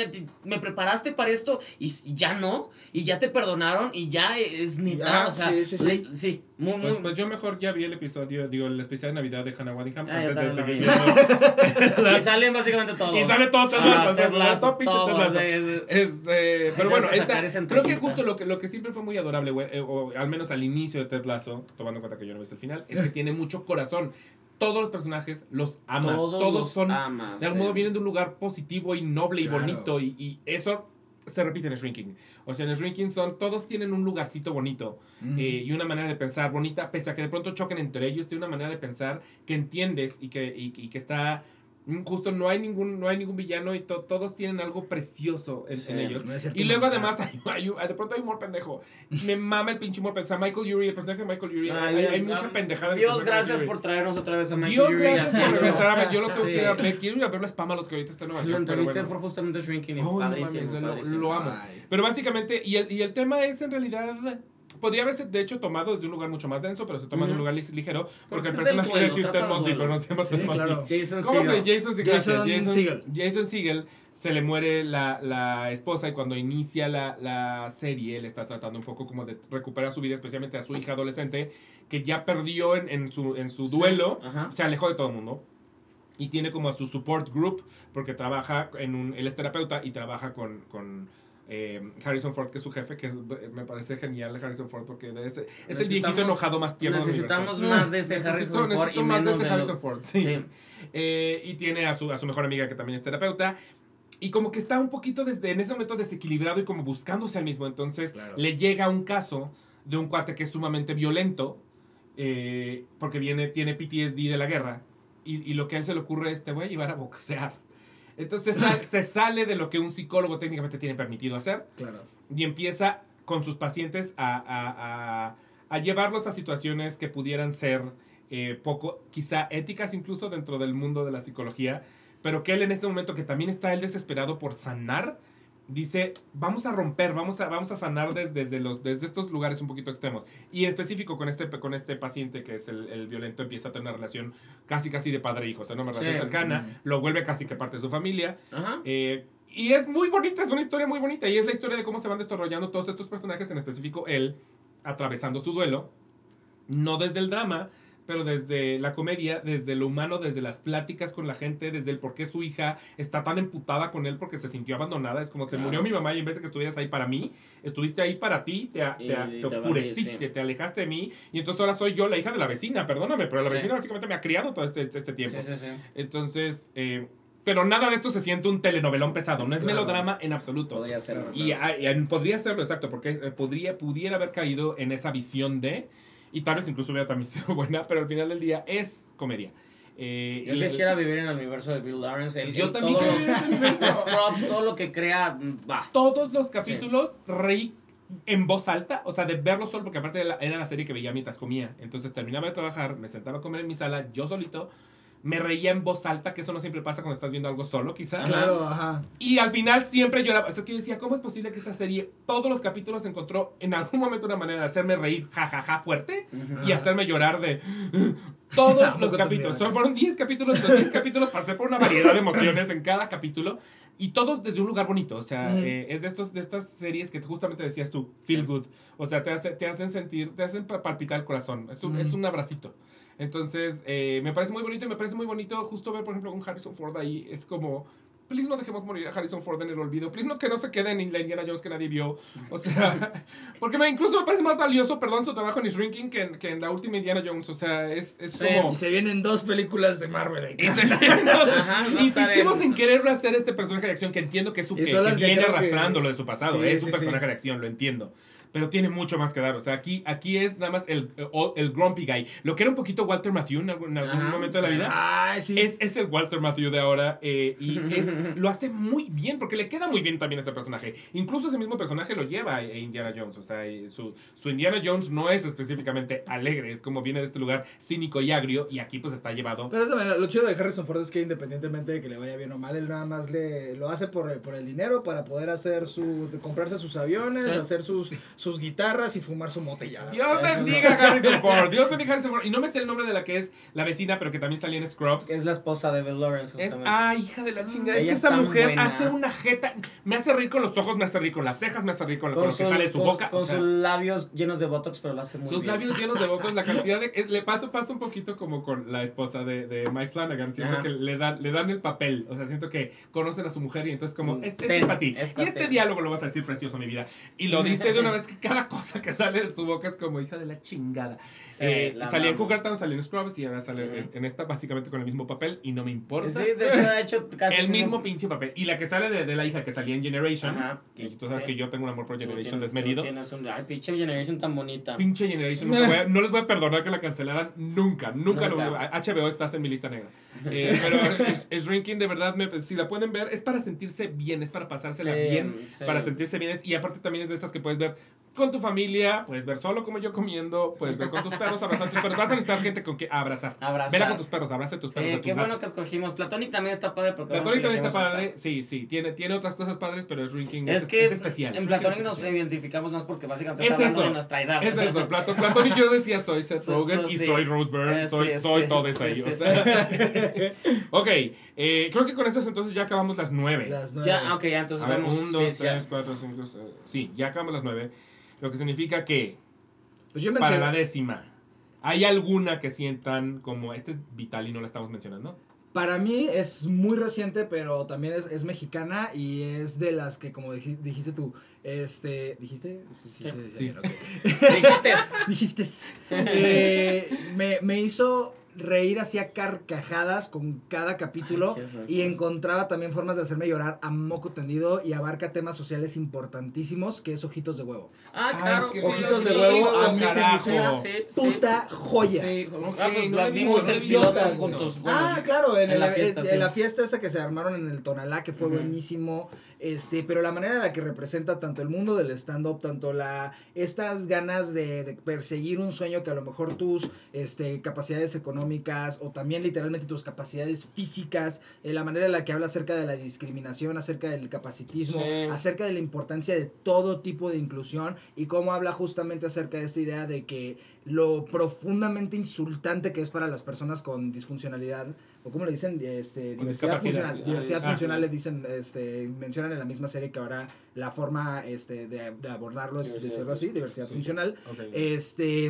Speaker 2: me preparaste para esto y, ya no, y ya te perdonaron y ya es neta,
Speaker 4: Ya,
Speaker 2: o sea,
Speaker 4: sí, sí, sí.
Speaker 2: le- sí, muy, muy...
Speaker 1: Pues, pues yo mejor ya vi el episodio, digo, el especial de Navidad de Hannah Waddingham
Speaker 2: Ah,
Speaker 1: antes de seguir viendo. [laughs]
Speaker 2: y salen básicamente todos.
Speaker 1: Y sale todo Ted
Speaker 2: Ah,
Speaker 1: todo
Speaker 2: es- es-
Speaker 1: Es, eh, pero bueno, esta- creo que
Speaker 2: entrevista.
Speaker 1: justo lo que, lo que siempre fue muy adorable, güey, eh, o al menos al inicio de Ted Lasso, tomando en cuenta que yo no ves el final, es que tiene mucho corazón. Todos los personajes los amas,
Speaker 2: todos,
Speaker 1: todos,
Speaker 2: los
Speaker 1: son,
Speaker 2: amas,
Speaker 1: de algún
Speaker 2: sí.
Speaker 1: modo vienen de un lugar positivo y noble y
Speaker 4: Claro.
Speaker 1: bonito, y, y eso se repite en Shrinking. O sea, en Shrinking son, todos tienen un lugarcito bonito eh, y una manera de pensar bonita, pese a que de pronto choquen entre ellos, tiene una manera de pensar que entiendes y que, y, y que está justo no hay ningún no hay ningún villano y to- todos tienen algo precioso en,
Speaker 2: Sí.
Speaker 1: en ellos
Speaker 4: No
Speaker 1: y luego
Speaker 4: no.
Speaker 1: además hay, hay de pronto hay humor pendejo me mama el pinche humor pendejo o sea Michael Yuri el personaje de Michael Yuri
Speaker 2: Ay,
Speaker 1: hay, hay
Speaker 2: ay,
Speaker 1: mucha pendejada
Speaker 2: Dios, gracias por traernos otra vez a Michael
Speaker 1: Dios
Speaker 2: Yuri
Speaker 1: gracias por [laughs] regresar a ver yo lo tengo
Speaker 2: Sí.
Speaker 1: que ir a ver quiero ir a ver la Spamalot que ahorita está en Nueva
Speaker 2: Lo
Speaker 1: York, pero
Speaker 2: entrevisté
Speaker 1: bueno.
Speaker 2: por justamente Shrinking y
Speaker 1: Ay, no
Speaker 2: padrísimo,
Speaker 1: mames, lo-
Speaker 2: padrísimo.
Speaker 1: lo amo.
Speaker 4: Ay.
Speaker 1: Pero básicamente, y el, y el tema es en realidad. Podría haberse de hecho tomado desde un lugar mucho más denso, pero se toma de un lugar lig- ligero. Porque, el personaje quiere decir Ted Mosby, pero no se llama Ted
Speaker 4: Sí,
Speaker 1: Mosby. [laughs] ¿Cómo se. Jason Segel?
Speaker 4: Jason
Speaker 1: Jason,
Speaker 4: Segel.
Speaker 1: Se le muere la, la esposa y cuando inicia la, la serie, él está tratando un poco como de recuperar su vida, especialmente a su hija adolescente, que ya perdió en, en su, en su
Speaker 2: Sí,
Speaker 1: duelo,
Speaker 2: ajá.
Speaker 1: se alejó de todo el mundo. Y tiene como a su support group, porque trabaja en un. Él es terapeuta y trabaja con. con eh, Harrison Ford, que es su jefe, que es- me parece genial Harrison Ford, porque de ese, es el viejito enojado más tierno
Speaker 2: Necesitamos
Speaker 1: universo.
Speaker 2: más de ese
Speaker 1: Necesito,
Speaker 2: Harrison Ford y
Speaker 1: más de
Speaker 2: menos
Speaker 1: ese
Speaker 2: de
Speaker 1: Harrison
Speaker 2: los-
Speaker 1: Ford, sí.
Speaker 2: Sí.
Speaker 1: Eh, y tiene a su, a su mejor amiga que también es terapeuta. Y como que está un poquito desde en ese momento desequilibrado y como buscándose al mismo. Entonces
Speaker 4: Claro.
Speaker 1: le llega un caso de un cuate que es sumamente violento. eh, porque viene, tiene PTSD de la guerra. Y, y lo que a él se le ocurre es, te voy a llevar a boxear. Entonces sal- se sale de lo que un psicólogo técnicamente tiene permitido hacer
Speaker 4: Claro.
Speaker 1: y empieza con sus pacientes a, a- a- a llevarlos a situaciones que pudieran ser eh, poco, quizá éticas incluso dentro del mundo de la psicología, pero que él en este momento que también está él desesperado por sanar, dice, vamos a romper, vamos a, vamos a sanar desde, desde, los, desde estos lugares un poquito extremos. Y en específico con este, con este paciente que es el, el violento, empieza a tener una relación casi casi de padre-hijo, o sea, no una relación
Speaker 2: Sí.
Speaker 1: cercana,
Speaker 4: Ujú.
Speaker 1: lo vuelve casi que parte de su familia.
Speaker 2: Ajá.
Speaker 1: Eh, y es muy bonita, es una historia muy bonita. Y es la historia de cómo se van desarrollando todos estos personajes, en específico él, atravesando su duelo. No desde el drama, pero desde la comedia, desde lo humano, desde las pláticas con la gente, desde el por qué su hija está tan emputada con él porque se sintió abandonada. Es como se murió mi mamá y en vez de que estuvieras ahí para mí, estuviste ahí para ti, te, te, oscureciste,
Speaker 2: sí.
Speaker 1: te alejaste de mí. Y entonces ahora soy yo la hija de la vecina, perdóname, pero la
Speaker 2: Sí.
Speaker 1: vecina básicamente me ha criado todo este, este tiempo.
Speaker 2: Sí, sí, sí.
Speaker 1: Entonces, eh, pero nada de esto se siente un telenovelón pesado, no es
Speaker 4: Claro.
Speaker 1: melodrama en absoluto.
Speaker 2: Podría ser.
Speaker 1: Y, y, podría serlo, exacto, porque eh, podría, pudiera haber caído en esa visión de, y tal vez incluso hubiera también [laughs] sido buena, pero al final del día es comedia. Eh,
Speaker 2: Yo quisiera vivir en el universo de Bill Lawrence.
Speaker 1: Yo también
Speaker 2: todo
Speaker 1: quiero vivir en ese universo. [laughs]
Speaker 2: Scrubs, todo lo que crea, mm, va.
Speaker 1: todos los capítulos reí en voz alta, o sea, de verlo solo, porque aparte era la serie que veía mientras comía. Entonces terminaba de trabajar, me sentaba a comer en mi sala, yo solito, me reía en voz alta, que eso no siempre pasa cuando estás viendo algo solo, quizá.
Speaker 4: Claro, ajá.
Speaker 1: Y al final siempre lloraba. O sea, que yo decía, ¿cómo es posible que esta serie, todos los capítulos encontró en algún momento una manera de hacerme reír, jajaja, fuerte, y hacerme llorar de [laughs] todos los capítulos? Son, fueron 10 capítulos, los 10 [laughs] capítulos pasé por una variedad de emociones en cada capítulo, y todos desde un lugar bonito. O sea, eh, es de, estos, de estas series que justamente decías tú, feel good. O sea, te, hace- te hacen sentir, te hacen pa- palpitar el corazón. Es un, es un abracito. Entonces, eh, me parece muy bonito y me parece muy bonito justo ver, por ejemplo, un Harrison Ford ahí. Es como, please no dejemos morir a Harrison Ford en el olvido. Please no que no se quede en la Indiana Jones que nadie vio. O sea, [laughs] porque me, incluso me parece más valioso, perdón, su trabajo en Shrinking que en, que en la última Indiana Jones. O sea, es, es
Speaker 2: Sí.
Speaker 1: como...
Speaker 4: Y se vienen dos películas de Marvel. ahí.
Speaker 1: Y se-
Speaker 2: Ajá, va a estar
Speaker 1: Insistimos
Speaker 2: en-
Speaker 1: en querer hacer este personaje de acción que entiendo que es su que, que viene arrastrando lo de su pasado.
Speaker 4: Sí,
Speaker 1: es
Speaker 4: sí,
Speaker 1: un personaje
Speaker 4: sí.
Speaker 1: de acción, lo entiendo. Pero tiene mucho más que dar. O sea, aquí, aquí es nada más el, el, el grumpy guy. Lo que era un poquito Walter Matthew en algún, en algún momento de la vida.
Speaker 4: Ay, sí.
Speaker 1: Es, es el Walter Matthew de ahora eh, y es, [laughs] lo hace muy bien porque le queda muy bien también a ese personaje. Incluso ese mismo personaje lo lleva a Indiana Jones. O sea, su, su Indiana Jones no es específicamente alegre, es como viene de este lugar cínico y agrio y aquí pues está llevado.
Speaker 4: Pero también lo chido de Harrison Ford es que independientemente de que le vaya bien o mal, él nada más le lo hace por, por el dinero para poder hacer su comprarse sus aviones,
Speaker 2: Sí.
Speaker 4: hacer sus sus [laughs] guitarras y fumar su mote ya.
Speaker 1: Dios bendiga a Harrison Ford. Dios bendiga a Harrison Ford. Y no me sé el nombre de la que es la vecina, pero que también salía en Scrubs.
Speaker 2: Es la esposa de Bill Lawrence,
Speaker 1: Es-
Speaker 2: justamente.
Speaker 1: ah, hija de la chingada. Es que esa
Speaker 2: es
Speaker 1: mujer
Speaker 2: buena.
Speaker 1: hace una jeta. Me hace reír con los ojos, me hace reír con las cejas, me hace reír con, con lo que sale de su
Speaker 2: con-
Speaker 1: boca.
Speaker 2: Con
Speaker 1: o sea,
Speaker 2: sus labios llenos de botox, pero lo hace muy
Speaker 1: sus
Speaker 2: bien.
Speaker 1: labios llenos de bocos, la [laughs] cantidad de. es- le paso, pasa un poquito como con la esposa de, de Mike Flanagan. Siento
Speaker 2: Ajá.
Speaker 1: que le dan, le dan el papel. O sea, siento que conocen a su mujer y entonces, como,
Speaker 2: Mm,
Speaker 1: este, este
Speaker 2: ten,
Speaker 1: es para ti.
Speaker 2: es
Speaker 1: y este diálogo lo vas a decir precioso, mi vida. Y lo [laughs] dice de una vez que cada cosa que sale de su boca es como hija de la chingada.
Speaker 2: Sí,
Speaker 1: Eh,
Speaker 2: la
Speaker 1: salía en Town, salía en Scrubs y ahora sale en, en esta básicamente con el mismo papel y no me importa.
Speaker 2: Sí, de hecho, ha hecho [laughs] casi
Speaker 1: el mismo pinche papel. Y la que sale de, de la hija que salía en Generation.
Speaker 2: Ajá.
Speaker 1: Y tú sabes
Speaker 2: Sí.
Speaker 1: que yo tengo un amor por Generation
Speaker 2: tienes-
Speaker 1: desmedido.
Speaker 2: un- Ay, pinche Generation tan bonita.
Speaker 1: Pinche Generation. nunca voy a- no les voy a perdonar que la cancelaran nunca. Nunca. Lo,
Speaker 2: Nunca.
Speaker 1: HBO estás en mi lista negra. [laughs] Eh, pero es- es Shrinking, de verdad, me- si la pueden ver, es para sentirse bien, es para pasársela
Speaker 2: Sí,
Speaker 1: bien, para sentirse bien. Y aparte también es de estas que puedes ver con tu familia, puedes ver solo como yo comiendo, puedes ver con tus perros, abrazar a tus perros. Vas a necesitar gente con que abrazar.
Speaker 2: Abrazar.
Speaker 1: Vela con tus perros, abraza a tus perros.
Speaker 2: Sí,
Speaker 1: a tus
Speaker 2: qué bueno que escogimos. Platonic también está padre porque
Speaker 1: Platonic también está padre, sí, sí, tiene, tiene otras cosas padres, pero
Speaker 2: Es
Speaker 1: es,
Speaker 2: que
Speaker 1: es especial.
Speaker 2: en Platonic
Speaker 1: es
Speaker 2: nos
Speaker 1: especial.
Speaker 2: identificamos más porque básicamente
Speaker 1: Es
Speaker 2: está hablando
Speaker 1: eso.
Speaker 2: de nuestra edad.
Speaker 1: Es eso, [laughs] Plato, Platonic yo decía soy Seth
Speaker 2: So-
Speaker 1: Rogen
Speaker 2: so-
Speaker 1: y
Speaker 2: sí.
Speaker 1: soy Rose Byrne,
Speaker 2: Eh,
Speaker 1: soy,
Speaker 2: sí,
Speaker 1: soy
Speaker 2: sí,
Speaker 1: todo eso ahí. o sea. [laughs] ok, eh, creo que con esas entonces ya acabamos las nueve.
Speaker 4: Las nueve.
Speaker 2: Ya, ok, ya entonces
Speaker 1: A
Speaker 2: vamos.
Speaker 1: un, dos, tres, cuatro, cinco, seis. Sí, ya acabamos las nueve. Lo que significa que
Speaker 4: Pues yo
Speaker 1: para la décima, ¿hay alguna que sientan como este es vital y no la estamos mencionando?
Speaker 4: para mí es muy reciente, pero también es, es mexicana y es de las que, como dij- dijiste tú, este, ¿dijiste? Sí,
Speaker 2: Sí.
Speaker 1: Sí.
Speaker 4: bien, ok. [laughs]
Speaker 2: Dijiste. [laughs]
Speaker 4: Dijiste. Eh, me, me hizo reír hacía carcajadas con cada capítulo
Speaker 2: Ay,
Speaker 4: y encontraba también formas de hacerme llorar a moco tendido y abarca temas sociales importantísimos que es Ojitos de Huevo.
Speaker 2: Ah,
Speaker 1: Ah,
Speaker 2: claro.
Speaker 1: es que
Speaker 2: sí,
Speaker 4: Ojitos
Speaker 2: sí,
Speaker 4: de Huevo
Speaker 2: sí,
Speaker 4: a mí se me
Speaker 1: carajo.
Speaker 4: hizo una
Speaker 2: Sí, sí.
Speaker 4: puta joya.
Speaker 2: Sí, ah, pues
Speaker 1: no
Speaker 2: la vimos el piloto juntos.
Speaker 4: ah, claro, en,
Speaker 2: en la fiesta,
Speaker 4: en
Speaker 2: sí.
Speaker 4: la fiesta esa que se armaron en el Tonalá, que fue buenísimo. Este, pero la manera en la que representa tanto el mundo del stand-up, tanto la, estas ganas de, de perseguir un sueño que a lo mejor tus este, capacidades económicas o también literalmente tus capacidades físicas, eh, la manera en la que habla acerca de la discriminación, acerca del capacitismo,
Speaker 2: Sí.
Speaker 4: acerca de la importancia de todo tipo de inclusión y cómo habla justamente acerca de esta idea de que lo profundamente insultante que es para las personas con disfuncionalidad, o como le dicen, este, diversidad funcional, diversidad
Speaker 1: Ah.
Speaker 4: funcional le dicen, este, mencionan en la misma serie que ahora la forma este, de, de abordarlo es decirlo así, diversidad
Speaker 1: Sí.
Speaker 4: funcional. Este,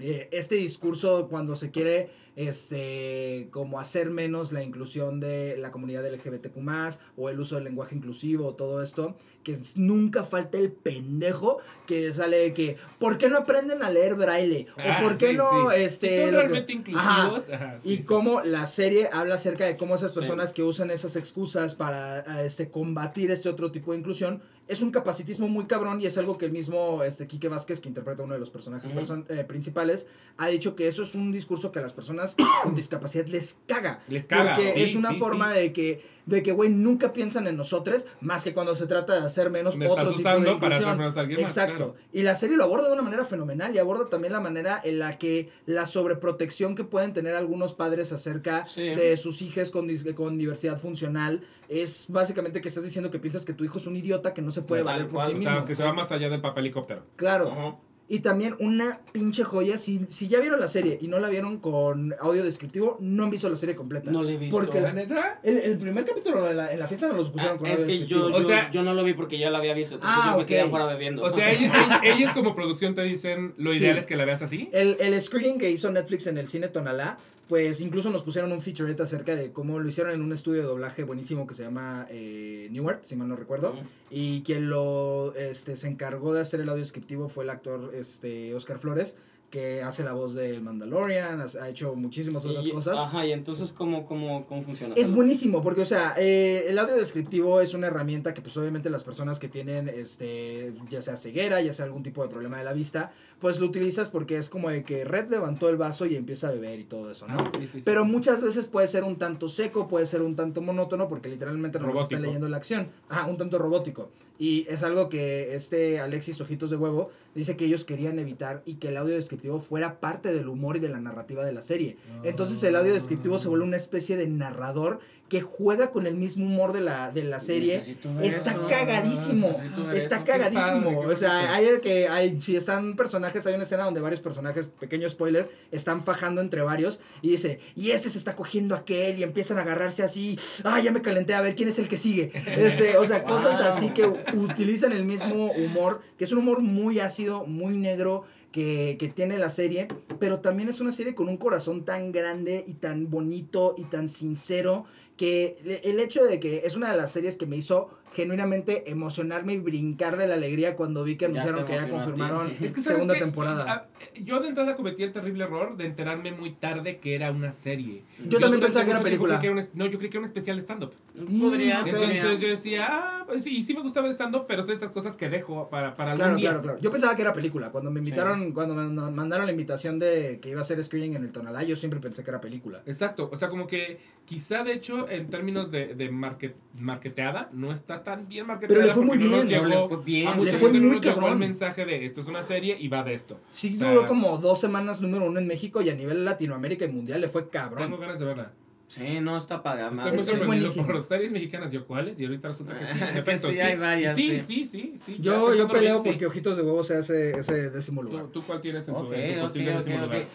Speaker 4: eh, este discurso cuando se quiere este como hacer menos la inclusión de la comunidad LGBTQ+, o el uso del lenguaje inclusivo, todo esto, que nunca falta el pendejo que sale de que ¿por qué no aprenden a leer braille?
Speaker 1: Ah,
Speaker 4: o ¿por qué
Speaker 1: sí,
Speaker 4: no
Speaker 1: sí.
Speaker 4: este
Speaker 1: son
Speaker 4: que-
Speaker 1: realmente
Speaker 4: Ajá.
Speaker 1: inclusivos. ajá, sí,
Speaker 4: y cómo la serie habla acerca de cómo esas personas que usan esas excusas para este, combatir este otro tipo de inclusión es un capacitismo muy cabrón y es algo que el mismo este, Quique Vázquez, que interpreta uno de los personajes person- eh, principales, ha dicho que eso es un discurso que a las personas [coughs] con discapacidad les caga.
Speaker 1: Les caga,
Speaker 4: Porque
Speaker 1: sí,
Speaker 4: es una
Speaker 1: sí,
Speaker 4: forma
Speaker 1: sí.
Speaker 4: de que, de que, güey, nunca piensan en nosotros más que cuando se trata de hacer menos
Speaker 1: Me
Speaker 4: otro tipo de
Speaker 1: para menos alguien más,
Speaker 4: Exacto.
Speaker 1: claro.
Speaker 4: Y la serie lo aborda de una manera fenomenal y aborda también la manera en la que la sobreprotección que pueden tener algunos padres acerca de sus hijas con, con diversidad funcional es básicamente que estás diciendo que piensas que tu hijo es un idiota que no se puede valer por
Speaker 2: cual,
Speaker 4: sí
Speaker 1: O
Speaker 4: mismo.
Speaker 1: sea, que se va más allá del papel helicóptero.
Speaker 4: Claro. Y también una pinche joya, si, si ya vieron la serie y no la vieron con audio descriptivo, no han visto la serie completa.
Speaker 2: No la he visto.
Speaker 4: Porque
Speaker 1: ¿La neta?
Speaker 4: el, el primer capítulo en la, en la fiesta no los pusieron
Speaker 2: Ah,
Speaker 4: con
Speaker 2: es
Speaker 4: audio
Speaker 2: que
Speaker 4: descriptivo.
Speaker 2: yo,
Speaker 1: O
Speaker 2: yo,
Speaker 1: sea-
Speaker 2: yo no lo vi porque ya lo había visto. Entonces
Speaker 4: Ah,
Speaker 2: yo me quedé afuera bebiendo.
Speaker 1: O sea, ellos, [laughs] ellos- ellos como producción te dicen lo
Speaker 4: Sí.
Speaker 1: ideal es que la veas así.
Speaker 4: El, el screening que hizo Netflix en el cine Tonalá, pues incluso nos pusieron un featurette acerca de cómo lo hicieron en un estudio de doblaje buenísimo que se llama eh, Newark, si mal no recuerdo. Y quien lo este, se encargó de hacer el audio descriptivo fue el actor este, Oscar Flores, que hace la voz del Mandalorian, ha hecho muchísimas otras
Speaker 2: Y-
Speaker 4: cosas.
Speaker 2: Ajá, y entonces, ¿cómo, cómo, cómo funciona?
Speaker 4: Es buenísimo, porque, o sea, eh, el audio descriptivo es una herramienta que, pues, obviamente las personas que tienen, este, ya sea ceguera, ya sea algún tipo de problema de la vista, pues lo utilizas porque es como de que Red levantó el vaso y empieza a beber y todo eso, ¿no?
Speaker 1: Ah, sí, sí,
Speaker 4: Pero
Speaker 1: sí,
Speaker 4: muchas veces puede ser un tanto seco, puede ser un tanto monótono, porque literalmente no está leyendo la acción. Ajá, un tanto robótico. Y es algo que este Alexis Ojitos de Huevo dice que ellos querían evitar y que el audio descriptivo fuera parte del humor y de la narrativa de la serie. Entonces el audio descriptivo se vuelve una especie de narrador que juega con el mismo humor de la, de la serie. Está
Speaker 2: eso.
Speaker 4: cagadísimo. Está
Speaker 1: eso,
Speaker 4: cagadísimo.
Speaker 1: padre,
Speaker 4: o sea, hay que hay, si están personajes, hay una escena donde varios personajes, pequeño spoiler, están fajando entre varios y dice, y este se está cogiendo a aquel y empiezan a agarrarse así, ah, ya me calenté a ver quién es el que sigue. Este, o sea, cosas así que utilizan el mismo humor, que es un humor muy ácido, muy negro. Que, tiene la serie, pero también es una serie con un corazón tan grande y tan bonito y tan sincero que el hecho de que es una de las series que me hizo genuinamente emocionarme y brincar de la alegría cuando vi que anunciaron que ya confirmaron
Speaker 1: Es que, ¿sabes
Speaker 4: segunda temporada.
Speaker 1: Ah, Yo de entrada cometí el terrible error de enterarme muy tarde que era una serie.
Speaker 4: Yo también pensaba que era película.
Speaker 1: creí que era un es- no, yo creí que era un especial de stand-up.
Speaker 2: Podría.
Speaker 1: Entonces yo decía, ah, pues sí, sí me gustaba el stand-up, pero son esas cosas que dejo para, para algún
Speaker 4: Claro,
Speaker 1: día.
Speaker 4: claro, claro. Yo pensaba que era película. Cuando me invitaron, cuando me ma- mandaron la invitación de que iba a hacer screening en el Tonalá, yo siempre pensé que era película.
Speaker 1: Exacto, o sea, como que quizá de hecho en términos de, de market, marketeada no está tan bien marketeada.
Speaker 4: Pero le fue muy
Speaker 1: no
Speaker 4: bien,
Speaker 2: No,
Speaker 1: llegó-
Speaker 2: le fue bien.
Speaker 1: a mucha
Speaker 4: Le fue
Speaker 1: gente no
Speaker 4: muy
Speaker 1: nos llegó
Speaker 4: cabrón.
Speaker 1: el mensaje de esto es una serie y va de esto.
Speaker 4: Sí,
Speaker 1: O sea,
Speaker 4: duró como dos semanas número uno en México y a nivel Latinoamérica y mundial le fue
Speaker 1: Tengo
Speaker 4: cabrón.
Speaker 1: ganas de verla.
Speaker 2: Sí, no está para
Speaker 1: Estoy
Speaker 2: nada.
Speaker 1: muy
Speaker 4: Es- es buenísimo.
Speaker 1: por series mexicanas. ¿Yo cuáles? Y ahorita resulta que sí. [laughs] En efecto,
Speaker 2: sí, hay varias,
Speaker 1: Sí,
Speaker 2: sí.
Speaker 1: sí, sí. sí, ya
Speaker 4: Yo, yo peleo
Speaker 1: bien, sí.
Speaker 4: porque Ojitos de Huevo sea ese, ese décimo lugar.
Speaker 1: ¿Tú, tú cuál tienes en tu,
Speaker 2: Ok,
Speaker 1: en tu
Speaker 2: ok,
Speaker 1: posible décimo
Speaker 2: ok.
Speaker 1: lugar?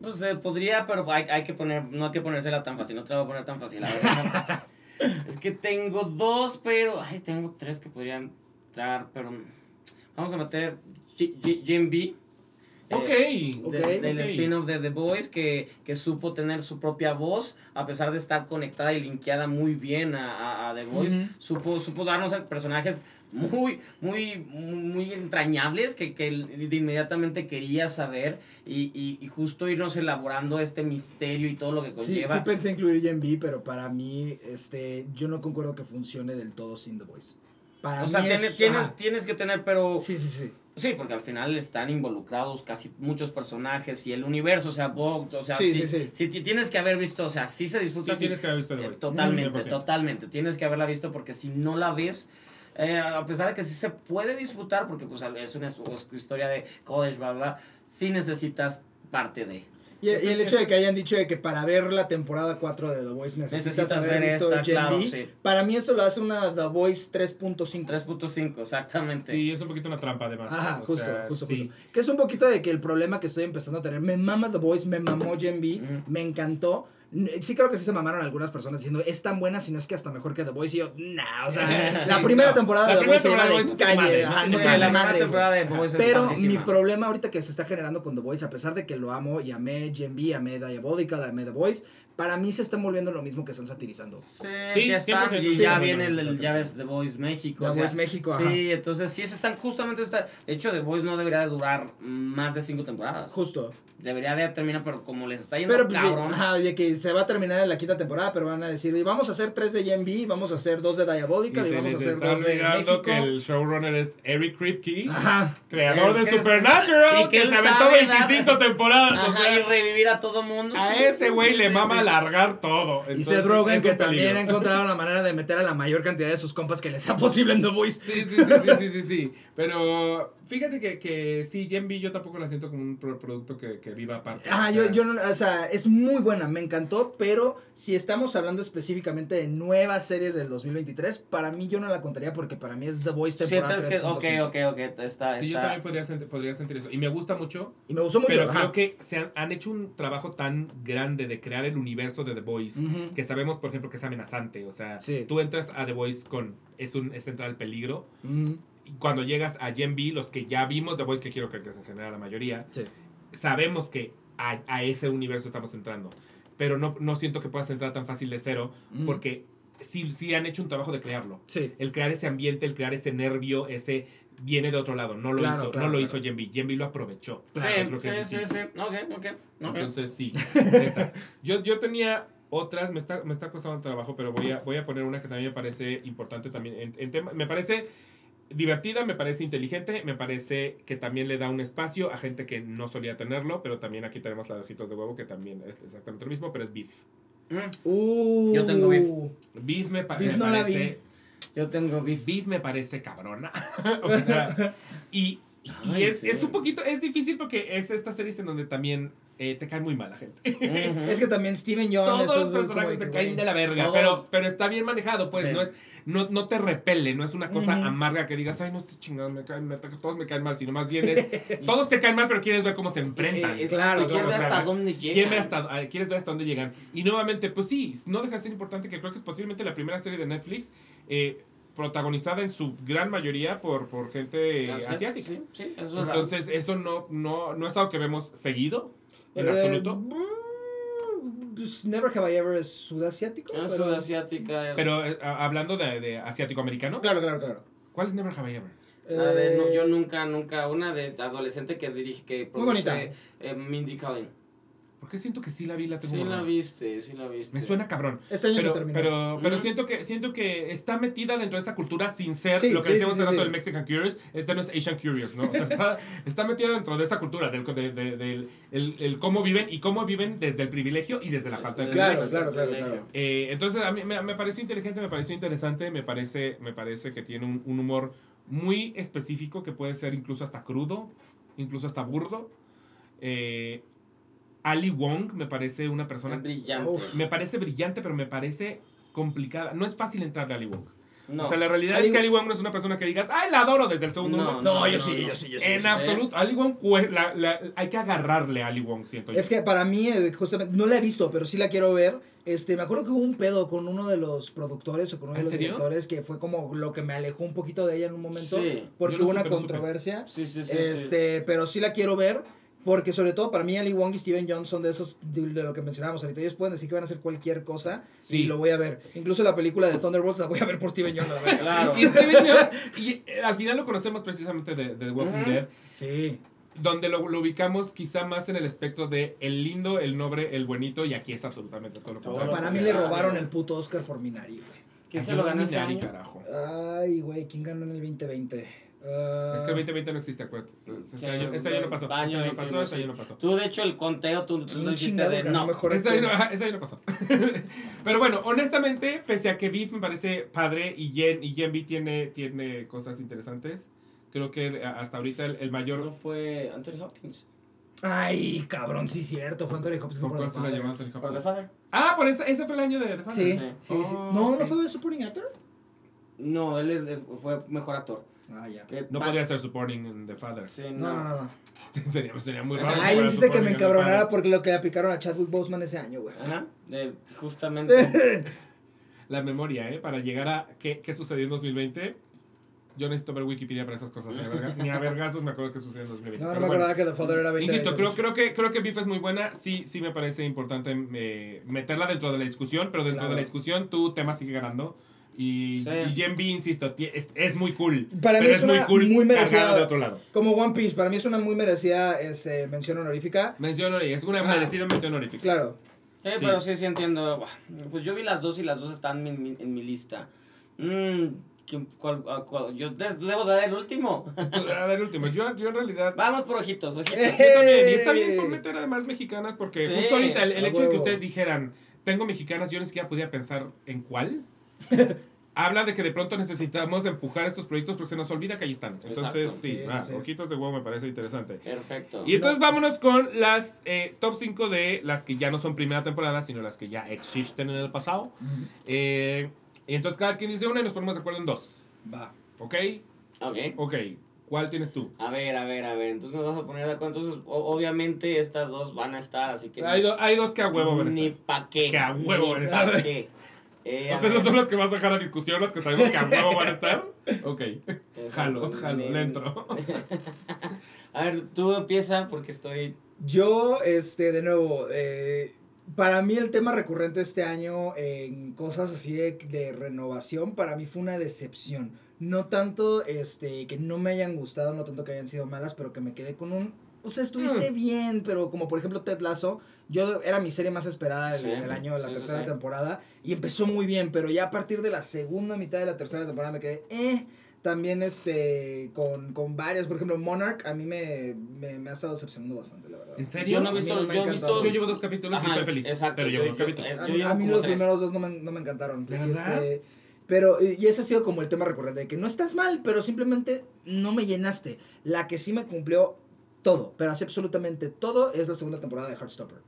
Speaker 2: No sé, podría, pero hay, hay que poner, no hay que ponérsela tan fácil, no te la voy a poner tan fácil, la verdad. [laughs] es que tengo dos, pero, ay, tengo tres que podrían entrar, pero vamos a meter G- G- Eh,
Speaker 1: Ok.
Speaker 2: de-
Speaker 4: Ok,
Speaker 2: del spin-off de The Boys que, que supo tener su propia voz a pesar de estar conectada y linkeada muy bien a, a- a The Boys
Speaker 4: Ujú.
Speaker 2: supo, supo darnos personajes muy muy muy entrañables que, que de inmediatamente quería saber y, y, y justo irnos elaborando este misterio y todo lo que
Speaker 4: Sí,
Speaker 2: conlleva
Speaker 4: sí pensé incluir Gen B, pero para mí, este, yo no concuerdo que funcione del todo sin The Voice. Para
Speaker 2: o
Speaker 4: mí
Speaker 2: sea
Speaker 4: es-
Speaker 2: tienes, tienes, tienes que tener pero
Speaker 4: Sí, sí, sí.
Speaker 2: Sí, porque al final están involucrados casi muchos personajes y el universo, o sea, Vogue, o sea,
Speaker 4: Sí,
Speaker 2: sí,
Speaker 4: sí, sí.
Speaker 2: sí ti- tienes que haber visto, o sea, sí se disfruta.
Speaker 1: Sí, tienes que haber visto Voice.
Speaker 2: Totalmente,
Speaker 1: 100%.
Speaker 2: totalmente. Tienes que haberla visto porque si no la ves, eh, a pesar de que sí se puede disfrutar, porque pues es una his- historia de college, bla, bla, sí necesitas parte de.
Speaker 4: Y, y el hecho de que hayan dicho de que para ver la temporada 4 de The Voice necesitas,
Speaker 2: Necesitas
Speaker 4: haber
Speaker 2: ver
Speaker 4: visto
Speaker 2: esta,
Speaker 4: Gen
Speaker 2: claro,
Speaker 4: V,
Speaker 2: sí.
Speaker 4: para mí eso lo hace una The Voice 3.5.
Speaker 2: 3.5, exactamente.
Speaker 1: Sí, es un poquito una trampa además.
Speaker 4: Ajá,
Speaker 1: O
Speaker 4: justo,
Speaker 1: sea,
Speaker 4: justo,
Speaker 1: sí.
Speaker 4: justo. Que es un poquito de que el problema que estoy empezando a tener, me mama The Voice, me mamó Gen V,
Speaker 2: Ujú.
Speaker 4: me encantó. Sí creo que sí se mamaron algunas personas diciendo, es tan buena, si no es que hasta mejor que The Voice. Y yo, nah, o sea, [laughs]
Speaker 1: Sí,
Speaker 4: la primera
Speaker 1: no.
Speaker 4: temporada
Speaker 1: La
Speaker 4: de The
Speaker 1: primera
Speaker 4: Voice se iba
Speaker 1: temporada de
Speaker 4: calle. ajá,
Speaker 2: Sí,
Speaker 4: no
Speaker 2: la
Speaker 4: madre,
Speaker 2: temporada de The Voice es
Speaker 4: Pero mi problema ahorita que se está generando con The Voice, a pesar de que lo amo y amé Gen V, amé Diabolical, amé The Voice, para mí se están volviendo lo mismo que están satirizando.
Speaker 2: Sí,
Speaker 1: Sí,
Speaker 2: ya está.
Speaker 1: 100%,
Speaker 2: Y
Speaker 1: sí,
Speaker 2: ya
Speaker 1: bueno,
Speaker 2: viene el, el- ya ves The Voice México.
Speaker 4: The
Speaker 2: o sea,
Speaker 4: Voice México, ajá.
Speaker 2: Sí, entonces sí, se están justamente está. De hecho, The Voice no debería de durar más de cinco temporadas.
Speaker 4: Justo.
Speaker 2: Debería de terminar, pero como les está yendo
Speaker 4: Pero pues,
Speaker 2: cabrón.
Speaker 4: ajá, de que se va a terminar en la quinta temporada, pero van a decir, y vamos a hacer tres de V, vamos a hacer dos de
Speaker 1: Y
Speaker 4: Diabolical y,
Speaker 1: se
Speaker 4: vamos a hacer dos de México.
Speaker 1: que el showrunner es Eric Kripke,
Speaker 4: Ajá.
Speaker 1: creador
Speaker 2: Es
Speaker 1: de
Speaker 2: que-
Speaker 1: Supernatural,
Speaker 2: y que
Speaker 1: que, se aventó
Speaker 2: sabe dar-
Speaker 1: 25 temporadas. o
Speaker 2: Ajá,
Speaker 1: sea,
Speaker 2: y revivir a todo mundo.
Speaker 1: a
Speaker 2: sí,
Speaker 1: ese güey
Speaker 2: sí,
Speaker 1: le
Speaker 2: sí,
Speaker 1: mama
Speaker 2: sí.
Speaker 1: alargar todo.
Speaker 4: Y
Speaker 1: Entonces,
Speaker 4: Rogen,
Speaker 1: es
Speaker 4: que también ha [laughs] encontrado la manera de meter a la mayor cantidad de sus compas que les sea posible en The Voice.
Speaker 1: Sí, sí, sí, sí, sí, sí, sí. Pero fíjate que, que sí, Gen V yo tampoco la siento como un pro- producto que, que viva aparte.
Speaker 4: Ajá,
Speaker 1: O
Speaker 4: yo,
Speaker 1: sea,
Speaker 4: yo no, o sea, es muy buena, me encantó, pero si estamos hablando específicamente de nuevas series del 2023, para mí yo no la contaría porque para mí es The Voice temporada
Speaker 2: Sientes que, ok,
Speaker 4: 3.5.
Speaker 2: ok, ok, está,
Speaker 1: Sí, yo
Speaker 2: está.
Speaker 1: también podría, sent- podría sentir eso. Y me gusta mucho,
Speaker 4: Y me gustó mucho.
Speaker 1: pero
Speaker 4: ajá.
Speaker 1: creo que se han, han hecho un trabajo tan grande de crear el universo de The Voice
Speaker 4: Ujú.
Speaker 1: que sabemos, por ejemplo, que es amenazante. O sea,
Speaker 4: Sí.
Speaker 1: tú entras a The Voice con es un es entrar al peligro.
Speaker 4: Ujú.
Speaker 1: Y cuando llegas a Gen V, los que ya vimos The Voice, que quiero creer que es en general la mayoría,
Speaker 4: Sí.
Speaker 1: sabemos que a, a ese universo estamos entrando. Pero no, no siento que puedas entrar tan fácil de cero,
Speaker 4: Ujú.
Speaker 1: porque sí, sí han hecho un trabajo de crearlo.
Speaker 4: Sí.
Speaker 1: El crear ese ambiente, el crear ese nervio, ese viene de otro lado. No lo
Speaker 4: Claro,
Speaker 1: hizo,
Speaker 4: claro,
Speaker 1: no lo
Speaker 4: claro.
Speaker 1: hizo Gen V. Gen V lo aprovechó.
Speaker 2: Sí, sí, sí, sí. Ok, ok. ok.
Speaker 1: Entonces sí. [laughs] esa. Yo, yo tenía otras, me está, me está costando trabajo, pero voy a, voy a poner una que también me parece importante también. En, en tema, me parece divertida, me parece inteligente, me parece que también le da un espacio a gente que no solía tenerlo, pero también aquí tenemos la de ojitos de huevo, que también es exactamente lo mismo, pero es Beef.
Speaker 2: Mm,
Speaker 4: Uh,
Speaker 2: Yo tengo beef.
Speaker 1: Beef me, pa-
Speaker 4: Beef
Speaker 1: me
Speaker 4: no la
Speaker 1: parece...
Speaker 2: Yo tengo beef.
Speaker 1: Beef me parece cabrona. [laughs] o sea, y, y
Speaker 2: Ay,
Speaker 1: es,
Speaker 2: sí.
Speaker 1: es un poquito, es difícil porque es esta serie en donde también eh, te cae muy mal la gente.
Speaker 4: Es que también Steven Yeun,
Speaker 1: Todos
Speaker 4: eso
Speaker 1: los personajes te caen de la verga,
Speaker 2: Todos.
Speaker 1: pero, pero está bien manejado, pues,
Speaker 2: Sí.
Speaker 1: no es, no, no te repele, no es una cosa amarga que digas, ay, no estés chingando, me caen, me- todos me caen mal, sino más bien es, [laughs] todos te caen mal, pero quieres ver cómo se enfrentan.
Speaker 2: Eh,
Speaker 4: Claro,
Speaker 2: exacto, ¿quién
Speaker 1: claro,
Speaker 2: ve
Speaker 1: o sea,
Speaker 2: hasta dónde
Speaker 1: ah, quieres ver hasta dónde llegan. Y nuevamente, pues sí, no deja de ser importante que creo que es posiblemente la primera serie de Netflix eh, protagonizada en su gran mayoría por, por gente
Speaker 2: Ah, sí,
Speaker 1: asiática.
Speaker 2: Sí, sí, es verdad.
Speaker 1: Entonces, eso no, no, no es algo que vemos seguido, en
Speaker 4: Eh,
Speaker 1: absoluto.
Speaker 4: mm, pues Never Have I Ever es sudasiático.
Speaker 2: es
Speaker 4: pero-
Speaker 2: sudasiática.
Speaker 1: Pero eh, hablando de, de asiático-americano,
Speaker 4: Claro, claro, claro.
Speaker 1: ¿cuál es Never Have I Ever?
Speaker 2: A ver, no,
Speaker 4: Eh,
Speaker 2: yo nunca, nunca, una de adolescente que dirige, que
Speaker 4: Muy bonita.
Speaker 2: produce eh, Mindy Kaling.
Speaker 1: Porque siento que sí la vi, la tengo
Speaker 2: Sí la viste, sí la viste.
Speaker 1: Me suena cabrón.
Speaker 4: Este año
Speaker 1: Pero,
Speaker 4: se terminó.
Speaker 1: pero, pero siento que siento que está metida dentro de esa cultura sin ser
Speaker 4: Sí,
Speaker 1: lo que
Speaker 4: sí,
Speaker 1: decíamos hace
Speaker 4: sí,
Speaker 1: rato
Speaker 4: sí.
Speaker 1: del Mexican Curious. Este no es Asian Curious, ¿no? O sea, está, [laughs] está metida dentro de esa cultura, del, de, de- del el, el cómo viven y cómo viven desde el privilegio y desde la falta de
Speaker 4: Claro,
Speaker 1: privilegio.
Speaker 4: claro, claro, claro.
Speaker 1: Eh, entonces a mí me, me pareció inteligente, me pareció interesante, me parece, me parece que tiene un, un humor muy específico que puede ser incluso hasta crudo, incluso hasta burdo. Eh, Ali Wong me parece una persona
Speaker 2: Es brillante.
Speaker 4: Uf.
Speaker 1: me parece brillante, pero me parece complicada. No es fácil entrarle a Ali Wong.
Speaker 2: No.
Speaker 1: O sea, la realidad
Speaker 4: Ali
Speaker 1: es que Ali Wong no es una persona que digas, ¡ay, la adoro desde el segundo
Speaker 2: No,
Speaker 1: uno!
Speaker 4: No,
Speaker 2: no,
Speaker 4: yo
Speaker 2: no,
Speaker 4: sí,
Speaker 2: no.
Speaker 4: yo sí, yo sí. yo
Speaker 1: en
Speaker 4: sí.
Speaker 1: absoluto. Ali Wong, la- la- hay que agarrarle a Ali Wong, siento yo.
Speaker 4: Es que para mí, eh, justamente, no la he visto, pero sí la quiero ver. Este, me acuerdo que hubo un pedo con uno de los productores o con uno de
Speaker 1: ¿En
Speaker 4: los
Speaker 1: serio?
Speaker 4: directores que fue como lo que me alejó un poquito de ella en un momento.
Speaker 2: Sí.
Speaker 4: Porque
Speaker 1: no
Speaker 4: hubo una controversia.
Speaker 2: Sí, sí, sí.
Speaker 4: este, pero sí la quiero ver. Porque sobre todo para mí Ali Wong y Steven Jones son de esos de, de lo que mencionábamos ahorita. Ellos pueden decir que van a hacer cualquier cosa
Speaker 1: Sí.
Speaker 4: y lo voy a ver. Incluso la película de Thunderbolts la voy a ver por Steven verdad.
Speaker 2: Claro.
Speaker 1: Y, Steven Yeun- y, eh, al final lo conocemos precisamente de, de The Walking
Speaker 2: Ujú.
Speaker 1: Dead,
Speaker 4: Sí.
Speaker 1: donde lo, lo ubicamos quizá más en el espectro de el lindo, el noble, el buenito, y aquí es absolutamente todo lo
Speaker 2: Todo
Speaker 1: contrario.
Speaker 4: para mí
Speaker 2: que
Speaker 4: le robaron el puto Oscar por Minari, güey.
Speaker 2: ¿Quién se
Speaker 1: Ay,
Speaker 2: lo ganó ese
Speaker 1: Minari,
Speaker 2: año?
Speaker 1: carajo.
Speaker 4: Ay, güey, ¿quién ganó en el 2020? Ah,
Speaker 1: Es que el 2020 no existe, acuérdate. Este año, este año no pasó.
Speaker 2: año
Speaker 1: Este año no
Speaker 2: 21,
Speaker 1: pasó, este año no pasó.
Speaker 2: Tú, de hecho, el conteo, tú, tú
Speaker 4: ¿quién
Speaker 2: lo hiciste de no.
Speaker 4: mejor
Speaker 1: Ese año, ajá, ese año no pasó. [laughs] Pero bueno, honestamente, pese a que Beef me parece padre y Jen, y Jen B tiene, tiene cosas interesantes, creo que hasta ahorita el, el
Speaker 2: No
Speaker 1: mayor...
Speaker 2: fue Anthony Hopkins.
Speaker 4: Ay, cabrón, sí, cierto. Fue Anthony Hopkins.
Speaker 1: ¿Con
Speaker 4: por
Speaker 1: cuál
Speaker 4: The
Speaker 1: se la llevó Anthony
Speaker 2: Por The
Speaker 1: Hopkins?
Speaker 2: Father.
Speaker 1: Ah, por ese, ese fue el año de The Father.
Speaker 4: Sí,
Speaker 2: Sí.
Speaker 4: sí, sí.
Speaker 1: Oh,
Speaker 4: No. ¿no fue supporting actor?
Speaker 2: No, él es, fue mejor actor.
Speaker 4: Ah, ya.
Speaker 2: Que
Speaker 1: No podía ser supporting en The Father.
Speaker 2: Sí,
Speaker 4: No, no, no. no. [laughs]
Speaker 1: sería, sería muy raro.
Speaker 4: Ay,
Speaker 1: fuera
Speaker 4: hiciste que me encabronara porque lo que le aplicaron a Chadwick Boseman ese año, güey.
Speaker 2: Ajá, de- justamente. [laughs]
Speaker 1: La memoria, ¿eh? Para llegar a qué, qué sucedió en 2020. Yo necesito ver Wikipedia para esas cosas. Ni a, verga- ni a vergazos me acuerdo qué sucedió en 2020.
Speaker 4: No, no me
Speaker 1: bueno.
Speaker 4: acordaba que The Father era 20
Speaker 1: Insisto, creo,
Speaker 4: años.
Speaker 1: creo, que, creo que Beef es muy buena. Sí, sí me parece importante eh, meterla dentro de la discusión, pero dentro
Speaker 4: Claro.
Speaker 1: de la discusión tu tema sigue ganando. Y,
Speaker 2: Sí.
Speaker 1: y Gen B, insisto, es, es muy cool.
Speaker 4: Para mí
Speaker 1: pero
Speaker 4: es una
Speaker 1: cool
Speaker 4: muy merecida-
Speaker 1: de otro lado.
Speaker 4: Como One Piece, para mí es una muy merecida este, mención honorífica.
Speaker 1: Mención honorífica, es una
Speaker 4: Ah.
Speaker 1: merecida mención honorífica.
Speaker 4: Claro.
Speaker 2: Eh,
Speaker 1: Sí.
Speaker 2: pero sí, sí entiendo. Pues yo vi las dos y las dos están en mi, en mi lista. Mm, ¿quién- cuál- cuál? Yo de- debo dar el último.
Speaker 1: A ver, último, yo, yo en realidad...
Speaker 2: Vamos por ojitos, ojitos.
Speaker 4: Eh,
Speaker 1: está bien. Y está bien por meter además mexicanas, porque
Speaker 2: Sí,
Speaker 1: justo ahorita el, el hecho de que ustedes dijeran, tengo mexicanas, yo ni siquiera podía pensar en cuál. [laughs] Habla de que de pronto necesitamos empujar estos proyectos porque se nos olvida que ahí están. Entonces,
Speaker 2: Exacto.
Speaker 1: sí,
Speaker 4: Sí,
Speaker 1: ah,
Speaker 4: sí,
Speaker 1: ojitos de huevo me parece interesante.
Speaker 2: Perfecto.
Speaker 1: Y entonces vámonos con las eh, top 5 de las que ya no son primera temporada, sino las que ya existen en el pasado. Eh, y entonces cada quien dice una y nos ponemos de acuerdo en dos.
Speaker 4: Va.
Speaker 1: ¿Ok?
Speaker 2: Ok.
Speaker 1: Ok. ¿Cuál tienes tú?
Speaker 2: A ver, a ver, a ver. Entonces nos vamos a poner de acuerdo. Entonces, o- obviamente, estas dos van a estar, así que.
Speaker 1: Hay, do- hay dos que a huevo van a
Speaker 2: Ni pa' qué.
Speaker 1: Que a huevo
Speaker 2: ni
Speaker 1: van a
Speaker 2: pa'
Speaker 1: estar.
Speaker 2: qué. Eh,
Speaker 1: O sea, esas son las que vas a dejar a discusión, las que sabemos que a huevo van a estar. [laughs] Ok. Jalo, jalo, le entro. [laughs]
Speaker 2: A ver, tú empieza porque estoy.
Speaker 4: Yo, este, de nuevo, eh, para mí el tema recurrente este año en cosas así de, de renovación, para mí fue una decepción. No tanto este, que no me hayan gustado, no tanto que hayan sido malas, pero que me quedé con un... O sea, estuviste
Speaker 1: Mm.
Speaker 4: bien, pero como por ejemplo Ted Lasso, yo era mi serie más esperada del,
Speaker 2: Sí,
Speaker 4: del año, la
Speaker 2: sí,
Speaker 4: tercera
Speaker 2: sí.
Speaker 4: temporada, y empezó muy bien, pero ya a partir de la segunda mitad de la tercera temporada me quedé, eh, también este, con, con varias, por ejemplo Monarch, a mí me, me, me ha estado decepcionando bastante, la verdad.
Speaker 1: ¿En serio?
Speaker 2: Yo no he visto.
Speaker 4: no
Speaker 2: yo he visto.
Speaker 1: Yo llevo dos capítulos y estoy feliz.
Speaker 2: exacto,
Speaker 1: pero llevo
Speaker 2: yo-
Speaker 1: dos capítulos.
Speaker 4: A,
Speaker 2: yo
Speaker 4: mí- a los
Speaker 2: tres.
Speaker 4: primeros dos no me, no me encantaron.
Speaker 1: ¿De verdad?
Speaker 4: Este, pero, y ese ha sido como el tema recurrente, de que no estás mal, pero simplemente no me llenaste. La que sí me cumplió todo, pero así absolutamente todo, es la segunda temporada de Heartstopper.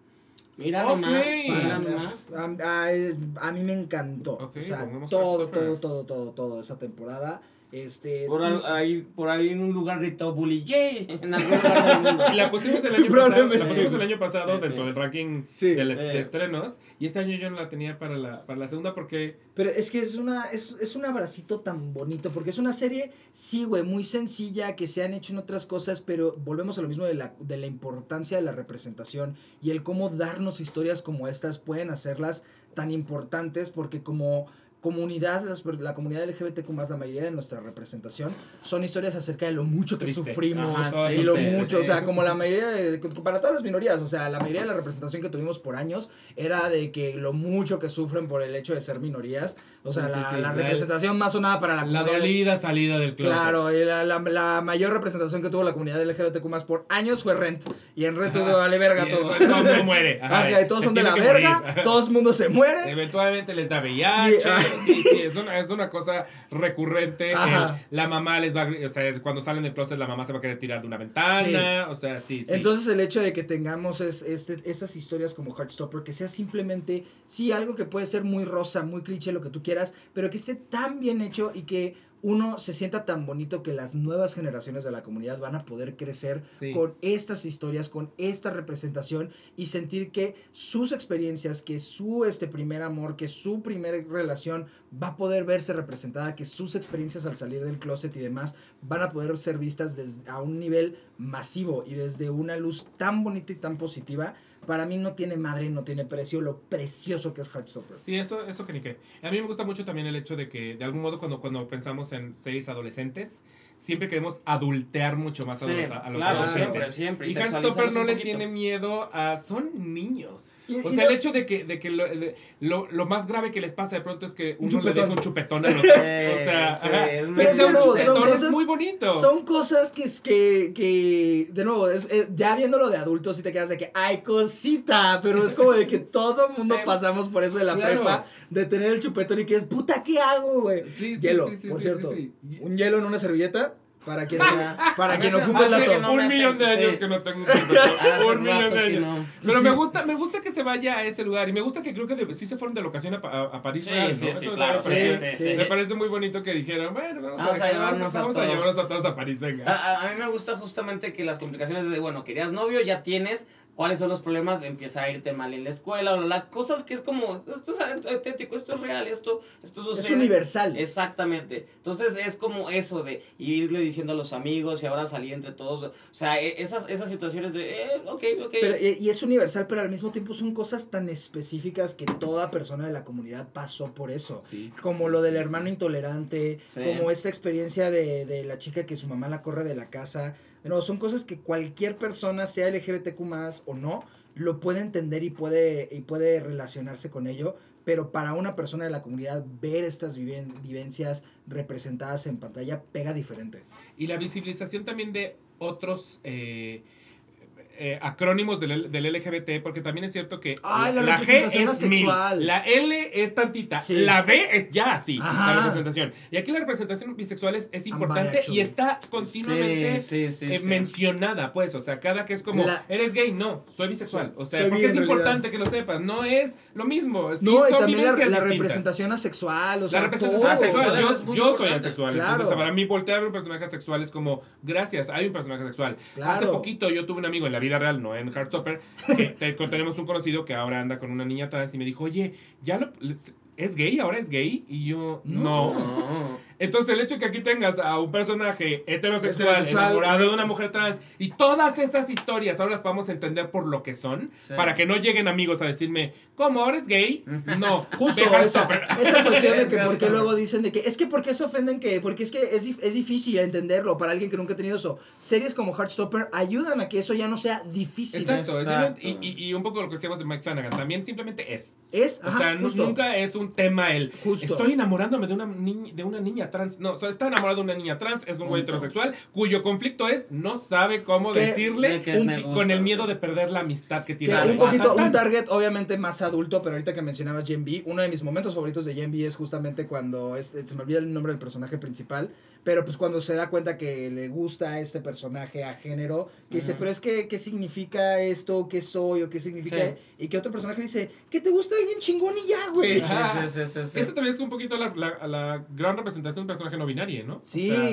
Speaker 2: Mira
Speaker 1: Ok.
Speaker 2: nomás.
Speaker 1: Para
Speaker 4: a, a- mí me encantó. O sea, todo, todo, todo, todo, todo, esa temporada. Este,
Speaker 2: Por al- ahí, por ahí en un lugar gritó Bully J. [laughs] En algún lugar
Speaker 1: la pusimos el año pasado, la pusimos el año pasado
Speaker 2: Sí,
Speaker 1: dentro
Speaker 2: sí.
Speaker 1: del ranking
Speaker 4: Sí.
Speaker 1: del-
Speaker 2: Sí.
Speaker 1: de estrenos. Y este año yo no la tenía para la, para la segunda porque
Speaker 4: Pero es que es una es, es un abracito tan bonito, porque es una serie, sí, güey, muy sencilla, que se han hecho en otras cosas, pero volvemos a lo mismo de la, de la importancia de la representación y el cómo darnos historias como estas pueden hacerlas tan importantes, porque como comunidad, las la comunidad LGBTQ más la mayoría de nuestra representación, son historias acerca de lo mucho que
Speaker 1: Triste.
Speaker 4: sufrimos
Speaker 2: Ajá,
Speaker 4: y lo
Speaker 2: triste,
Speaker 4: mucho, o
Speaker 2: sí.
Speaker 4: sea, como la mayoría de, para todas las minorías, o sea, la mayoría de la representación que tuvimos por años era de que lo mucho que sufren por el hecho de ser minorías, o sea,
Speaker 1: Sí, sí,
Speaker 4: la,
Speaker 1: sí.
Speaker 4: la
Speaker 1: La-
Speaker 4: representación más sonada para la
Speaker 1: la
Speaker 4: comunidad.
Speaker 1: dolida salida del closet.
Speaker 4: Claro, y la, la, la mayor representación que tuvo la comunidad LGBTQ más por años fue Rent. Y en Rent vale verga todo.
Speaker 1: todo mundo muere. [laughs] Ajá,
Speaker 4: Ajá, y todos son de la verga, todo el mundo se muere.
Speaker 1: Eventualmente les da VIH.
Speaker 4: Ah.
Speaker 1: Sí, sí, es una, es una cosa recurrente.
Speaker 4: Ajá.
Speaker 1: Eh, la mamá les va a, o sea, cuando salen del closet, la mamá se va a querer tirar de una ventana. O sea, sí, sí.
Speaker 4: Entonces el hecho de que tengamos es, este, esas historias como Heartstopper, que sea simplemente, sí, algo que puede ser muy rosa, muy cliché, lo que tú quieras, pero que esté tan bien hecho y que uno se sienta tan bonito que las nuevas generaciones de la comunidad van a poder crecer
Speaker 1: Sí.
Speaker 4: con estas historias, con esta representación y sentir que sus experiencias, que su este primer amor, que su primera relación va a poder verse representada, que sus experiencias al salir del closet y demás van a poder ser vistas desde, a un nivel masivo y desde una luz tan bonita y tan positiva. Para mí no tiene madre, no tiene precio lo precioso que es Heartstopper.
Speaker 1: Sí, eso, eso que ni qué. A mí me gusta mucho también el hecho de que, de algún modo, cuando, cuando pensamos en seis adolescentes, siempre queremos adultear mucho más a
Speaker 2: Sí,
Speaker 1: los, a los
Speaker 2: claro,
Speaker 1: adolescentes.
Speaker 2: siempre, siempre.
Speaker 1: Y
Speaker 2: sexualizamos
Speaker 1: Heartstopper no
Speaker 2: un
Speaker 1: le tiene miedo a... Son niños.
Speaker 4: Y-
Speaker 1: O
Speaker 4: y
Speaker 1: sea, el hecho de que, de que lo, de- lo, lo más grave que les pasa de pronto es que
Speaker 4: Un
Speaker 1: uno le
Speaker 4: chupetón.
Speaker 1: deja un chupetón al otro. [laughs] o sea,
Speaker 2: Sí,
Speaker 1: ajá.
Speaker 2: es muy
Speaker 1: pero sea un
Speaker 4: cierto, son
Speaker 1: chupetón es
Speaker 4: cosas-
Speaker 1: muy bonito.
Speaker 4: Son cosas que, es- que, que de nuevo, es, eh, ya viéndolo de adultos, sí te quedas de que, ay, cosita, pero es como de que todo mundo
Speaker 1: Sí.
Speaker 4: pasamos por eso de la
Speaker 1: Claro.
Speaker 4: prepa, de tener el chupetón y que es, puta, ¿qué hago, güey?
Speaker 1: Sí, sí,
Speaker 4: hielo,
Speaker 1: sí, sí,
Speaker 4: por
Speaker 1: sí,
Speaker 4: cierto.
Speaker 1: sí, sí.
Speaker 4: Un hielo en una servilleta, para quien,
Speaker 2: Ah, [laughs]
Speaker 4: para quien ocupe el dato.
Speaker 2: no
Speaker 1: un millón de años
Speaker 2: sí.
Speaker 1: que no tengo un chupetón. [laughs] un millón de años.
Speaker 2: no.
Speaker 1: Pero
Speaker 4: Sí.
Speaker 1: me gusta, me gusta que se vaya a ese lugar y me gusta que creo que de- sí se fueron de locación a, a- a París
Speaker 2: Sí, sí, sí,
Speaker 1: me
Speaker 2: claro, sí,
Speaker 1: parece-
Speaker 2: sí, sí.
Speaker 1: Me parece muy bonito que dijeron, bueno, vamos,
Speaker 2: Vamos a llevarnos a
Speaker 1: vamos
Speaker 2: todos.
Speaker 1: llevarnos a todos a París, venga.
Speaker 2: A mí me gusta justamente que las complicaciones de, bueno, querías novio, ya tienes, cuáles son los problemas, empieza a irte mal en la escuela, bla, bla, cosas que es como, esto es auténtico, esto es real, esto, esto
Speaker 4: Es
Speaker 2: sucede.
Speaker 4: universal.
Speaker 2: Exactamente. Entonces es como eso de irle diciendo a los amigos y ahora salir entre todos. O sea, e- esas, esas situaciones de, eh, ok, ok.
Speaker 4: Pero, y es universal, pero al mismo tiempo son cosas tan específicas que toda persona de la comunidad pasó por eso.
Speaker 1: Sí.
Speaker 4: Como
Speaker 1: Sí,
Speaker 4: lo del hermano
Speaker 1: sí.
Speaker 4: intolerante, como esta experiencia de, de la chica que su mamá la corre de la casa. De nuevo, son cosas que cualquier persona, sea LGBTQ o no, lo puede entender y puede, y puede relacionarse con ello. Pero para una persona de la comunidad, ver estas viven- vivencias representadas en pantalla pega diferente.
Speaker 1: Y la visibilización también de otros eh, eh, acrónimos del, del LGBT, porque también es cierto que
Speaker 4: Ay, la
Speaker 1: G es mil,
Speaker 4: asexual.
Speaker 1: la L es tantita,
Speaker 4: Sí.
Speaker 1: la B es ya así,
Speaker 4: Ajá.
Speaker 1: la representación. Y aquí la representación bisexual es, es importante
Speaker 4: actually.
Speaker 1: y está continuamente
Speaker 2: Sí, sí, sí,
Speaker 1: eh,
Speaker 2: sí.
Speaker 1: mencionada, pues, o sea, cada que es como,
Speaker 4: La-
Speaker 1: eres gay, no, soy bisexual, o sea,
Speaker 4: soy
Speaker 1: porque es importante que lo sepas, no es lo mismo, sí,
Speaker 4: no, y
Speaker 1: son
Speaker 4: también la, la representación asexual, o sea,
Speaker 1: La representación
Speaker 2: asexual
Speaker 1: yo, yo soy
Speaker 2: importante.
Speaker 1: asexual,
Speaker 4: Claro.
Speaker 1: entonces para mí voltear a ver un personaje asexual es como, gracias, hay un personaje asexual.
Speaker 4: Claro.
Speaker 1: Hace poquito yo tuve un amigo en la vida real, no en Heartstopper, que [laughs] te- tenemos un conocido que ahora anda con una niña trans y me dijo, oye, ¿ya lo, ¿es gay? ¿Ahora es gay? Y yo, no.
Speaker 2: No.
Speaker 1: Entonces el hecho de que aquí tengas a un personaje heterosexual,
Speaker 4: Heterosexual,
Speaker 1: enamorado de una mujer trans y todas esas historias ahora las podemos entender por lo que son,
Speaker 2: Sí.
Speaker 1: para que no lleguen amigos a decirme, ¿cómo ahora es gay? No, [laughs]
Speaker 4: Justo esa,
Speaker 1: Heartstopper.
Speaker 4: esa cuestión de
Speaker 2: Es
Speaker 4: que por qué
Speaker 2: Heartstopper.
Speaker 4: luego dicen de que es que por qué se ofenden que porque es que es, es difícil entenderlo para alguien que nunca ha tenido eso. Series como Heartstopper ayudan a que eso ya no sea difícil.
Speaker 1: Exacto,
Speaker 2: Exacto.
Speaker 1: y, y- y un poco lo que decíamos de Mike Flanagan, también simplemente es.
Speaker 4: Es,
Speaker 1: O
Speaker 4: ajá,
Speaker 1: sea,
Speaker 4: justo.
Speaker 1: nunca es un tema el
Speaker 4: Justo.
Speaker 1: estoy enamorándome de una, niña, de una niña trans. No, o sea, está enamorado de una niña trans, es un güey heterosexual, cuyo conflicto es no sabe cómo decirle
Speaker 2: de
Speaker 1: un-
Speaker 2: gusta,
Speaker 1: con el miedo de perder la amistad que
Speaker 4: Que
Speaker 1: tiene.
Speaker 4: un poquito, un target obviamente más adulto, pero ahorita que mencionabas Gen B, uno de mis momentos favoritos de Gen B es justamente cuando, es- se me olvida el nombre del personaje principal, pero pues cuando se da cuenta que le gusta a este personaje a género, que dice, pero es que, ¿qué significa esto? ¿Qué soy? ¿O qué significa?
Speaker 2: Sí.
Speaker 4: Y que otro personaje dice, que te gusta alguien chingón y ya, güey.
Speaker 2: Sí, sí, sí, sí.
Speaker 1: Esa también es un poquito la, la- la gran representación de un personaje no binario, ¿no? O
Speaker 4: Sí.
Speaker 1: sea,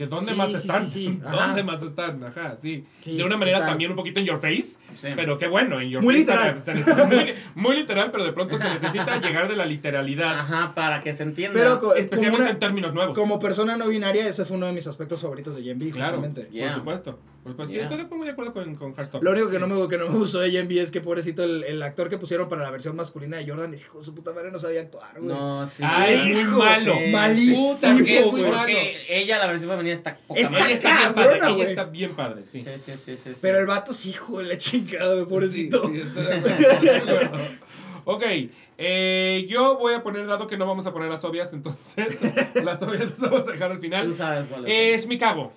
Speaker 1: que dónde
Speaker 4: Sí,
Speaker 1: más
Speaker 4: sí,
Speaker 1: están.
Speaker 4: sí, [laughs] sí. Ajá.
Speaker 1: ¿Dónde más están? Ajá, sí.
Speaker 4: Sí,
Speaker 1: de una manera
Speaker 4: total.
Speaker 1: también un poquito en your face,
Speaker 2: Sí.
Speaker 1: pero qué bueno, en your
Speaker 4: Muy
Speaker 1: face.
Speaker 4: literal.
Speaker 1: se necesita- muy, [laughs] muy literal, pero de pronto se necesita [laughs] llegar de la literalidad,
Speaker 2: Ajad, para que se entienda.
Speaker 4: Pero
Speaker 1: especialmente
Speaker 4: como, una-
Speaker 1: en términos nuevos.
Speaker 4: como persona no binaria, ese fue uno de mis aspectos favoritos de Gen B,
Speaker 1: Claro,
Speaker 4: justamente.
Speaker 2: Yeah.
Speaker 1: por supuesto. Por supuesto. Sí,
Speaker 2: Yeah.
Speaker 1: estoy muy de acuerdo con, con Hearthstone.
Speaker 4: Lo único que no, me, que no me gustó de Gen B es que pobrecito el, el actor que pusieron para la versión masculina de Jordan, es hijo de su puta madre, no sabía actuar, güey.
Speaker 2: No, sí.
Speaker 1: Ay, muy
Speaker 4: Hijo,
Speaker 1: malo.
Speaker 2: sí.
Speaker 4: malísimo,
Speaker 1: Puta, qué
Speaker 4: güey.
Speaker 1: malo.
Speaker 2: Porque ella, la versión femenina, está poca
Speaker 4: Está
Speaker 2: madre.
Speaker 1: Ella está bien padre. Ella está bien padre, sí.
Speaker 2: Sí, sí, sí, sí. sí.
Speaker 4: Pero el vato sí, hijo de la chingada, pobrecito.
Speaker 1: Sí, sí, estoy de acuerdo. [laughs] [laughs] Ok, eh, yo voy a poner, dado que no vamos a poner las obvias, entonces [laughs] las obvias las vamos a dejar al
Speaker 2: Tú
Speaker 1: final.
Speaker 2: sabes cuál es.
Speaker 1: Es Chicago.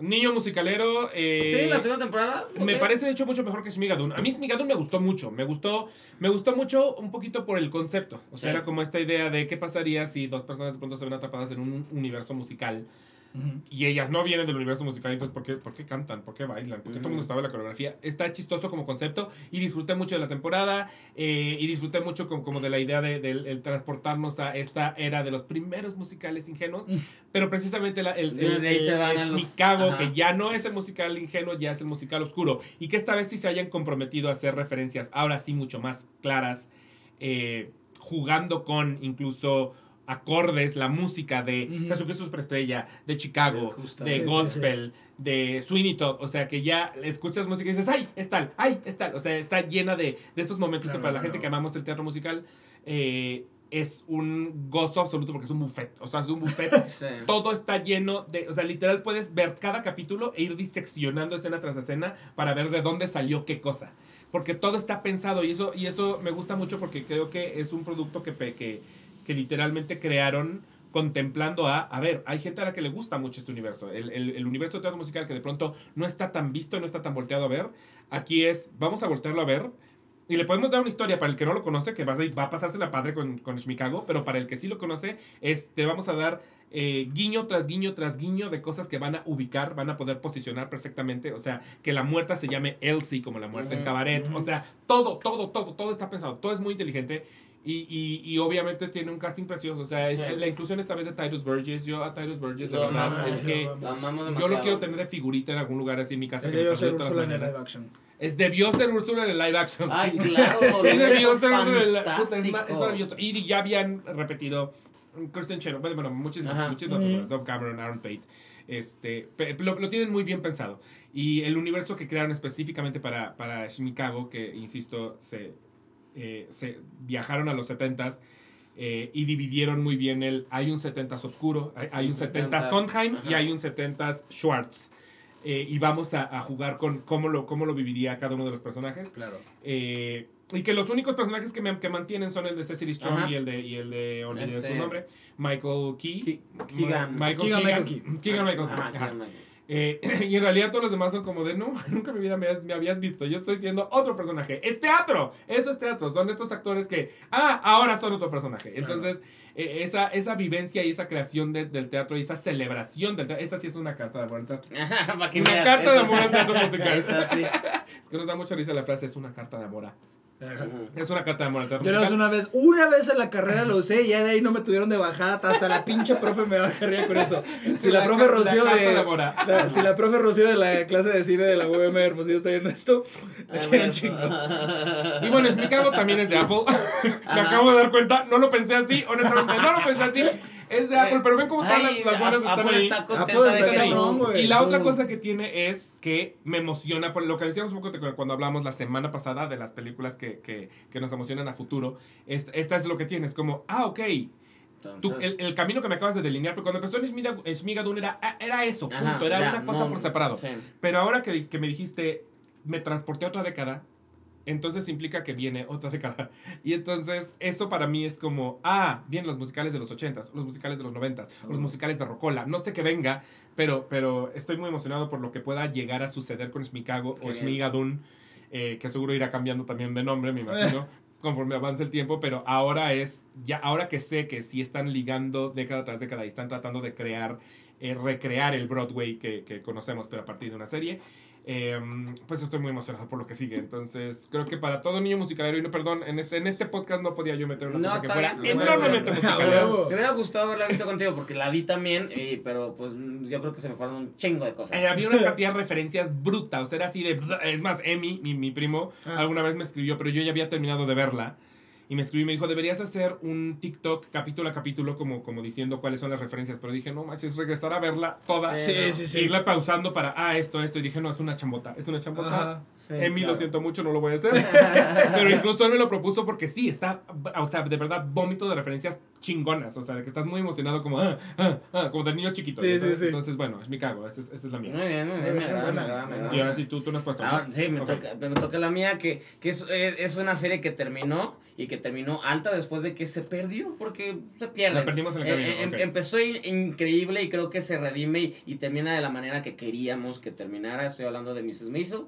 Speaker 1: Niño musicalero. eh,
Speaker 2: sí, la segunda temporada.
Speaker 1: Me parece de hecho mucho mejor que Shmigadun. A mí Shmigadun me gustó mucho. Me gustó, me gustó mucho un poquito por el concepto. O sea,
Speaker 2: Sí.
Speaker 1: era como esta idea de qué pasaría si dos personas de pronto se ven atrapadas en un universo musical
Speaker 4: Ujú.
Speaker 1: y ellas no vienen del universo musical. Entonces, ¿por qué, por qué cantan? ¿Por qué bailan? ¿Por qué todo el mundo sabe la coreografía? Está chistoso como concepto y disfruté mucho de la temporada eh, y disfruté mucho como, como de la idea de, el transportarnos a esta era de los primeros musicales ingenuos.
Speaker 4: Mm.
Speaker 1: Pero precisamente la- el,
Speaker 2: De
Speaker 1: el, el- el
Speaker 2: los-
Speaker 1: Chicago, que ya no es el musical ingenuo, ya es el musical oscuro. Y que esta vez sí se hayan comprometido a hacer referencias, ahora sí mucho más claras, eh, jugando con incluso acordes, la música de
Speaker 4: Ujú.
Speaker 1: Jesucristo Superestrella, de Chicago,
Speaker 2: justo.
Speaker 1: de
Speaker 4: Sí, sí,
Speaker 1: Gospel, de Sweeney Todd, o sea que ya escuchas música y dices, ¡ay! Es tal, ¡ay! Es tal, o sea, está llena de, de esos momentos
Speaker 4: Claro,
Speaker 1: que para la gente que amamos el teatro musical, eh, es un gozo absoluto porque es un buffet. O sea, es un buffet. [laughs]
Speaker 2: Sí.
Speaker 1: Todo está lleno de. O sea, literal puedes ver cada capítulo e ir diseccionando escena tras escena para ver de dónde salió qué cosa. Porque todo está pensado y eso, y eso me gusta mucho porque creo que es un producto que, que, que literalmente crearon contemplando a, a ver, hay gente a la que le gusta mucho este universo, el, el, el universo de teatro musical que de pronto no está tan visto, no está tan volteado a ver, aquí es, vamos a voltearlo a ver y le podemos dar una historia para el que no lo conoce, que va a, pasarse la padre con, con Shmikago, pero para el que sí lo conoce, es, te vamos a dar eh, guiño tras guiño tras guiño de cosas que van a ubicar, van a poder posicionar perfectamente. O sea, que la muerta se llame Elsie, como la muerte en
Speaker 2: Ujú,
Speaker 1: cabaret.
Speaker 4: ujú.
Speaker 1: O sea, todo, todo, todo, todo está pensado. Todo es muy inteligente. Y, y, y obviamente tiene un casting precioso. O sea, es-
Speaker 2: Sí.
Speaker 1: la inclusión esta vez de Tyrus Burgess. Yo a Tyrus Burgess, de
Speaker 2: Lo
Speaker 1: verdad,
Speaker 2: amamos,
Speaker 1: es que
Speaker 2: La amamos
Speaker 1: yo lo quiero tener de figurita en algún lugar así en mi casa.
Speaker 4: Él
Speaker 1: que
Speaker 4: debió ser Úrsula en el live action.
Speaker 1: Es debió ser Úrsula en el live action.
Speaker 2: Ay,
Speaker 1: sí.
Speaker 2: claro. [laughs]
Speaker 1: Sí, debió ser Úrsula en el live puta, es, es maravilloso. Y ya habían repetido Kristen Chenoweth, bueno, bueno, muchísimas,
Speaker 2: Ajá.
Speaker 1: muchísimas personas, Dove Cameron, Aaron Pate, este, lo, lo tienen muy bien pensado. Y el universo que crearon específicamente para, para Chicago, que insisto, se, eh, se viajaron a los 70s eh, y dividieron muy bien el, hay un 70s oscuro, hay, hay un 70s
Speaker 2: 70s,
Speaker 1: Sondheim y
Speaker 2: ajá.
Speaker 1: hay un 70s Schwartz. Eh, y vamos a, a jugar con cómo lo, cómo lo viviría cada uno de los personajes.
Speaker 4: Claro.
Speaker 1: Eh, y que los únicos personajes que, me, que mantienen son el de Cecily Strong
Speaker 2: Ajá.
Speaker 1: y el de, y el de olvidé
Speaker 2: Este-
Speaker 1: su nombre, Michael Key.
Speaker 2: Ki- Keegan.
Speaker 1: Michael
Speaker 4: Keegan
Speaker 1: Keegan.
Speaker 4: Michael Key.
Speaker 1: Keegan Michael Key.
Speaker 2: Ajá,
Speaker 1: ajá.
Speaker 2: Keegan Michael.
Speaker 1: Eh, [clears throat] y en realidad todos los demás son como de, no, [laughs] nunca en mi vida me habías, me habías visto. Yo estoy siendo otro personaje. Es teatro. Eso es teatro. Son estos actores que, ah, ahora son otro personaje. Entonces, eh, esa, esa vivencia y esa creación de- del teatro y esa celebración del teatro, esa sí es una carta de amor al teatro. [laughs] Una carta de amor al teatro musical. [laughs] Es que nos da mucha risa la frase, es una carta de amor.
Speaker 4: Ajá.
Speaker 1: Es una carta de amor al teatro
Speaker 4: Yo más
Speaker 1: musical.
Speaker 4: una vez, una vez en la carrera lo usé y ya de ahí no me tuvieron de bajada, hasta la pinche profe me bajaría con eso. Si la profe
Speaker 1: ca-
Speaker 4: Rocío
Speaker 1: carta
Speaker 4: de, la- si la profe Rocío de la clase de cine de la UVM de Hermosillo está viendo esto, me
Speaker 2: Ah,
Speaker 4: quiero un
Speaker 2: bueno.
Speaker 4: chingo. [laughs]
Speaker 1: Y bueno, Chicago también es de Apple. [laughs] Me acabo de dar cuenta, no lo pensé así, honestamente, no lo pensé así. Es de Apple, pero ven cómo todas las, las buenas están
Speaker 2: Apple
Speaker 1: ahí.
Speaker 2: está
Speaker 4: Apple
Speaker 2: contenta de
Speaker 4: está
Speaker 2: que
Speaker 4: cabrón.
Speaker 1: Y la
Speaker 4: tú-
Speaker 1: otra cosa que tiene es que me emociona, por lo que decíamos un poco de cuando hablamos la semana pasada de las películas que, que, que nos emocionan a futuro. Esta, esta es lo que tienes, como, ah, ok, tú,
Speaker 2: Entonces,
Speaker 1: el, el camino que me acabas de delinear, pero cuando empezó en en Shmigadun era, ah, era eso, punto,
Speaker 2: ajá,
Speaker 1: era
Speaker 2: ya,
Speaker 1: una cosa
Speaker 2: no,
Speaker 1: por separado.
Speaker 2: sí.
Speaker 1: Pero ahora que, que me dijiste, me transporté a otra década, entonces implica que viene otra década. [laughs] Y entonces, esto para mí es como, ah, vienen los musicales de los 80s, los musicales de los 90s, los
Speaker 4: Oh.
Speaker 1: musicales de Rocola. No sé qué venga, pero, pero estoy muy emocionado por lo que pueda llegar a suceder con Shmikago
Speaker 2: Qué
Speaker 1: o
Speaker 2: bien.
Speaker 1: Shmigadun, eh, que seguro irá cambiando también de nombre, me imagino. [laughs] conforme avance el tiempo, pero ahora es, ya ahora que sé que sí están ligando década tras década y están tratando de crear, eh, recrear el Broadway que, que conocemos, pero a partir de una serie, eh, pues estoy muy emocionado por lo que sigue. Entonces, creo que para todo niño musicalero, y no, perdón, en este, en este podcast no podía yo meter una
Speaker 2: No,
Speaker 1: cosa que fuera enormemente
Speaker 4: huevo.
Speaker 2: Me hubiera gustado haberla visto contigo porque la vi también, y- pero pues yo creo que se me fueron un chingo de cosas.
Speaker 1: Eh, había una cantidad de referencias brutas, o sea, era así de... Es más, Emi, mi, mi primo,
Speaker 4: Ah.
Speaker 1: alguna vez me escribió, pero yo ya había terminado de verla. Y me escribió y me dijo, deberías hacer un TikTok capítulo a capítulo como, como diciendo cuáles son las referencias. Pero dije, no manches, regresar a verla toda.
Speaker 2: Sí,
Speaker 4: Sí, sí, sí.
Speaker 1: irla pausando para, ah, esto, esto. Y dije, no, es una chambota, es una chambota.
Speaker 4: Ajá.
Speaker 2: Sí,
Speaker 1: Emi, lo siento mucho, no lo voy a [laughs] hacer. Pero incluso él me lo propuso porque sí, está, o sea, de verdad, vómito de referencias chingonas. O sea, de que estás muy emocionado como, ah, ah, ah, como de niño chiquito.
Speaker 4: Sí, sí, sí.
Speaker 1: Entonces, bueno, es mi cago, esa es, esa es la mía.
Speaker 2: Muy bien, muy bien, me agrada, me agrada, me agrada.
Speaker 1: Y ahora sí, tú, tú no has puesto.
Speaker 2: Ahora, sí, me,
Speaker 1: Ok.
Speaker 2: toca, me toca la mía, que, que es, eh, es una serie que terminó y que terminó alta después de que se perdió, porque se pierde.
Speaker 1: La perdimos en el camino, ok.
Speaker 2: em, Empezó in- increíble y creo que se redime y, y termina de la manera que queríamos que terminara. Estoy hablando de Mrs. Maisel.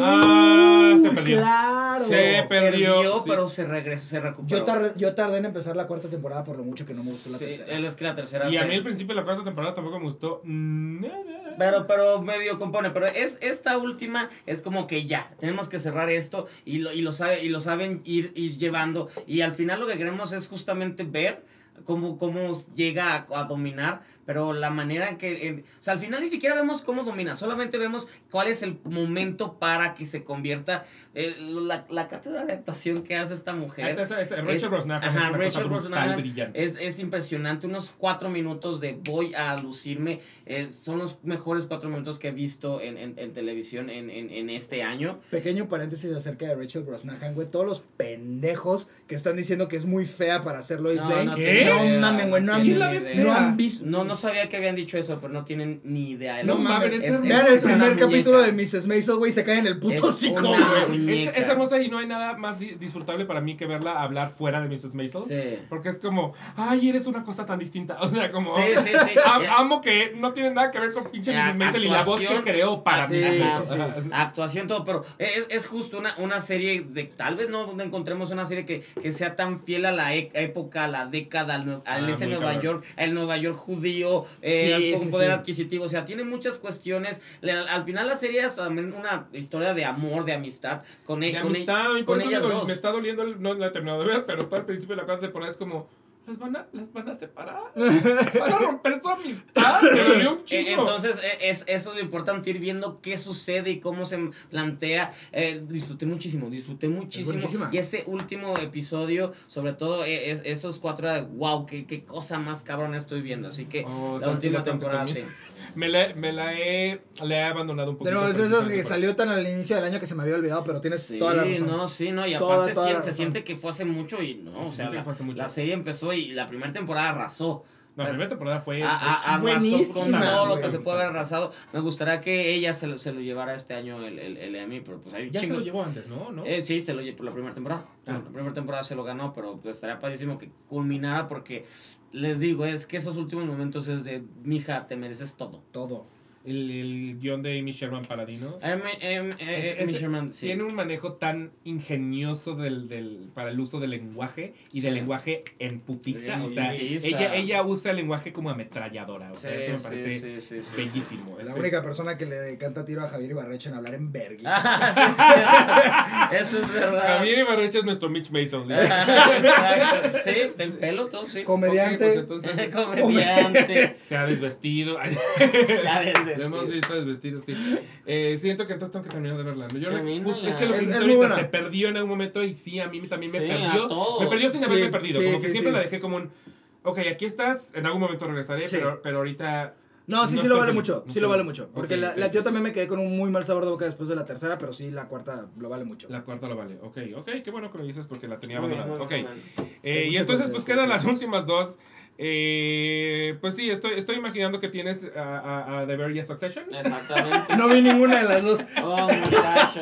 Speaker 1: Ah, se
Speaker 4: Uh,
Speaker 1: perdió.
Speaker 4: Claro.
Speaker 1: Se perdió, sí.
Speaker 2: pero se regresó, se recuperó.
Speaker 4: Yo tardé, yo tardé en empezar la cuarta temporada por lo mucho que no me gustó la
Speaker 2: Sí,
Speaker 4: tercera.
Speaker 2: él es que la tercera
Speaker 1: Y a
Speaker 2: se-
Speaker 1: mí al principio de la cuarta temporada tampoco me gustó nada.
Speaker 2: Pero, pero medio compone. Pero es esta última es como que ya, tenemos que cerrar esto y lo, y lo, sabe, y lo saben ir, ir llevando. Y al final lo que queremos es justamente ver cómo, cómo llega a, a dominar. Pero la manera en que, en- o sea, al final ni siquiera vemos cómo domina, solamente vemos cuál es el momento para que se convierta eh, la, la cátedra de actuación que hace esta mujer.
Speaker 1: Esa- esa- Rachel
Speaker 2: Es-
Speaker 1: Brosnahan
Speaker 2: ajá,
Speaker 1: es
Speaker 2: Rachel Brosnahan. Es, es impresionante, unos cuatro minutos de voy a lucirme, eh, son los mejores cuatro minutos que he visto en, en, en televisión en, en, en este año.
Speaker 4: Pequeño paréntesis acerca de Rachel Brosnahan, güey. Todos los pendejos que están diciendo que es muy fea para ser Lois
Speaker 2: No,
Speaker 4: Lane.
Speaker 2: no
Speaker 1: ¿Qué?
Speaker 4: No mames, güey. No, han visto.
Speaker 2: No, no sabía que habían dicho eso, pero no tienen ni idea.
Speaker 4: No
Speaker 1: No
Speaker 4: mames.
Speaker 1: mames,
Speaker 2: es-
Speaker 1: es
Speaker 4: Vean el
Speaker 2: es una
Speaker 4: primer
Speaker 2: muñeca.
Speaker 4: capítulo de Mrs. Maisel, güey. Se cae en el puto güey.
Speaker 1: Es, hermosa y no hay nada más di- disfrutable para mí que verla hablar fuera de Mrs. Maisel.
Speaker 2: Sí.
Speaker 1: Porque es como, ay, eres una cosa tan distinta. [laughs] O sea, como.
Speaker 2: Sí, sí, sí.
Speaker 1: am- amo que no tiene nada que ver con pinche Mrs. Maisel y la voz que creó para
Speaker 4: Sí,
Speaker 1: mí.
Speaker 4: sí.
Speaker 2: Actuación, todo, pero es, es justo una, una serie de. Tal vez no encontremos una serie que, que sea tan fiel a la e- época, a la década, al, al
Speaker 1: Ah,
Speaker 2: ese Nueva
Speaker 1: cabrón.
Speaker 2: York, al Nueva York judío, eh,
Speaker 4: Sí,
Speaker 2: con
Speaker 4: sí,
Speaker 2: poder
Speaker 4: sí.
Speaker 2: adquisitivo. O sea, tiene muchas cuestiones. Le- Al, al final, la serie es también una historia de amor, de amistad con, e-
Speaker 1: De
Speaker 2: con, e-
Speaker 1: amistad, y por
Speaker 2: con
Speaker 1: eso
Speaker 2: ellas
Speaker 1: me,
Speaker 2: dos.
Speaker 1: me está doliendo, el- no la he terminado de ver, pero todo al principio de la cuarta temporada es como, ¿las van a, las van a separar? [laughs] ¿Van a romper su amistad? [laughs] Un
Speaker 2: Eh,
Speaker 1: chingo.
Speaker 2: Entonces, eh, es, eso es lo importante, ir viendo qué sucede y cómo se plantea. Eh, disfruté muchísimo, disfruté muchísimo. Y ese último episodio, sobre todo, es, esos cuatro, wow, qué, qué cosa más cabrona estoy viendo. Así que
Speaker 1: Oh,
Speaker 2: la última temporada, sí.
Speaker 1: Me la, me la he, la he abandonado un poquito.
Speaker 4: Pero es esas que salió tan al inicio del año que se me había olvidado, pero tienes
Speaker 2: Sí,
Speaker 4: toda la razón.
Speaker 2: no, sí, no, y
Speaker 4: Toda,
Speaker 2: aparte
Speaker 4: toda
Speaker 2: sí- se siente que fue hace mucho y no,
Speaker 1: Se
Speaker 2: o sea, la,
Speaker 1: fue hace mucho.
Speaker 2: la serie empezó y la primera temporada arrasó.
Speaker 1: No, la primera temporada fue...
Speaker 2: A- a-
Speaker 4: buenísima,
Speaker 2: con todo lo que se puede haber arrasado. Me gustaría que ella se lo, se lo llevara este año el, el, el Emmy, pero pues hay un
Speaker 1: ya se
Speaker 2: chingo.
Speaker 1: lo llevó antes, ¿no? ¿No?
Speaker 2: Eh, sí, se lo llevó por la primera temporada. Sí,
Speaker 1: Ah.
Speaker 2: La primera temporada se lo ganó, pero pues estaría padrísimo que culminara porque les digo, es que esos últimos momentos es de, mija, te mereces todo.
Speaker 4: Todo.
Speaker 1: El, el guion de Amy Sherman Paladino.
Speaker 2: Em, em, eh,
Speaker 1: Es-
Speaker 2: Amy Sherman, sí.
Speaker 1: Tiene un manejo tan ingenioso del, del, para el uso del lenguaje y
Speaker 2: Sí.
Speaker 1: del lenguaje en putiza.
Speaker 2: Sí,
Speaker 1: o sea, ella, ella usa el lenguaje como ametralladora. O sea,
Speaker 2: Sí,
Speaker 1: eso me
Speaker 2: sí,
Speaker 1: parece
Speaker 2: sí, sí, sí,
Speaker 1: bellísimo.
Speaker 4: La
Speaker 1: Es-
Speaker 4: única
Speaker 1: es-
Speaker 4: persona que le canta tiro a Javier Ibarreche en hablar en vergüenza.
Speaker 2: Ah, [laughs] sí, sí. Eso es verdad.
Speaker 1: Javier Ibarreche es nuestro Mitch Mason. ¿eh?
Speaker 2: Exacto. Sí, del pelo, todo, sí.
Speaker 4: Comediante.
Speaker 1: Pues entonces [laughs]
Speaker 2: Comediante.
Speaker 1: se ha desvestido.
Speaker 2: Se ha
Speaker 1: Lo hemos visto desvestido, sí. Eh, siento que entonces tengo que terminar de verla. Yo justo- es que lo que
Speaker 4: Es- es
Speaker 1: ahorita se perdió en algún momento y sí, a mí también me
Speaker 2: Sí, a
Speaker 1: perdió.
Speaker 2: todos.
Speaker 1: Me perdió sin
Speaker 4: Sí,
Speaker 1: haberme perdido.
Speaker 4: sí,
Speaker 1: como que
Speaker 4: sí,
Speaker 1: siempre
Speaker 4: sí.
Speaker 1: la dejé como un. Ok, aquí estás, en algún momento regresaré,
Speaker 4: Sí.
Speaker 1: pero, pero ahorita.
Speaker 4: No, sí,
Speaker 1: No
Speaker 4: sí lo vale
Speaker 1: feliz,
Speaker 4: mucho. Sí
Speaker 1: estoy
Speaker 4: lo vale mucho. Porque
Speaker 1: Ok,
Speaker 4: la, la- yo también me quedé con un muy mal sabor de boca después de la tercera, pero sí, la cuarta lo vale mucho.
Speaker 1: La cuarta lo vale. Ok, ok, qué bueno que lo dices porque la tenía abandonada. Ok. Eh, y entonces, pues
Speaker 4: que
Speaker 1: quedan las últimas dos. Eh, pues sí, estoy, estoy imaginando que tienes a, a, a The Very Succession.
Speaker 2: Exactamente.
Speaker 4: No vi ninguna de las dos. [laughs]
Speaker 2: Oh, muchacho.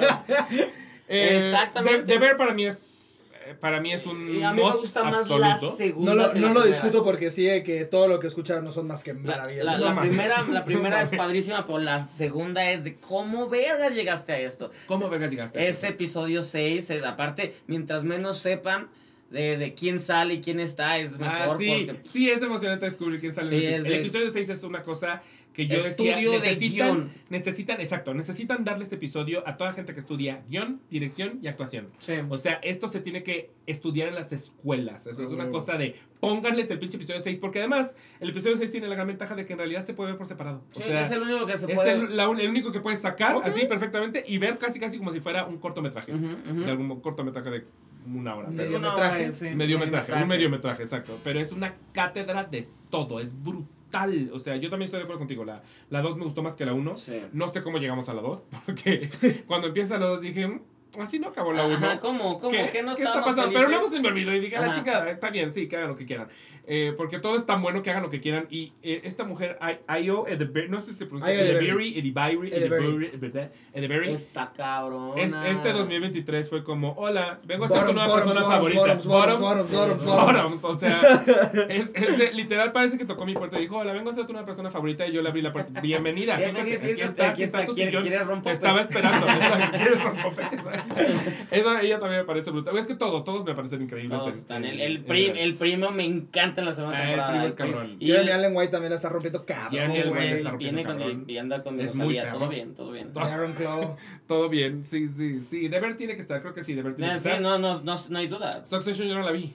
Speaker 1: Eh,
Speaker 2: Exactamente.
Speaker 1: The, The Bear para mí es eh, para mí es un
Speaker 2: Y a mí me gusta más
Speaker 1: absoluto.
Speaker 2: la segunda.
Speaker 4: No lo,
Speaker 2: que
Speaker 4: no
Speaker 2: la
Speaker 4: lo
Speaker 2: primera.
Speaker 4: discuto porque sí, que todo lo que escucharon no son más que
Speaker 2: La,
Speaker 4: maravillas.
Speaker 2: la- primera, [laughs] la primera es padrísima, pero la segunda es de cómo vergas llegaste a esto.
Speaker 1: ¿Cómo vergas llegaste? a
Speaker 2: Ese episodio 6, es- aparte, mientras menos sepan de, de quién sale y quién está, es mejor.
Speaker 1: Ah, sí,
Speaker 2: porque
Speaker 1: sí, es emocionante descubrir quién sale.
Speaker 2: Sí,
Speaker 1: el,
Speaker 2: es de-
Speaker 1: episodio 6 es una cosa que yo
Speaker 2: Estudio
Speaker 1: decía,
Speaker 2: de
Speaker 1: necesitan,
Speaker 2: guion.
Speaker 1: necesitan, exacto, necesitan darle este episodio a toda gente que estudia guion, dirección y actuación.
Speaker 2: Sí.
Speaker 1: O sea, esto se tiene que estudiar en las escuelas. Eso es una cosa de pónganles el pinche episodio 6, porque además el episodio 6 tiene la gran ventaja de que en realidad se puede ver por separado. O
Speaker 2: Sí,
Speaker 1: sea,
Speaker 2: es el único que se
Speaker 1: es
Speaker 2: puede.
Speaker 1: el, la un- el único que puedes sacar así perfectamente y ver casi casi como si fuera un cortometraje. De algún cortometraje de una hora.
Speaker 4: Mediometraje.
Speaker 2: Sí,
Speaker 1: mediometraje, un mediometraje, exacto. Pero es una cátedra de todo, es brutal. O sea, yo también estoy de acuerdo contigo. La, la 2 me gustó más que la 1.
Speaker 2: Sí.
Speaker 1: No sé cómo llegamos a la 2, [laughs] porque [laughs] cuando empieza la 2 dije, "Mm, así no acabó la 1.
Speaker 2: Ajá, ¿cómo? ¿Cómo?
Speaker 1: ¿Qué,
Speaker 2: ¿Qué no
Speaker 1: ¿Qué está pasando? Pero luego se me olvidó y dije, a la chingada, está bien, sí, que hagan lo que quieran. Eh, porque todo es tan bueno que hagan lo que quieran. Y eh, esta mujer, I- Io Edeberry, no sé si se pronuncia
Speaker 4: Ayo
Speaker 1: Edeberry, Edeberry,
Speaker 4: Edeberry.
Speaker 2: Está cabrón.
Speaker 1: Es- Este 2023 fue como, hola, vengo a ser tu nueva
Speaker 4: bottoms,
Speaker 1: persona
Speaker 4: bottoms,
Speaker 1: favorita.
Speaker 4: bottoms, bottoms, bottoms,
Speaker 1: o sea, [laughs] es, es de- literal parece que tocó mi puerta y dijo, hola, vengo a ser tu nueva persona favorita y yo le abrí la puerta. Bienvenida,
Speaker 2: Bienvenida,
Speaker 1: siéntate, aquí está,
Speaker 2: aquí
Speaker 1: aquí está
Speaker 2: está,
Speaker 1: sillón.
Speaker 2: quiere
Speaker 1: Te [laughs] [laughs]
Speaker 2: rompope. [laughs]
Speaker 1: Eso ella también me parece brutal. Es que todos, todos me parecen increíbles.
Speaker 2: Todos
Speaker 1: en-
Speaker 2: están. El, el,
Speaker 1: en-
Speaker 2: prim- el primo me encanta en la segunda
Speaker 1: Ah, el
Speaker 2: temporada.
Speaker 1: primo es
Speaker 2: el primo.
Speaker 1: cabrón.
Speaker 2: Y
Speaker 4: Jeremy Allen White también la está rompiendo cabrón,
Speaker 1: Jeremy Allen White está
Speaker 2: y viene con,
Speaker 1: cabrón.
Speaker 2: y anda con
Speaker 1: Es muy
Speaker 2: todo bien, todo bien. [laughs]
Speaker 4: Aaron Claw.
Speaker 1: Todo bien, sí, sí, sí. Deber tiene que estar, creo que sí, Deber tiene que
Speaker 2: sí,
Speaker 1: estar.
Speaker 2: no, no, no, no hay duda.
Speaker 1: Succession yo no la vi.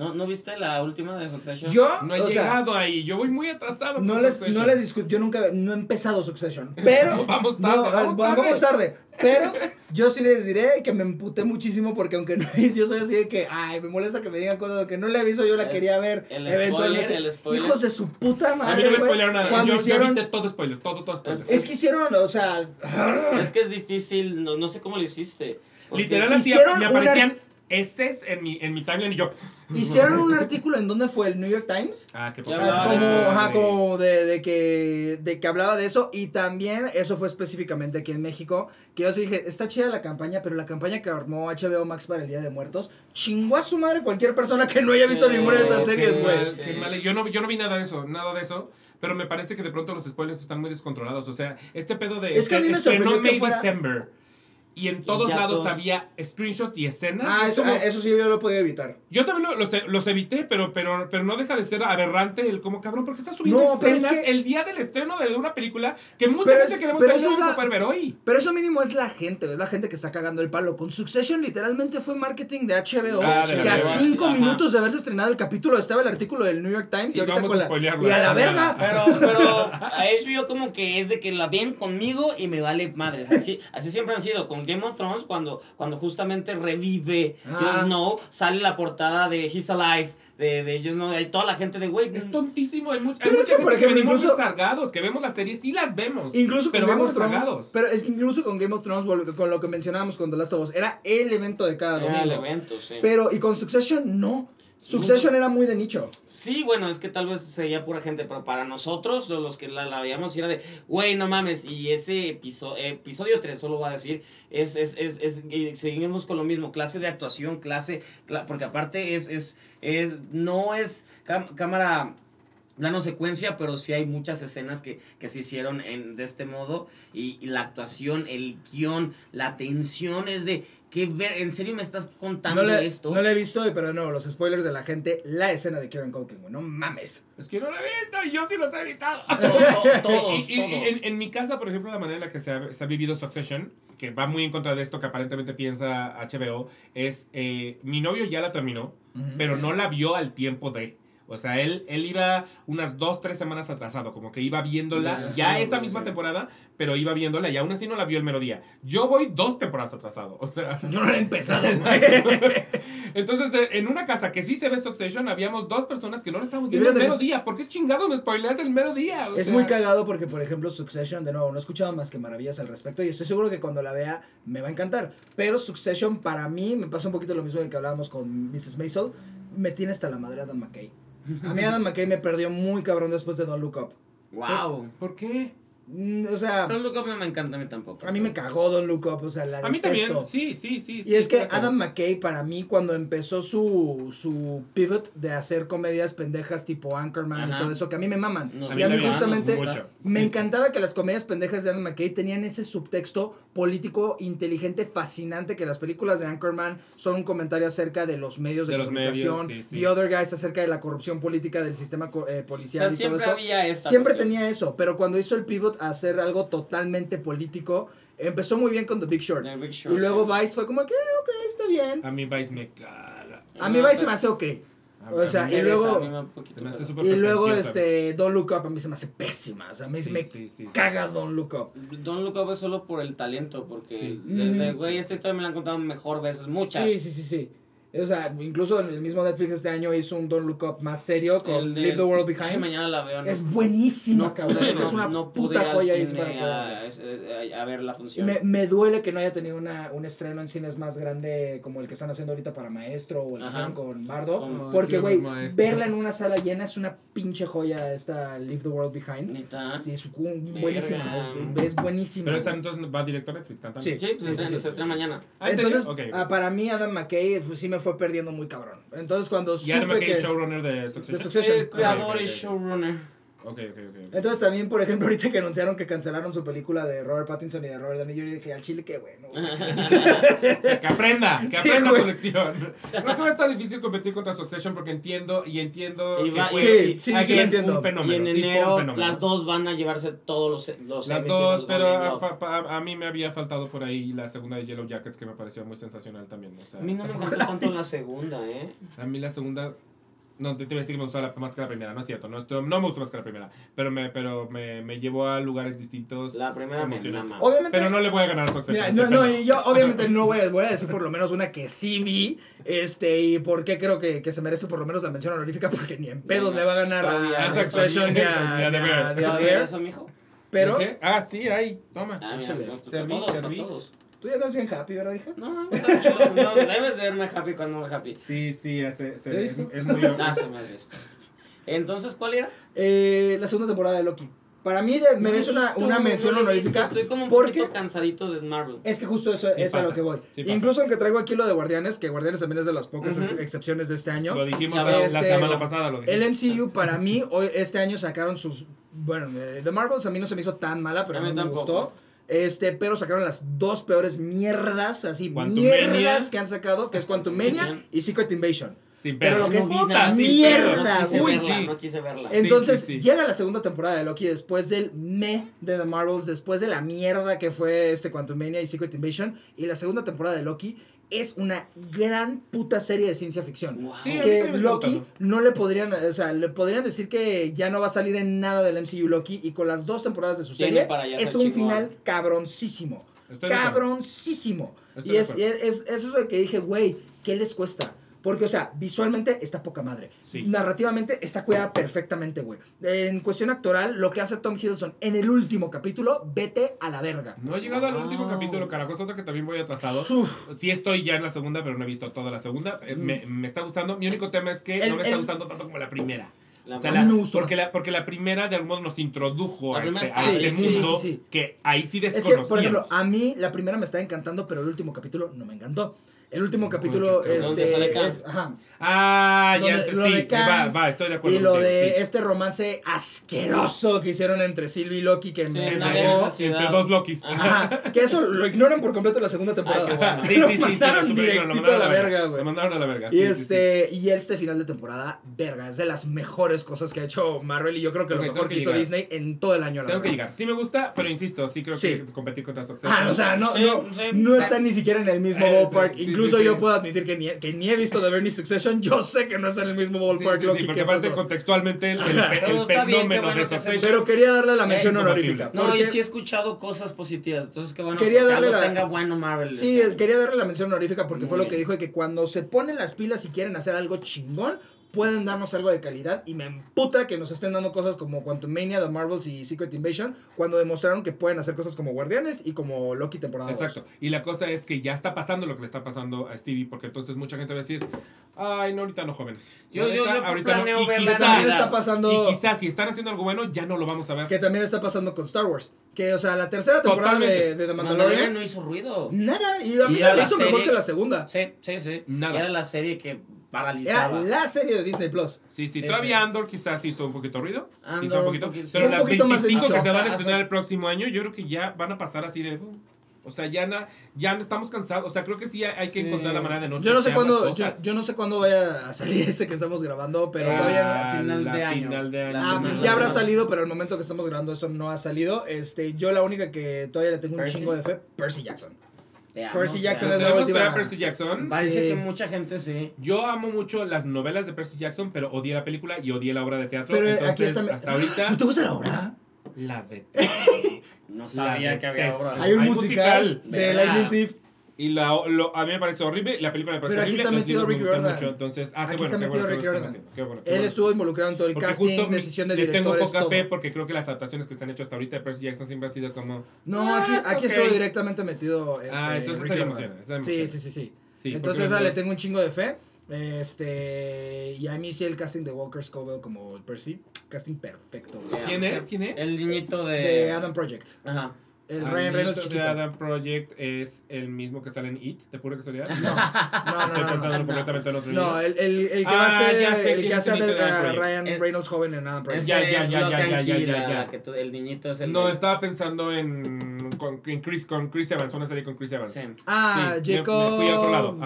Speaker 2: ¿No, ¿No viste la última de Succession?
Speaker 4: Yo,
Speaker 1: No he
Speaker 4: o sea,
Speaker 1: llegado ahí. Yo voy muy atrasado.
Speaker 4: no les,
Speaker 1: Succession.
Speaker 4: no les discuto, yo nunca, no he empezado Succession, pero...
Speaker 1: Vamos [laughs] tarde,
Speaker 4: no,
Speaker 1: vamos
Speaker 4: va-
Speaker 1: tarde.
Speaker 4: vamos tarde, pero [laughs] yo sí les diré que me emputé muchísimo porque aunque no, [laughs] yo soy así de que, ay, me molesta que me digan cosas que no le aviso, yo la
Speaker 2: El-
Speaker 4: quería ver
Speaker 2: el
Speaker 4: eventualmente.
Speaker 2: spoiler, el spoiler.
Speaker 4: Hijos de su puta
Speaker 1: A
Speaker 4: madre,
Speaker 1: mí no me spoilearon nada.
Speaker 4: Cuando
Speaker 1: Yo, yo
Speaker 4: hicieron,
Speaker 1: evité todo spoiler. Todo, todo spoiler.
Speaker 4: es que hicieron, o sea,
Speaker 2: Es que es difícil, no, no sé cómo lo hiciste.
Speaker 1: Literal así
Speaker 4: hicieron
Speaker 1: me
Speaker 4: una-
Speaker 1: aparecían S en mi, en mi timeline y yo.
Speaker 4: hicieron un artículo en donde fue el New York Times
Speaker 1: Ah, qué
Speaker 2: Ya
Speaker 1: poca
Speaker 4: Es como,
Speaker 2: eso,
Speaker 4: ajá, como de, de que, de que hablaba de eso y también eso fue específicamente aquí en México, que yo sí dije, está chida la campaña, pero la campaña que armó HBO Max para el Día de Muertos, chingó a su madre cualquier persona que no haya visto
Speaker 2: Sí,
Speaker 4: ninguna de esas
Speaker 2: sí,
Speaker 4: series, güey.
Speaker 2: Sí.
Speaker 1: Yo no, yo no vi nada de eso, nada de eso. Pero me parece que de pronto los spoilers están muy descontrolados. O sea, este pedo de.
Speaker 4: Es que a mí me sorprendió que fuera-
Speaker 1: December. Y en todos
Speaker 2: ya
Speaker 1: lados
Speaker 2: todos-
Speaker 1: había screenshots y escenas.
Speaker 4: Ah,
Speaker 1: Es
Speaker 4: eso,
Speaker 1: como-
Speaker 4: ah, eso sí yo lo podía evitar.
Speaker 1: Yo también lo- los, los evité, pero, pero, pero no deja de ser aberrante el como cabrón, porque estás subiendo
Speaker 4: No, pero es
Speaker 1: escenas
Speaker 4: que-
Speaker 1: el día del estreno de una película que mucha gente queremos
Speaker 4: pero
Speaker 1: ver y
Speaker 4: eso es
Speaker 1: vamos
Speaker 4: la-
Speaker 1: a poder ver hoy.
Speaker 4: Pero eso mínimo es la gente, es la gente que está cagando el palo. Con Succession literalmente fue marketing de HBO,
Speaker 1: Ah, de la
Speaker 4: que a cinco
Speaker 2: ajá.
Speaker 4: minutos de haberse estrenado el capítulo estaba el artículo del New York Times y,
Speaker 1: Y
Speaker 4: ahorita con
Speaker 1: a
Speaker 4: la... Y a la
Speaker 1: ya.
Speaker 4: verga.
Speaker 2: Pero, [laughs] pero a HBO como que es de que la ven conmigo y me vale madres. Así, así siempre han sido. Con Game of Thrones, cuando, cuando justamente revive
Speaker 4: Ah.
Speaker 2: Jon Snow, sale la portada de He's Alive, de, de Jon Snow, hay toda la gente de, güey,
Speaker 1: Es tontísimo. Hay, mucha, hay
Speaker 4: Pero es
Speaker 1: mucha
Speaker 4: que, por
Speaker 1: gente
Speaker 4: ejemplo,
Speaker 1: que venimos
Speaker 4: incluso-
Speaker 1: rezagados, que vemos las series, sí las vemos.
Speaker 4: Incluso
Speaker 1: pero
Speaker 4: con Game of Thrones. Pero es que incluso con Game of Thrones, con lo que mencionábamos con The Last of Us, era el evento de cada
Speaker 2: era el
Speaker 4: domingo.
Speaker 2: evento, sí.
Speaker 4: Pero, y con Succession, no. Succession era muy de nicho.
Speaker 2: Sí, bueno, es que tal vez sería pura gente, pero para nosotros, los que la, la veíamos, era de, güey, no mames, y ese episodio, episodio 3, solo voy a decir, es, es, es, es- y seguimos con lo mismo, clase de actuación, clase, cla- porque aparte es, es, es, no es cámara plano secuencia, pero sí hay muchas escenas que, que se hicieron en, de este modo, y, y la actuación, el guion, la tensión es de, ¿qué ver? ¿En serio me estás contando
Speaker 4: No le,
Speaker 2: esto?
Speaker 4: no le he visto, pero no, los spoilers de la gente, la escena de Kieran Culkin, güey, no mames.
Speaker 1: Es que no la he visto y yo sí los he evitado.
Speaker 2: To- to- [laughs] todos,
Speaker 1: Y- y- y
Speaker 2: todos.
Speaker 1: En, en mi casa, por ejemplo, la manera en la que se ha, se ha vivido Succession, que va muy en contra de esto que aparentemente piensa HBO, es eh, mi novio ya la terminó, pero no la vio al tiempo de. O sea, él, él iba unas dos, tres semanas atrasado, como que iba viéndola
Speaker 2: Ya,
Speaker 1: esa misma temporada, pero iba viéndola y aún así no la vio el mero día. Yo voy dos temporadas atrasado, o sea... [laughs]
Speaker 4: Yo no la he empezado. [laughs]
Speaker 1: Entonces, en una casa que sí se ve Succession, habíamos dos personas que no la estábamos viendo el
Speaker 4: fíjate,
Speaker 1: mero
Speaker 4: es-
Speaker 1: día. ¿Por qué chingados me spoileas el mero día? O
Speaker 4: Es
Speaker 1: sea,
Speaker 4: muy cagado porque, por ejemplo, Succession, de nuevo, no he escuchado más que maravillas al respecto y estoy seguro que cuando la vea me va a encantar. Pero Succession, para mí, me pasa un poquito lo mismo que hablábamos con Mrs. Maisel, me tiene hasta la madre Adam McKay. A mí Adam McKay me perdió muy cabrón después de Don't Look Up.
Speaker 2: Wow.
Speaker 1: ¿Por qué?
Speaker 4: Mm, O sea,
Speaker 2: Don't Look Up no me encanta a mí tampoco.
Speaker 4: a mí me cagó Don't Look Up, o sea, la
Speaker 1: A mí también, sí, sí, sí.
Speaker 4: Y es que. Adam McKay, para mí, cuando empezó su, su pivot de hacer comedias pendejas tipo Anchorman
Speaker 2: Ajá.
Speaker 4: y todo eso, que a mí me maman.
Speaker 2: Nos
Speaker 4: y
Speaker 1: mí
Speaker 4: a mí
Speaker 1: también,
Speaker 4: justamente me encantaba que las comedias pendejas de Adam McKay tenían ese subtexto político inteligente, fascinante, que las películas de Anchorman son un comentario acerca de los medios de,
Speaker 1: De los
Speaker 4: comunicación,
Speaker 1: medios, sí, sí.
Speaker 4: The Other Guys acerca de la corrupción política del sistema eh,
Speaker 2: O
Speaker 4: policial
Speaker 2: sea,
Speaker 4: y todo
Speaker 2: siempre
Speaker 4: eso.
Speaker 2: había esta
Speaker 4: Siempre
Speaker 2: cuestión.
Speaker 4: tenía eso, pero cuando hizo el pivot a hacer algo totalmente político, empezó muy bien con The Big Short.
Speaker 2: The Big Short,
Speaker 4: y luego
Speaker 2: sí.
Speaker 4: Vice fue como que, ok, está bien.
Speaker 1: A mí Vice me caga.
Speaker 4: A mí Vice se me hace ok.
Speaker 1: A-
Speaker 4: O
Speaker 1: a
Speaker 4: sea,
Speaker 1: mí
Speaker 4: y
Speaker 1: me-
Speaker 4: luego-
Speaker 2: A mí
Speaker 1: Se me hace
Speaker 4: Y luego, este, Don't Look Up a mí se me hace pésima. O sea, me,
Speaker 1: Sí,
Speaker 4: me
Speaker 1: sí, sí, sí.
Speaker 4: caga Don't Look Up.
Speaker 2: Don't Look Up es solo por el talento, porque desde, güey,
Speaker 1: sí,
Speaker 2: esta historia me la han contado mejor veces, muchas.
Speaker 4: Sí, sí, sí, sí. O sea, incluso el mismo Netflix este año hizo un Don't Look Up más serio con
Speaker 2: El de-
Speaker 4: Leave the World Behind.
Speaker 2: mañana la veo. no-
Speaker 4: Es buenísima,
Speaker 2: no
Speaker 4: cabrón. Esa es
Speaker 2: no-
Speaker 4: una
Speaker 2: no pude
Speaker 4: puta joya
Speaker 2: a, es- eh, a- a ver la función.
Speaker 4: Me, me duele que no haya tenido una, un estreno en cines más grande como el que están haciendo ahorita para Maestro o el que
Speaker 2: Ajá.
Speaker 4: hicieron con Bardo.
Speaker 2: Con-
Speaker 4: porque, güey, verla en una sala llena es una pinche joya esta Leave the World Behind.
Speaker 2: Neta.
Speaker 4: Sí, es un- buenísima. Es, es buenísima.
Speaker 1: Pero esa
Speaker 4: güey.
Speaker 1: entonces va directo a Netflix, tan, tan.
Speaker 4: Sí.
Speaker 2: Sí, pues,
Speaker 4: Sí,
Speaker 2: se,
Speaker 4: sí,
Speaker 2: se estrena mañana.
Speaker 1: Ah.
Speaker 4: Entonces,
Speaker 1: Ok.
Speaker 4: ah, para mí Adam McKay pues, sí me fue perdiendo muy cabrón. Entonces cuando
Speaker 1: Y
Speaker 4: supe que...
Speaker 1: showrunner de Succession.
Speaker 4: De Succession.
Speaker 2: El creador y
Speaker 1: ok.
Speaker 2: Showrunner.
Speaker 1: Ok, ok, ok.
Speaker 4: Entonces también, por ejemplo, ahorita que anunciaron que cancelaron su película de Robert Pattinson y de Robert Downey Jr., dije, al chile qué bueno. güey". [laughs]
Speaker 1: Que aprenda, que
Speaker 4: Sí,
Speaker 1: aprenda
Speaker 4: güey.
Speaker 1: su lección. No que está difícil competir contra Succession porque entiendo y entiendo
Speaker 2: Y
Speaker 1: que
Speaker 2: va-
Speaker 1: fue
Speaker 4: Sí, sí, sí, lo entiendo.
Speaker 1: un fenómeno.
Speaker 2: Y en
Speaker 1: sí,
Speaker 2: enero
Speaker 1: fenómeno.
Speaker 2: las dos van a llevarse todos los, los
Speaker 1: Las dos,
Speaker 2: los
Speaker 1: pero a, pa- a mí me había faltado por ahí la segunda de Yellow Jackets que me pareció muy sensacional también. O sea,
Speaker 2: A mí no me encantó tanto la segunda, ¿eh?
Speaker 1: a mí la segunda No, te, te iba a decir que me gustó la- más que la primera, no es cierto. No, estoy- no me gustó más que la primera. Pero me, pero me, me llevó a lugares distintos.
Speaker 2: La primera me.
Speaker 4: Obviamente.
Speaker 1: Pero no le voy a ganar a Succession.
Speaker 4: Mira,
Speaker 1: este
Speaker 4: no, no, y yo obviamente no voy a, voy a decir por lo menos una que sí vi, este, y por qué creo que, que se merece por lo menos la mención honorífica, porque ni en pedos le va a ganar a, a Succession ni a,
Speaker 1: The Bear.
Speaker 4: The
Speaker 2: ¿Todavía
Speaker 4: Bear,
Speaker 2: eso, mijo?
Speaker 4: pero
Speaker 1: ¿De qué? Ah, sí, ahí, toma.
Speaker 2: Ah, mira,
Speaker 4: Échale.
Speaker 2: no, para
Speaker 1: Serví,
Speaker 2: todos, para todos.
Speaker 4: Tú ya estás bien happy, ¿verdad, hija?
Speaker 2: No, tranquilo, no, debes de verme happy cuando me happy.
Speaker 1: Sí, sí, ese, ese-
Speaker 4: ¿Ya
Speaker 1: es, es muy...
Speaker 2: Ah, se me. Entonces, ¿cuál era?
Speaker 4: Eh, la segunda temporada de Loki. Para mí de- merece
Speaker 2: No
Speaker 4: una, una
Speaker 2: no
Speaker 4: mención honorífica.
Speaker 2: Estoy como un
Speaker 4: porque
Speaker 2: poquito cansadito de Marvel.
Speaker 4: es que justo eso
Speaker 1: Sí
Speaker 4: es a lo que voy.
Speaker 1: sí.
Speaker 4: Incluso aunque traigo aquí lo de Guardianes, que Guardianes también es de las pocas ex- excepciones de este año.
Speaker 1: Lo dijimos la,
Speaker 4: Este,
Speaker 1: semana pasada, lo
Speaker 4: El. MCU para mí hoy, este año sacaron sus bueno eh, The Marvels a mí no se me hizo tan mala pero
Speaker 2: A
Speaker 4: mí
Speaker 2: mí
Speaker 4: me
Speaker 2: tampoco.
Speaker 4: gustó este pero sacaron las dos peores mierdas así
Speaker 1: Quantumania.
Speaker 4: mierdas que han sacado que es Quantum Mania y Secret Invasion
Speaker 1: Sin
Speaker 4: pero lo que es
Speaker 2: No nada,
Speaker 4: mierda
Speaker 2: No quise
Speaker 4: uy
Speaker 2: verla,
Speaker 1: sí.
Speaker 2: no quise verla.
Speaker 4: Entonces
Speaker 1: sí, sí.
Speaker 4: llega la segunda temporada de Loki después del me de The Marvels, después de la mierda que fue este Quantum Mania y Secret Invasion. Y la segunda temporada de Loki es una gran puta serie de ciencia ficción.
Speaker 2: Wow.
Speaker 1: Sí,
Speaker 4: que Loki no le podrían, o sea, le podrían decir que ya no va a salir en nada del MCU Loki y con las dos temporadas de su serie es un
Speaker 2: chingón.
Speaker 4: final cabroncísimo.
Speaker 1: Estoy.
Speaker 4: Cabroncísimo.
Speaker 1: Estoy
Speaker 4: Y es- es eso de que dije, güey, ¿qué les cuesta? Porque, o sea, visualmente está poca madre.
Speaker 1: Sí.
Speaker 4: Narrativamente está cuidada perfectamente, güey. En cuestión actoral, lo que hace Tom Hiddleston en el último capítulo, vete a la verga.
Speaker 1: No he llegado al último capítulo, carajo. Es otro que también voy atrasado.
Speaker 4: Uf.
Speaker 1: Sí estoy ya en la segunda, pero no he visto toda la segunda. Eh, Me, me está gustando. Mi único tema es que
Speaker 4: El-
Speaker 1: no me está
Speaker 4: el-
Speaker 1: gustando tanto como la primera.
Speaker 2: La
Speaker 1: O sea, la- porque, la, porque la primera de algún modo nos introdujo a este,
Speaker 2: primera-
Speaker 1: a
Speaker 2: sí,
Speaker 1: este
Speaker 2: sí,
Speaker 1: mundo
Speaker 4: sí, sí.
Speaker 1: que ahí sí
Speaker 4: Es que,
Speaker 1: desconocíamos.
Speaker 4: por ejemplo, a mí la primera me está encantando, pero el último capítulo no me encantó. El último capítulo,
Speaker 1: ¿Dónde
Speaker 4: este,
Speaker 2: sale Khan?
Speaker 4: es, ajá,
Speaker 1: Ah,
Speaker 4: Lo
Speaker 1: ya,
Speaker 4: de-
Speaker 1: ente-
Speaker 4: lo
Speaker 1: sí,
Speaker 4: de Khan
Speaker 1: va, va, estoy de acuerdo.
Speaker 4: y lo
Speaker 1: contigo,
Speaker 4: de
Speaker 1: sí.
Speaker 4: este romance asqueroso que hicieron entre Sylvie y Loki que
Speaker 2: Sí,
Speaker 4: me cagó.
Speaker 1: entre dos Lokis.
Speaker 4: Ajá, que eso lo ignoran por completo en la segunda temporada.
Speaker 2: Ay, bueno. [laughs]
Speaker 1: Sí,
Speaker 4: Lo
Speaker 1: sí, sí, sí,
Speaker 4: mandaron
Speaker 1: lo super- lo
Speaker 4: directito
Speaker 1: mandaron
Speaker 4: a la verga, güey.
Speaker 1: Lo mandaron a la verga.
Speaker 4: Y
Speaker 1: sí, sí,
Speaker 4: este, y este final de temporada, verga, es de las mejores cosas que ha hecho Marvel y yo creo que
Speaker 1: Ok,
Speaker 4: lo mejor
Speaker 1: que
Speaker 4: que hizo
Speaker 1: llegar.
Speaker 4: Disney en todo el año. la
Speaker 1: Tengo que llegar. Sí me gusta, pero insisto, sí creo
Speaker 4: Sí.
Speaker 1: que competir contra Succession.
Speaker 4: Ah, o sea, no,
Speaker 2: Sí,
Speaker 4: no,
Speaker 2: sí.
Speaker 4: está ni siquiera en el mismo
Speaker 1: Eh,
Speaker 4: ballpark. Incluso
Speaker 1: sí,
Speaker 4: yo
Speaker 1: sí.
Speaker 4: puedo admitir que ni, que ni he visto The Bernie Succession. Yo sé que no está en el mismo ballpark
Speaker 1: sí,
Speaker 4: Loki
Speaker 1: sí, porque
Speaker 4: que esas
Speaker 1: aparte
Speaker 4: dos.
Speaker 1: contextualmente el, el, el
Speaker 2: bien,
Speaker 1: fenómeno
Speaker 2: bueno
Speaker 1: de Succession
Speaker 4: Pero quería darle la
Speaker 1: Es
Speaker 4: mención honorífica.
Speaker 2: No,
Speaker 4: porque-
Speaker 2: y sí he escuchado cosas positivas. Entonces, qué bueno
Speaker 4: Quería
Speaker 2: que
Speaker 4: darle la-
Speaker 2: tenga bueno Marvel.
Speaker 4: Sí,
Speaker 2: este
Speaker 4: quería darle la mención honorífica porque
Speaker 2: Muy
Speaker 4: fue lo
Speaker 2: bien.
Speaker 4: que dijo de que cuando se ponen las pilas y quieren hacer algo chingón, pueden darnos algo de calidad. Y me emputa que nos estén dando cosas como Quantum Mania, The Marvels y Secret Invasion, cuando demostraron que pueden hacer cosas como Guardianes y como Loki temporada.
Speaker 1: Exacto. Y la cosa es que ya está pasando lo que le está pasando a Stevie, porque entonces mucha gente va a decir, ay, no, ahorita no, joven.
Speaker 2: Yo- yo- yo
Speaker 1: ahorita no.
Speaker 2: planeo
Speaker 1: Y
Speaker 2: en
Speaker 1: quizá-
Speaker 4: también está pasando...
Speaker 1: Y quizás si están haciendo algo bueno, ya no lo vamos a ver.
Speaker 4: Que también está pasando con Star Wars. Que, o sea, la tercera temporada de, de The
Speaker 2: Mandalorian
Speaker 4: Mandalorian...
Speaker 2: no hizo ruido.
Speaker 4: Nada, y a mí
Speaker 2: Y
Speaker 4: se me hizo mejor
Speaker 2: serie-
Speaker 4: que la segunda.
Speaker 2: Sí, sí, sí.
Speaker 1: Nada.
Speaker 2: Era la serie que
Speaker 4: Era
Speaker 2: paralizaba.
Speaker 4: la serie de Disney Plus.
Speaker 1: Sí, sí,
Speaker 2: Sí,
Speaker 1: todavía
Speaker 2: sí.
Speaker 1: Andor quizás hizo un poquito ruido.
Speaker 2: Andor,
Speaker 1: hizo un poquito.
Speaker 2: un poquito, sí.
Speaker 1: pero
Speaker 4: Un
Speaker 1: las
Speaker 4: poquito más de
Speaker 1: 25 que se van a estrenar el próximo año, yo creo que ya van a pasar así de. uh, o sea, ya, na- ya no estamos cansados. O sea, creo que sí hay que
Speaker 2: Sí.
Speaker 1: encontrar la manera de no
Speaker 4: Yo no sé cuándo, yo, yo no sé cuándo vaya a salir [laughs] ese que estamos grabando, pero
Speaker 2: Ah,
Speaker 4: todavía...
Speaker 2: final
Speaker 1: la
Speaker 2: de año.
Speaker 1: final de año.
Speaker 4: Ah, pues
Speaker 2: de
Speaker 4: ya habrá
Speaker 2: año.
Speaker 4: salido, pero el momento que estamos grabando eso no ha salido. Este, yo la única que todavía le tengo un chingo de fe, Percy Jackson.
Speaker 2: Amo,
Speaker 4: Percy Jackson es la
Speaker 1: ¿Tenemos
Speaker 4: última-
Speaker 1: Percy Jackson?
Speaker 2: Parece
Speaker 4: Sí.
Speaker 2: que mucha gente sí.
Speaker 1: Yo amo mucho las novelas de Percy Jackson, pero odié la película y odié la obra de teatro.
Speaker 4: Pero
Speaker 1: entonces,
Speaker 4: aquí está...
Speaker 1: hasta ahorita,
Speaker 4: ¿No te gusta la obra?
Speaker 1: la de [laughs]
Speaker 2: No sabía que había obras.
Speaker 4: Hay un
Speaker 1: Hay
Speaker 4: musical, de
Speaker 2: musical.
Speaker 4: Lightning Thief.
Speaker 1: Y la, lo- a mí me parece horrible, la película me parece
Speaker 4: Pero aquí
Speaker 1: horrible.
Speaker 4: está metido Ricky Riordan.
Speaker 1: mucho, entonces, ah,
Speaker 4: Aquí
Speaker 1: bueno,
Speaker 4: está metido
Speaker 1: bueno,
Speaker 4: Ricky Riordan.
Speaker 1: qué bueno,
Speaker 4: Él
Speaker 1: bueno.
Speaker 4: estuvo involucrado en todo el
Speaker 1: Porque
Speaker 4: casting,
Speaker 1: justo
Speaker 4: decisión de
Speaker 1: le tengo
Speaker 4: directores,
Speaker 1: poca
Speaker 4: todo.
Speaker 1: fe porque creo que las adaptaciones que están hechas hasta ahorita de Percy Jackson siempre han sido como...
Speaker 4: No,
Speaker 1: Ah,
Speaker 4: aquí, aquí
Speaker 1: ok.
Speaker 4: estuvo directamente metido. Este,
Speaker 1: Ah, entonces
Speaker 4: Ricky Riordan.
Speaker 1: emociona,
Speaker 4: Sí, sí, sí, sí.
Speaker 1: Sí,
Speaker 4: Entonces
Speaker 1: me-
Speaker 4: le tengo un chingo de fe. Este, y a mí sí el casting de Walker Scoville como el Percy, casting perfecto.
Speaker 2: Yeah.
Speaker 1: ¿Quién es? ¿Quién es?
Speaker 2: El niñito de.
Speaker 4: De Adam Project.
Speaker 2: Ajá.
Speaker 4: El Ryan Reynolds
Speaker 1: de Adam Project es el mismo que sale en It, de pura casualidad.
Speaker 4: No, no,
Speaker 1: Estoy
Speaker 4: no, no,
Speaker 1: pensando
Speaker 4: no.
Speaker 1: completamente en otro
Speaker 4: No, el, el, el que
Speaker 1: Ah,
Speaker 4: va a ser, el que hace a
Speaker 1: Adam Project.
Speaker 4: Ryan Reynolds joven en Adam Project.
Speaker 1: Ya, ya, ya, ya, ya, ya, ya,
Speaker 2: la-
Speaker 1: ya.
Speaker 2: la que tú- el niñito es el.
Speaker 1: No, estaba pensando en con, Chris, con Chris Evans, una serie con Chris Evans.
Speaker 2: Sí.
Speaker 4: Ah,
Speaker 1: Sí, me- me
Speaker 4: Jacob
Speaker 1: fui a otro lado.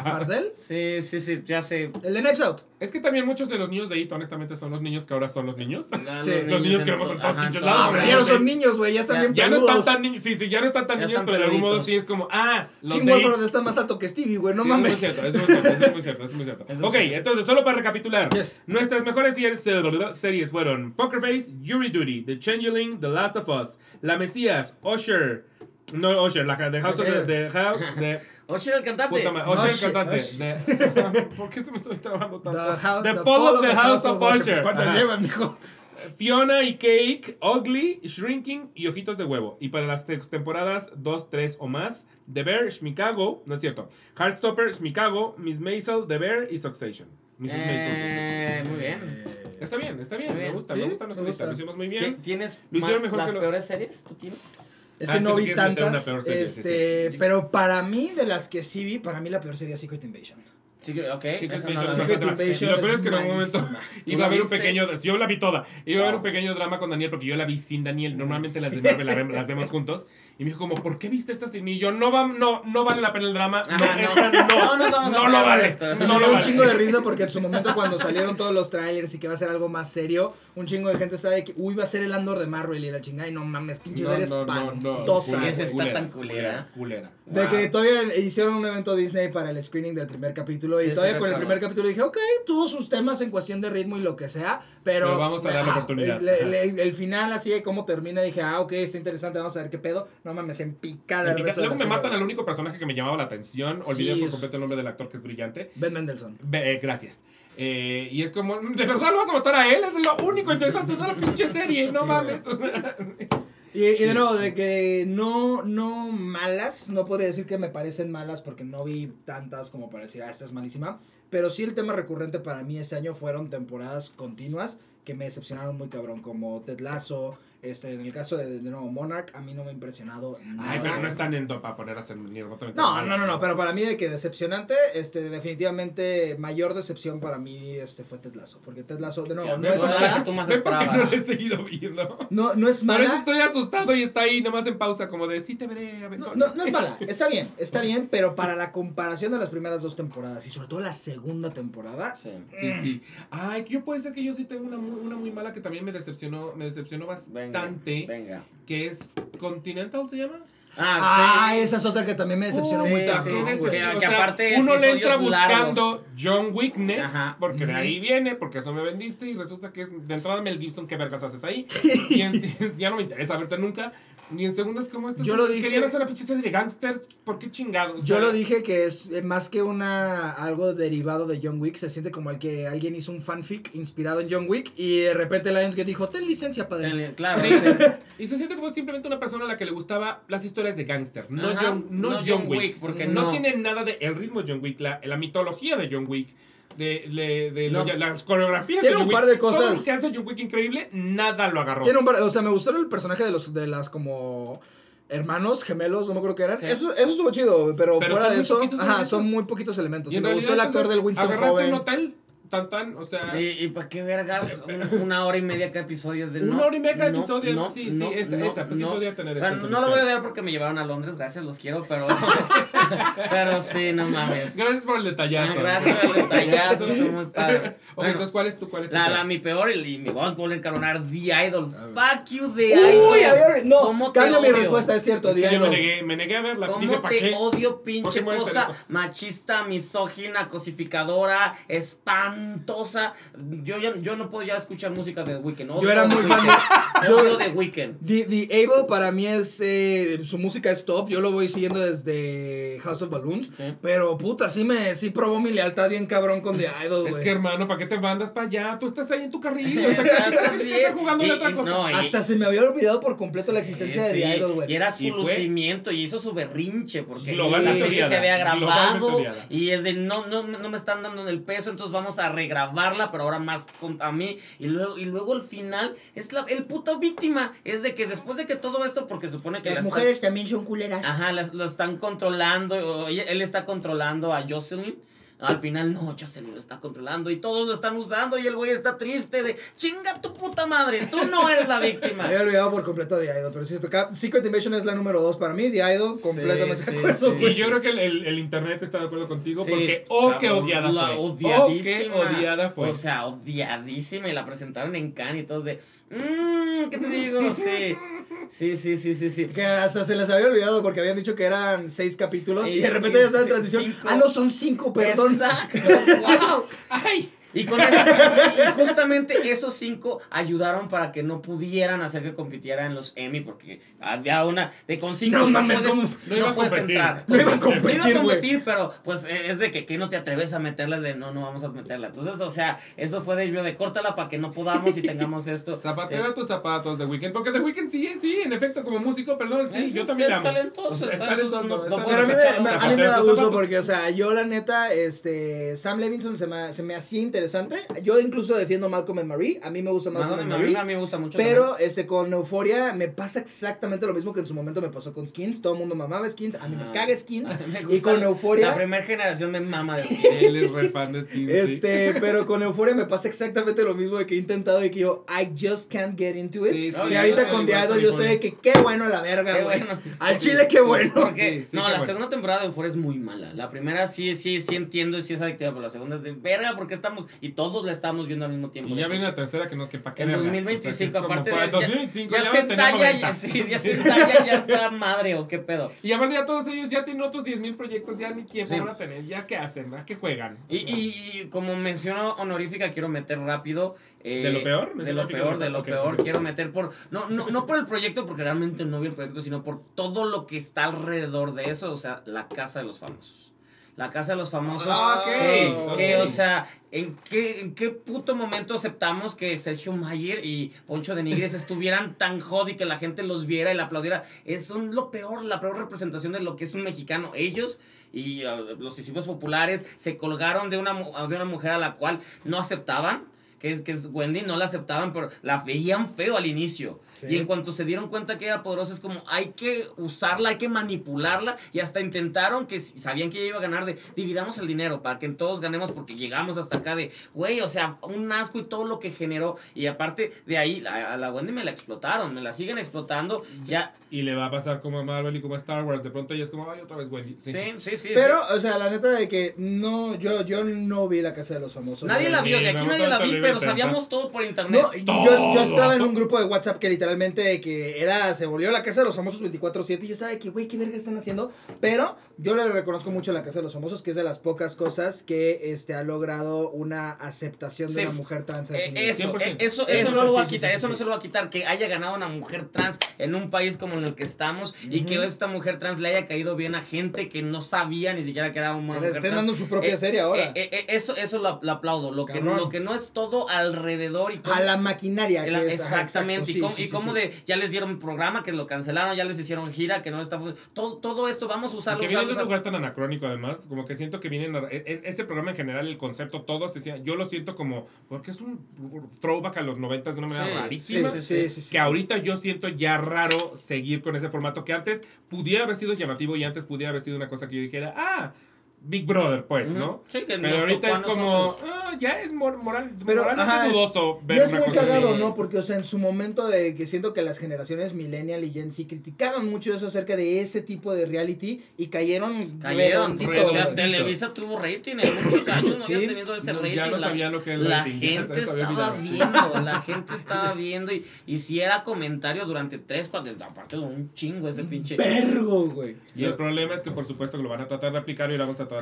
Speaker 2: Sí, sí, sí, ya sé.
Speaker 4: El de Knives Out.
Speaker 1: Es que también muchos de los niños de IT, honestamente, son los niños que ahora son los niños.
Speaker 2: La-
Speaker 4: Sí.
Speaker 1: Los niños que vemos en todos pinches lados,
Speaker 4: Ah, pero ya no son niños, güey, ya están
Speaker 2: Ya-
Speaker 4: bien
Speaker 1: Ya no están tan niños, sí, sí, ya no están tan
Speaker 2: Ya
Speaker 1: niños,
Speaker 2: están
Speaker 1: pero de algún modo sí es como, ah, los IT.
Speaker 4: Wolford está más alto que Stevie, güey, no
Speaker 1: Sí,
Speaker 4: mames.
Speaker 1: Es muy cierto, es muy cierto, es muy cierto, es muy cierto.
Speaker 2: Eso
Speaker 1: ok, entonces, solo para recapitular. Nuestras mejores series, series fueron Poker Face, Yuri Duty, The Changeling, The Last of Us, La Mesías, Usher, no Usher, la de House of the, de, House- de [laughs]
Speaker 2: Usher, el cantante.
Speaker 1: Usher,
Speaker 4: Usher,
Speaker 1: cantante. De- [laughs] ¿Por qué se me estoy trabajando
Speaker 4: The,
Speaker 1: tanto?
Speaker 4: House-
Speaker 1: The
Speaker 4: the
Speaker 1: Fall of the House of
Speaker 4: Pues,
Speaker 1: Usher.
Speaker 4: ¿Cuántas
Speaker 1: Ajá.
Speaker 4: llevan, mijo?
Speaker 1: Fiona y Cake, Ugly, Shrinking y Ojitos de Huevo. Y para las te- temporadas 2, 3 o más, The Bear, Shmikago, no es cierto, Heartstopper, Shmikago, Miss Maisel, The Bear y Succession. Mrs.
Speaker 2: Eh,
Speaker 1: Maisel.
Speaker 2: muy bien.
Speaker 1: Está bien, está bien, me gusta,
Speaker 4: Sí,
Speaker 1: me gusta lista, lo hicimos muy
Speaker 2: ¿Ti-
Speaker 1: bien.
Speaker 2: ¿Tienes
Speaker 1: Lo hicieron mejor
Speaker 2: las
Speaker 1: que lo-
Speaker 2: peores series? ¿Tú tienes?
Speaker 4: Es
Speaker 1: Ah,
Speaker 4: que
Speaker 1: es que
Speaker 4: no
Speaker 1: tú
Speaker 4: vi tantas,
Speaker 1: peor serie, sí,
Speaker 4: este,
Speaker 1: sí.
Speaker 4: pero para mí, de las que sí vi, para mí la peor sería Secret Invasion.
Speaker 2: Sí.
Speaker 1: Secret
Speaker 2: no la-
Speaker 4: Secret Invasion
Speaker 1: lo peor
Speaker 4: es
Speaker 1: que en algún momento [laughs] iba a haber un pequeño, yo la vi toda, iba a haber
Speaker 2: Wow.
Speaker 1: un pequeño drama con Daniel porque yo la vi sin Daniel, normalmente las de Marvel las vemos juntos, y me dijo como, ¿por qué viste esta sin mí? Y yo, no, va, no, no vale la pena el drama, no,
Speaker 2: Ajá, no.
Speaker 1: no,
Speaker 2: No
Speaker 1: no
Speaker 2: poner
Speaker 1: lo vale,
Speaker 2: esto.
Speaker 4: Me
Speaker 1: no
Speaker 4: dio
Speaker 1: lo
Speaker 4: un chingo de risa porque en su momento cuando salieron todos los trailers y que va a ser algo más serio, un chingo de gente sabe que, uy, va a ser el Andor de Marvel y la chingada y no mames, pinche
Speaker 1: No,
Speaker 4: serie
Speaker 1: no, no, no,
Speaker 4: espantosa.
Speaker 1: Culera,
Speaker 2: está tan culera.
Speaker 1: Culera.
Speaker 4: De
Speaker 2: Wow.
Speaker 4: que todavía hicieron un evento Disney para el screening del primer capítulo
Speaker 2: Sí,
Speaker 4: y
Speaker 2: sí,
Speaker 4: todavía con el primer capítulo dije, ok, tuvo sus temas en cuestión de ritmo y lo que sea, pero...
Speaker 1: Pero vamos a darle
Speaker 4: ajá,
Speaker 1: oportunidad.
Speaker 4: El, el- el- el final así de cómo termina, dije, ah, ok, está interesante, vamos a ver qué pedo. No mames, en picada resto de
Speaker 1: Luego me matan al único personaje que me llamaba la atención, olvidé
Speaker 4: Sí,
Speaker 1: por completo el nombre del actor que es brillante.
Speaker 4: Ben Mendelssohn.
Speaker 1: Be- eh, gracias. Eh, y es como, ¿de verdad lo vas a matar a él? Es lo único interesante de la pinche serie, [laughs] no
Speaker 4: Sí,
Speaker 1: mames.
Speaker 4: Y, y de nuevo, de que no, no malas, no podría decir que me parecen malas porque no vi tantas como para decir, ah, esta es malísima. Pero sí el tema recurrente para mí este año fueron temporadas continuas que me decepcionaron muy cabrón, como Ted Lasso, este, en el caso de, de nuevo Monarch, a mí no me ha impresionado nada.
Speaker 1: Ay, pero no están en para poner a hacer ni
Speaker 4: No, no, no, no, pero para mí de que decepcionante, este, definitivamente mayor decepción para mí, este, fue Ted Lasso, porque Ted Lasso, de nuevo,
Speaker 2: Ya,
Speaker 4: no es mala,
Speaker 2: que tú más
Speaker 1: ¿Ves por qué
Speaker 2: esperabas.
Speaker 1: no lo he seguido viendo?
Speaker 4: no, no es
Speaker 1: Por eso
Speaker 4: mala,
Speaker 1: estoy asustado y está ahí nomás en pausa, como de sí te veré.
Speaker 4: No,
Speaker 1: eventualmente".
Speaker 4: no, no es mala, está bien, está [laughs] bien, pero para la comparación de las primeras dos temporadas y sobre todo la segunda temporada,
Speaker 2: Sí.
Speaker 1: Sí, sí. Ay, yo puede ser que yo sí tengo una muy, una muy mala que también me decepcionó, me decepcionó
Speaker 2: Venga. Venga.
Speaker 1: que es Continental, ¿se llama?
Speaker 4: ah,
Speaker 2: sí.
Speaker 4: esa es otra que también me decepcionó
Speaker 2: Sí,
Speaker 4: muy
Speaker 2: sí,
Speaker 4: cabrón,
Speaker 2: que-
Speaker 4: güey.
Speaker 2: que-
Speaker 1: O
Speaker 2: que
Speaker 1: sea,
Speaker 2: aparte
Speaker 1: uno le entra
Speaker 2: largos.
Speaker 1: buscando John Weakness,
Speaker 2: Ajá.
Speaker 1: porque de ahí viene, porque eso me vendiste y resulta que es de entrada Mel Gibson, ¿qué vergas haces ahí? [laughs] Y en, ya no me interesa verte nunca. Y en segundas como estas
Speaker 4: Yo lo dije-
Speaker 1: querían hacer una pinche serie de gangsters, ¿por qué chingados? O
Speaker 4: Yo
Speaker 1: sea,
Speaker 4: lo dije que es eh, más que una algo derivado de John Wick, se siente como el que alguien hizo un fanfic inspirado en John Wick y de repente Lionsgate dijo, ten licencia, padre.
Speaker 2: Tenle- Claro,
Speaker 1: Sí.
Speaker 2: sí. [laughs]
Speaker 1: Y se siente como simplemente una persona a la que le gustaba las historias de gangster, no,
Speaker 2: Ajá,
Speaker 1: John, no
Speaker 2: no
Speaker 1: John,
Speaker 2: John
Speaker 1: Wick.
Speaker 2: Wick, porque
Speaker 1: no,
Speaker 2: no.
Speaker 1: tiene nada de el ritmo de John Wick, la, la mitología de John Wick, de, de, de lo- las coreografías
Speaker 4: Tiene un par de cosas-
Speaker 1: Todo lo que hace John Wick increíble, nada lo agarró.
Speaker 4: Tiene un par- o sea, me gustó el personaje de los de las como hermanos gemelos, no me acuerdo qué eran.
Speaker 2: Sí.
Speaker 4: Eso eso estuvo chido, pero,
Speaker 1: Pero
Speaker 4: fuera de eso, ajá, son muy poquitos elementos.
Speaker 1: Y
Speaker 4: me gustó el actor del Winston
Speaker 1: agarraste
Speaker 4: joven.
Speaker 1: un hotel, tan tan, o sea...
Speaker 2: ¿Y, y para qué vergas? Un- una hora y media cada episodio es de
Speaker 1: Una
Speaker 2: no,
Speaker 1: hora y media cada
Speaker 2: no,
Speaker 1: episodio,
Speaker 2: no,
Speaker 1: sí, sí,
Speaker 2: no,
Speaker 1: esa,
Speaker 2: no,
Speaker 1: esa, pues sí
Speaker 2: no.
Speaker 1: podía tener
Speaker 2: Bueno,
Speaker 1: eso.
Speaker 2: no lo voy a dar porque me llevaron a Londres, gracias, los quiero, pero. [laughs] pero sí, no mames.
Speaker 1: Gracias por el detallazo.
Speaker 2: Gracias al detallazo, está muy padre. [laughs]
Speaker 1: Ok,
Speaker 2: Bueno,
Speaker 1: entonces, ¿cuál es tu, cuál es tu
Speaker 2: la, la mi peor y, me voy a encalonar The Idol. Fuck you, The
Speaker 4: Uy,
Speaker 2: Idol.
Speaker 4: a ver, no,
Speaker 2: ¿Cómo te
Speaker 4: cambio mi respuesta, es cierto,
Speaker 1: Es que yo me negué, me negué a verla. Dije,
Speaker 2: ¿Cómo
Speaker 1: ¿para
Speaker 2: te
Speaker 1: qué?
Speaker 2: odio,
Speaker 1: ¿Por
Speaker 2: pinche cosa machista, misógina, cosificadora, espantosa? Yo, ya- yo no puedo ya escuchar música de The Weeknd. Odio
Speaker 4: Yo era muy fan de- yo-
Speaker 2: Odio The Weeknd.
Speaker 4: The, The Able para mí es. eh, su música es top. Yo lo voy siguiendo desde House of Balloons.
Speaker 2: Sí.
Speaker 4: Pero puta, sí me sí probó mi lealtad bien cabrón con The Idol,
Speaker 1: Es que hermano, ¿para qué te mandas para allá? Tú estás ahí en tu carril, [laughs] estás,
Speaker 2: Estás
Speaker 1: estás,
Speaker 2: bien.
Speaker 1: estás jugando
Speaker 2: Y-
Speaker 1: de otra
Speaker 2: y
Speaker 1: cosa.
Speaker 2: no, y-
Speaker 4: Hasta se me había olvidado por completo la existencia
Speaker 2: Sí,
Speaker 4: de The. Idol, güey.
Speaker 2: Y era su
Speaker 1: Y fue-
Speaker 2: lucimiento y hizo su berrinche porque la serie se había grabado y es de no, no, no me están dando en el peso, entonces vamos a regrabarla, pero ahora más con, a mí. Y luego, y luego el final es la, el puta víctima. Es de que después de que todo esto, porque supone que
Speaker 4: Las
Speaker 2: la están-
Speaker 4: mujeres también son culeras.
Speaker 2: Ajá, las- lo están controlando, o él está controlando a Jocelyn. Al final, no, Jocelyn lo está controlando y todos lo están usando y el güey está triste de chinga tu puta madre, tú no eres la víctima. [laughs]
Speaker 4: Me había olvidado por completo de Idol, pero sí, toca- Secret Invasion es la número 2 para mí, The Idol, completamente
Speaker 2: Sí,
Speaker 4: de acuerdo,
Speaker 2: sí.
Speaker 1: Y yo creo que el, el- el internet está de acuerdo contigo
Speaker 2: Sí,
Speaker 1: porque, oh, qué
Speaker 2: cabrón,
Speaker 1: odiada
Speaker 2: la
Speaker 1: fue.
Speaker 2: odiadísima.
Speaker 1: Oh, qué odiada fue.
Speaker 2: O sea, odiadísima y la presentaron en Cannes y todos de, mmm, ¿qué te digo? Sí, [laughs] sí, sí, sí, sí, sí.
Speaker 4: Que hasta se les había olvidado porque habían dicho que eran seis capítulos y,
Speaker 2: Y-
Speaker 4: de repente ya está en transición.
Speaker 2: cinco.
Speaker 4: Ah, no, son cinco, perdón.
Speaker 2: Exacto, [laughs] wow.
Speaker 1: ¡Ay!
Speaker 2: Y con eso, y, justamente esos cinco ayudaron para que no pudieran hacer que compitiera en los Emmy, porque había una de con cinco
Speaker 4: No mames,
Speaker 2: puedes.
Speaker 1: No a
Speaker 2: puedes
Speaker 1: competir.
Speaker 2: entrar.
Speaker 4: No iba a
Speaker 2: No iba
Speaker 4: competir,
Speaker 2: a competir, pero pues eh, es de que, que no te atreves a meterlas de no, no vamos a meterla. Entonces, o sea, eso fue de HBO de córtala para que no podamos y [laughs] tengamos esto.
Speaker 1: Zapatera tus zapatos de Weekend. Porque The Weekend sí, sí, en efecto, como músico, perdón, sí,
Speaker 2: Es-
Speaker 1: yo también
Speaker 2: es
Speaker 1: amo.
Speaker 2: talentoso,
Speaker 1: Es talentoso,
Speaker 2: no- no
Speaker 4: Pero a mí, me,
Speaker 1: talentoso.
Speaker 4: me- a mí me
Speaker 1: Zapatera
Speaker 4: da
Speaker 1: zapatos.
Speaker 4: porque, o sea, yo la neta, este, Sam Levinson se me, se me hacía interesante. Yo incluso defiendo Malcolm and Marie. A mí me gusta Malcolm
Speaker 2: Malcolm
Speaker 4: and
Speaker 2: Marie a mí me gusta mucho.
Speaker 4: Pero este, con Euforia me pasa exactamente lo mismo que en su momento me pasó con Skins. Todo el mundo mamaba Skins. A mí me
Speaker 2: Ah.
Speaker 4: caga Skins. [laughs]
Speaker 2: Me
Speaker 4: y con
Speaker 2: La
Speaker 4: Euforia.
Speaker 2: primera generación me mama de
Speaker 1: Él es re fan de Skins. sí.
Speaker 4: Este, pero con Euforia me pasa exactamente lo mismo de que he intentado y que yo, I just can't get into it.
Speaker 1: Sí, sí,
Speaker 4: y ahorita con The Idol yo
Speaker 1: Euforia.
Speaker 4: sé que qué bueno la verga,
Speaker 2: Qué
Speaker 4: güey.
Speaker 2: bueno. [laughs]
Speaker 4: Al chile qué bueno.
Speaker 2: Porque,
Speaker 1: Sí, sí,
Speaker 2: no,
Speaker 1: qué
Speaker 2: la
Speaker 1: bueno.
Speaker 2: segunda temporada de Euphoria es muy mala. La primera sí, sí, sí entiendo y sí es adictiva, pero la segunda es de verga porque estamos, y todos la estamos viendo al mismo tiempo.
Speaker 1: Y ya viene la tercera que no, que pa' qué
Speaker 2: En
Speaker 1: vergas.
Speaker 2: 2025,
Speaker 1: O sea,
Speaker 2: aparte
Speaker 1: para
Speaker 2: de. ya-
Speaker 1: 2025
Speaker 2: ya,
Speaker 1: ya, van a tener
Speaker 2: Zendaya,
Speaker 1: 90.
Speaker 2: ya, sí, ya Zendaya ya está madre o qué pedo.
Speaker 1: Y aparte ya todos ellos ya tienen otros 10.000 proyectos, ya ni tiempo
Speaker 2: Sí.
Speaker 1: van a tener, ya qué hacen, a qué juegan.
Speaker 2: Y, y, y como menciono honorífica, quiero meter rápido. eh,
Speaker 1: ¿De lo peor?
Speaker 2: De
Speaker 1: ¿Mención
Speaker 2: lo peor, de lo peor. Quiero meter por. No, no, no por el proyecto, porque realmente no vi el proyecto, sino por todo lo que está alrededor de eso. O sea, la casa de los famosos. La casa de los famosos.
Speaker 1: Ah,
Speaker 2: que, o sea, ¿en qué, ¿en qué puto momento aceptamos que Sergio Mayer y Poncho de Nigris [laughs] estuvieran tan jod y que la gente los viera y la aplaudiera? Es son lo peor, la peor representación de lo que es un mexicano. Ellos y uh, los discípulos populares se colgaron de una, mu- de una mujer a la cual no aceptaban. Que es, que es Wendy, no la aceptaban, pero la veían feo al inicio.
Speaker 4: Sí.
Speaker 2: Y en cuanto se dieron cuenta que era poderosa, es como hay que usarla, hay que manipularla. Y hasta intentaron que si sabían que ella iba a ganar, de dividamos el dinero para que todos ganemos, porque llegamos hasta acá de, güey, o sea, un asco y todo lo que generó. Y aparte de ahí, la- a la Wendy me la explotaron, me la siguen explotando. Ya,
Speaker 1: Y le va a pasar como a Marvel y como a Star Wars. De pronto ella es como, ay, otra vez Wendy.
Speaker 2: sí, sí, sí.
Speaker 4: Pero, o sea, la neta de que no, yo, yo no vi la casa de los famosos.
Speaker 2: Nadie la vio, de aquí nadie la vi, pero sabíamos todo por internet.
Speaker 4: No, yo, yo estaba en un grupo de WhatsApp que literalmente que era, se volvió la casa de los famosos 24-7 y yo sabía que, güey, qué verga están haciendo, pero yo le reconozco mucho a la casa de los famosos, que es de las pocas cosas que este, ha logrado una aceptación de
Speaker 2: Sí.
Speaker 4: una mujer trans.
Speaker 2: Eh,
Speaker 4: ese nivel.
Speaker 2: eso,
Speaker 1: 100%.
Speaker 2: eh, eso, eso,
Speaker 4: Eso
Speaker 2: no lo
Speaker 4: sí,
Speaker 2: va a quitar,
Speaker 4: sí,
Speaker 2: eso
Speaker 4: sí.
Speaker 2: no se lo va a quitar, que haya ganado una mujer trans en un país como en el que estamos y que esta mujer trans le haya caído bien a gente que no sabía ni siquiera que era una
Speaker 4: Que
Speaker 2: mujer
Speaker 4: estén
Speaker 2: trans.
Speaker 4: dando su propia
Speaker 2: Eh,
Speaker 4: serie ahora.
Speaker 2: eh, eh, eso eso lo, lo aplaudo, lo que,
Speaker 4: Cabrón.
Speaker 2: lo que no es todo alrededor y cómo-
Speaker 4: a la maquinaria. que es,
Speaker 2: exactamente,
Speaker 4: exacto,
Speaker 2: y cómo,
Speaker 4: sí,
Speaker 2: y
Speaker 4: sí.
Speaker 2: de, ya les dieron programa que lo cancelaron, ya les hicieron gira que no está todo, todo esto vamos a usarlo,
Speaker 1: que viene de un lugar tan anacrónico además, como que siento que vienen, a- es- este programa en general, el concepto, todo, se siente- yo lo siento como, porque es un throwback a los noventas de una manera
Speaker 2: Sí,
Speaker 4: Sí,
Speaker 1: rarísima.
Speaker 4: sí, sí, sí, sí,
Speaker 1: que ahorita yo siento ya raro seguir con ese formato que antes pudiera haber sido llamativo y antes pudiera haber sido una cosa que yo dijera, ah, Big Brother, pues. ¿no?
Speaker 2: Sí, que
Speaker 1: Pero ahorita es como, ah, ya es mor- moral,
Speaker 4: Pero,
Speaker 1: moralmente
Speaker 4: ajá, es-
Speaker 1: dudoso
Speaker 4: Y
Speaker 1: ver
Speaker 4: es muy cagado. ¿no? Porque, o sea, en su momento de que siento que las generaciones millennial y Gen Z criticaban mucho eso acerca de ese tipo de reality y cayeron
Speaker 2: Cayeron,
Speaker 4: redondito,
Speaker 2: o sea. Televisa tuvo rating en muchos años, no
Speaker 4: Sí.
Speaker 2: había tenido ese
Speaker 1: No,
Speaker 2: rating.
Speaker 1: ya no
Speaker 2: la-
Speaker 1: sabía lo que era el
Speaker 2: La
Speaker 1: rating,
Speaker 2: gente estaba viendo, [laughs] la gente estaba viendo y, y si era comentario durante tres, cuatro, aparte de un chingo ese pinche.
Speaker 4: Vergo, güey.
Speaker 1: Y el problema es que por supuesto que lo van a tratar de aplicar y lo vamos a tratar,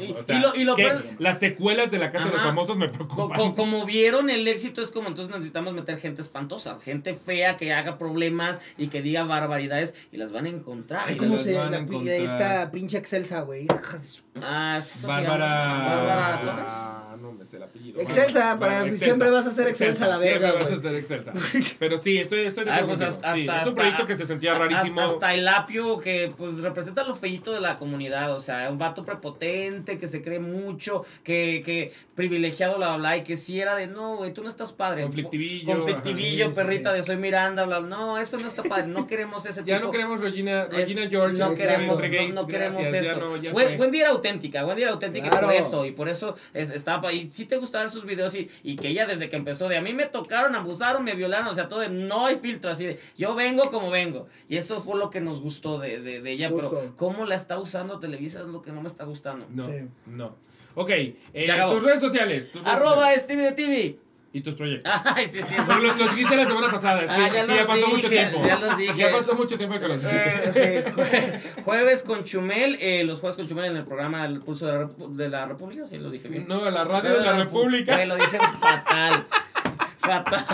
Speaker 2: Y-
Speaker 1: o sea,
Speaker 2: y lo- y lo
Speaker 1: que
Speaker 2: peor-
Speaker 1: las secuelas de la Casa de los. Famosos me preocupan.
Speaker 2: co- como vieron el éxito es como entonces necesitamos meter gente espantosa, gente fea que haga problemas y que diga barbaridades y las van a encontrar.
Speaker 4: Ay, ¿cómo se
Speaker 1: van a
Speaker 4: la,
Speaker 1: encontrar.
Speaker 4: esta pinche Excelsa, güey? Hija de su-
Speaker 2: Ah, sí, ¿cómo se
Speaker 1: Bárbara.
Speaker 2: Bárbara Torres.
Speaker 1: Ah, no me sé el apellido.
Speaker 4: Excelsa, para
Speaker 1: Excelsa.
Speaker 4: siempre vas a ser Excelsa, la verga,
Speaker 1: Siempre vas a ser excelsa. [laughs] Pero sí, estoy, estoy de
Speaker 2: Ay,
Speaker 1: acuerdo
Speaker 2: pues
Speaker 1: contigo.
Speaker 2: hasta,
Speaker 1: Sí,
Speaker 2: hasta-
Speaker 1: es un proyecto que se sentía
Speaker 2: hasta-
Speaker 1: rarísimo.
Speaker 2: Hasta el apio que pues representa lo feíto de la comunidad, o sea, un vato prepo- prepotente, que se cree mucho, que, que privilegiado, bla, bla, bla, y que si era de, no, güey, tú no estás padre.
Speaker 1: Conflictivillo,
Speaker 2: Conflictivillo,
Speaker 4: ajá. Sí, sí,
Speaker 2: perrita
Speaker 4: sí.
Speaker 2: de soy Miranda, bla, bla. No, eso no está padre, no queremos ese [laughs]
Speaker 1: Ya
Speaker 2: tipo.
Speaker 1: no queremos Regina,
Speaker 2: Es-
Speaker 1: Regina George.
Speaker 2: no queremos,
Speaker 1: entre
Speaker 2: no,
Speaker 1: gays,
Speaker 2: no queremos
Speaker 1: gracias, ya
Speaker 2: eso.
Speaker 1: no, ya
Speaker 2: Wen-
Speaker 1: fue.
Speaker 2: Wendy era auténtica, Wendy era auténtica
Speaker 4: Claro.
Speaker 2: por eso, y por eso es- estaba, y sí te gustaban sus videos y, y que ella desde que empezó de a mí me tocaron, abusaron, me violaron, o sea, todo de no hay filtro, así de yo vengo como vengo. Y eso fue lo que nos gustó de, de, de ella, pero cómo la está usando Televisa es lo que no me está gustando.
Speaker 1: No,
Speaker 4: Sí.
Speaker 1: no. Ok, eh, tus redes sociales. Tus redes
Speaker 2: Arroba
Speaker 1: sociales.
Speaker 2: Stevie de TV.
Speaker 1: Y tus proyectos.
Speaker 2: Ay, sí, sí.
Speaker 1: No, los, los dijiste la semana pasada. Es que,
Speaker 2: Ah,
Speaker 1: es
Speaker 2: ya
Speaker 1: que ya
Speaker 2: los
Speaker 1: pasó mucho
Speaker 2: dije,
Speaker 1: tiempo.
Speaker 2: ya los dije.
Speaker 1: Ya pasó mucho tiempo que los.
Speaker 2: Eh, sí, jue- jueves con Chumel, eh, los jueves con Chumel en el programa El Pulso de la, Repu- de la República, sí lo dije bien.
Speaker 1: No, la radio de la República.
Speaker 2: Lo dije fatal. Fatal.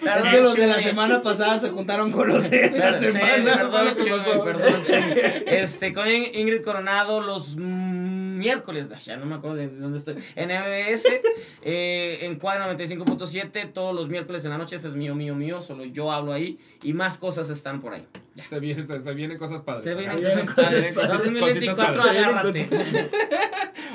Speaker 2: Claro,
Speaker 4: Es que los de la semana pasada se juntaron con los de esta
Speaker 2: Claro, sí,
Speaker 4: semana.
Speaker 2: perdón,
Speaker 1: ¿Qué
Speaker 2: Chuy, perdón, Chuy. [laughs] Este, con In- Ingrid Coronado los mm, miércoles, ya no me acuerdo de dónde estoy, en MBS, [laughs] eh, en Cuadra 95.7, todos los miércoles en la noche, ese es mío, mío, mío, solo yo hablo ahí, y más cosas están por ahí.
Speaker 1: Se, viene- se, se vienen cosas padres.
Speaker 2: Se vienen cosas
Speaker 4: cosas
Speaker 2: padres.
Speaker 4: padres.
Speaker 2: 2024,
Speaker 1: Cositas padres.
Speaker 2: agárrate.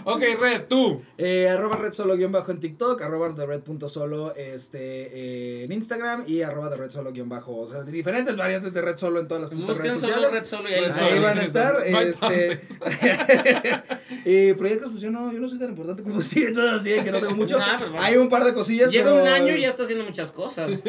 Speaker 1: Ok, Red, tú.
Speaker 4: Eh, arroba red solo guion bajo en TikTok, arroba de red punto solo este, eh, en Instagram y arroba de red solo guion bajo. O sea, diferentes variantes de red solo en todas las
Speaker 2: Pues
Speaker 4: putas redes
Speaker 2: solo
Speaker 4: sociales.
Speaker 2: Red Solo y ahí
Speaker 1: Solo.
Speaker 4: Ahí
Speaker 2: sale.
Speaker 4: van a estar. [laughs] Este, [laughs] y proyectos, pues yo no, yo no soy tan importante como [laughs] ustedes, todos así, que no tengo mucho.
Speaker 2: Nah, bueno.
Speaker 4: Hay un par de cosillas.
Speaker 2: Lleva
Speaker 4: pero-
Speaker 2: un año y ya está haciendo muchas cosas.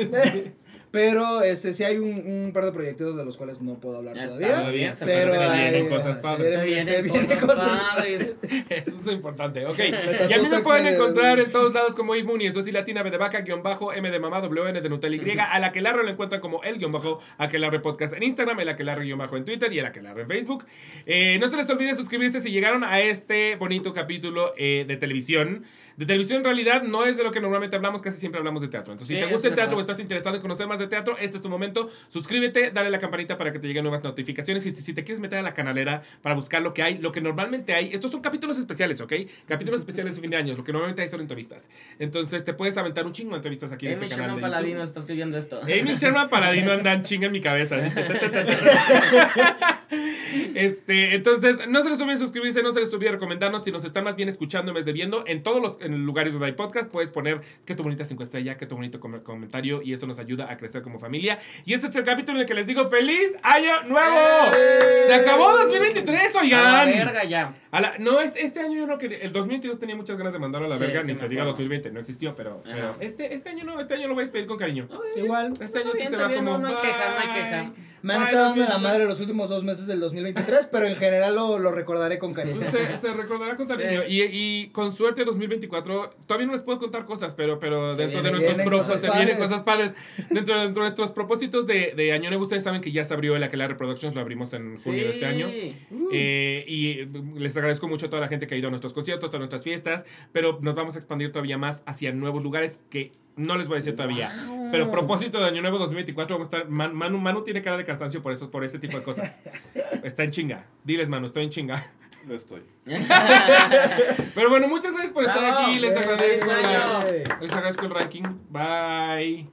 Speaker 4: Pero este, sí hay un, un par de proyectos de los cuales no puedo hablar
Speaker 2: Ya está,
Speaker 4: todavía. Pero
Speaker 1: se
Speaker 2: vienen
Speaker 1: cosas padres.
Speaker 2: Se
Speaker 4: vienen- se
Speaker 2: vienen
Speaker 4: vienen
Speaker 2: cosas
Speaker 4: cosas
Speaker 2: padres. [laughs]
Speaker 1: Eso es lo importante. Ok. Y a mí me pueden
Speaker 4: de-
Speaker 1: encontrar en todos lados como Imuni. Eso sí, latina, B de vaca, guion bajo, M de mamá, WN de Nutella Y. [laughs] A la que lo encuentran como el guion bajo, Aquelarre Podcast en Instagram, el Aquelarre guion bajo en Twitter y el Aquelarre en Facebook. Eh, no se les olvide suscribirse si llegaron a este bonito capítulo eh, de televisión. De televisión en realidad no es de lo que normalmente hablamos, casi siempre hablamos de teatro. Entonces, si
Speaker 2: Sí,
Speaker 1: te gusta el teatro o estás interesado en conocer más de teatro, este es tu momento. Suscríbete, dale a la campanita para que te lleguen nuevas notificaciones. Y si te quieres meter a la canalera para buscar lo que hay, lo que normalmente hay, estos son capítulos especiales, ¿ok? Capítulos especiales de fin de año. Lo que normalmente hay son entrevistas. Entonces, te puedes aventar un chingo de entrevistas aquí en
Speaker 2: Amy
Speaker 1: este canal.
Speaker 2: Sherman
Speaker 1: de YouTube.
Speaker 2: Paladino está escribiendo esto.
Speaker 1: Amy [laughs] Sherman Paladino andan chinga en mi cabeza. así. [laughs] Este, entonces, no se les olvide suscribirse, no se les olvide recomendarnos si nos están más bien escuchando en vez de viendo. En todos los en lugares donde hay podcast, puedes poner que tu bonita cinco estrella, que tu bonito com- comentario y eso nos ayuda a crecer como familia. Y este es el capítulo en el que les digo ¡Feliz Año Nuevo!
Speaker 2: ¡Eh!
Speaker 1: ¡Se acabó 2023,
Speaker 2: A la
Speaker 1: oigan!
Speaker 2: verga ya.
Speaker 1: A la- no, este, este año yo no quería. El 2022 tenía muchas ganas de mandarlo a la
Speaker 2: Sí,
Speaker 1: verga,
Speaker 2: sí
Speaker 1: ni se diga
Speaker 2: acuerdo.
Speaker 1: 2020, no existió, pero, este, este año no, este año lo voy a despedir con cariño.
Speaker 4: Igual.
Speaker 1: Este año sí
Speaker 2: bien,
Speaker 1: se va
Speaker 2: bien,
Speaker 1: como.
Speaker 2: no, no hay queja, no hay queja.
Speaker 4: Me han estado dando la
Speaker 1: 2022.
Speaker 4: madre los últimos dos meses del 2023, pero en general lo, lo recordaré con cariño.
Speaker 1: Se, se recordará con cariño. Y, y con suerte 2024, todavía no les puedo contar cosas, pero, pero dentro de nuestros
Speaker 4: cosas
Speaker 1: se vienen cosas padres. Dentro, dentro de nuestros propósitos de, de Año Nuevo, ustedes saben que ya se abrió el Aquelarre Productions, lo abrimos en junio de este año.
Speaker 2: Sí.
Speaker 1: Eh, y les agradezco mucho a toda la gente que ha ido a nuestros conciertos, a nuestras fiestas, pero nos vamos a expandir todavía más hacia nuevos lugares que no les voy a decir todavía.
Speaker 2: Wow.
Speaker 1: Pero propósito de Año Nuevo 2024 vamos a estar. Man- Manu, Manu tiene cara de cansancio por eso, por ese tipo de cosas. [laughs] Está en chinga. Diles, Manu, estoy en chinga.
Speaker 3: Lo estoy. [laughs]
Speaker 1: Pero bueno, muchas gracias por estar aquí. Les agradezco, la- les agradezco el ranking. Bye.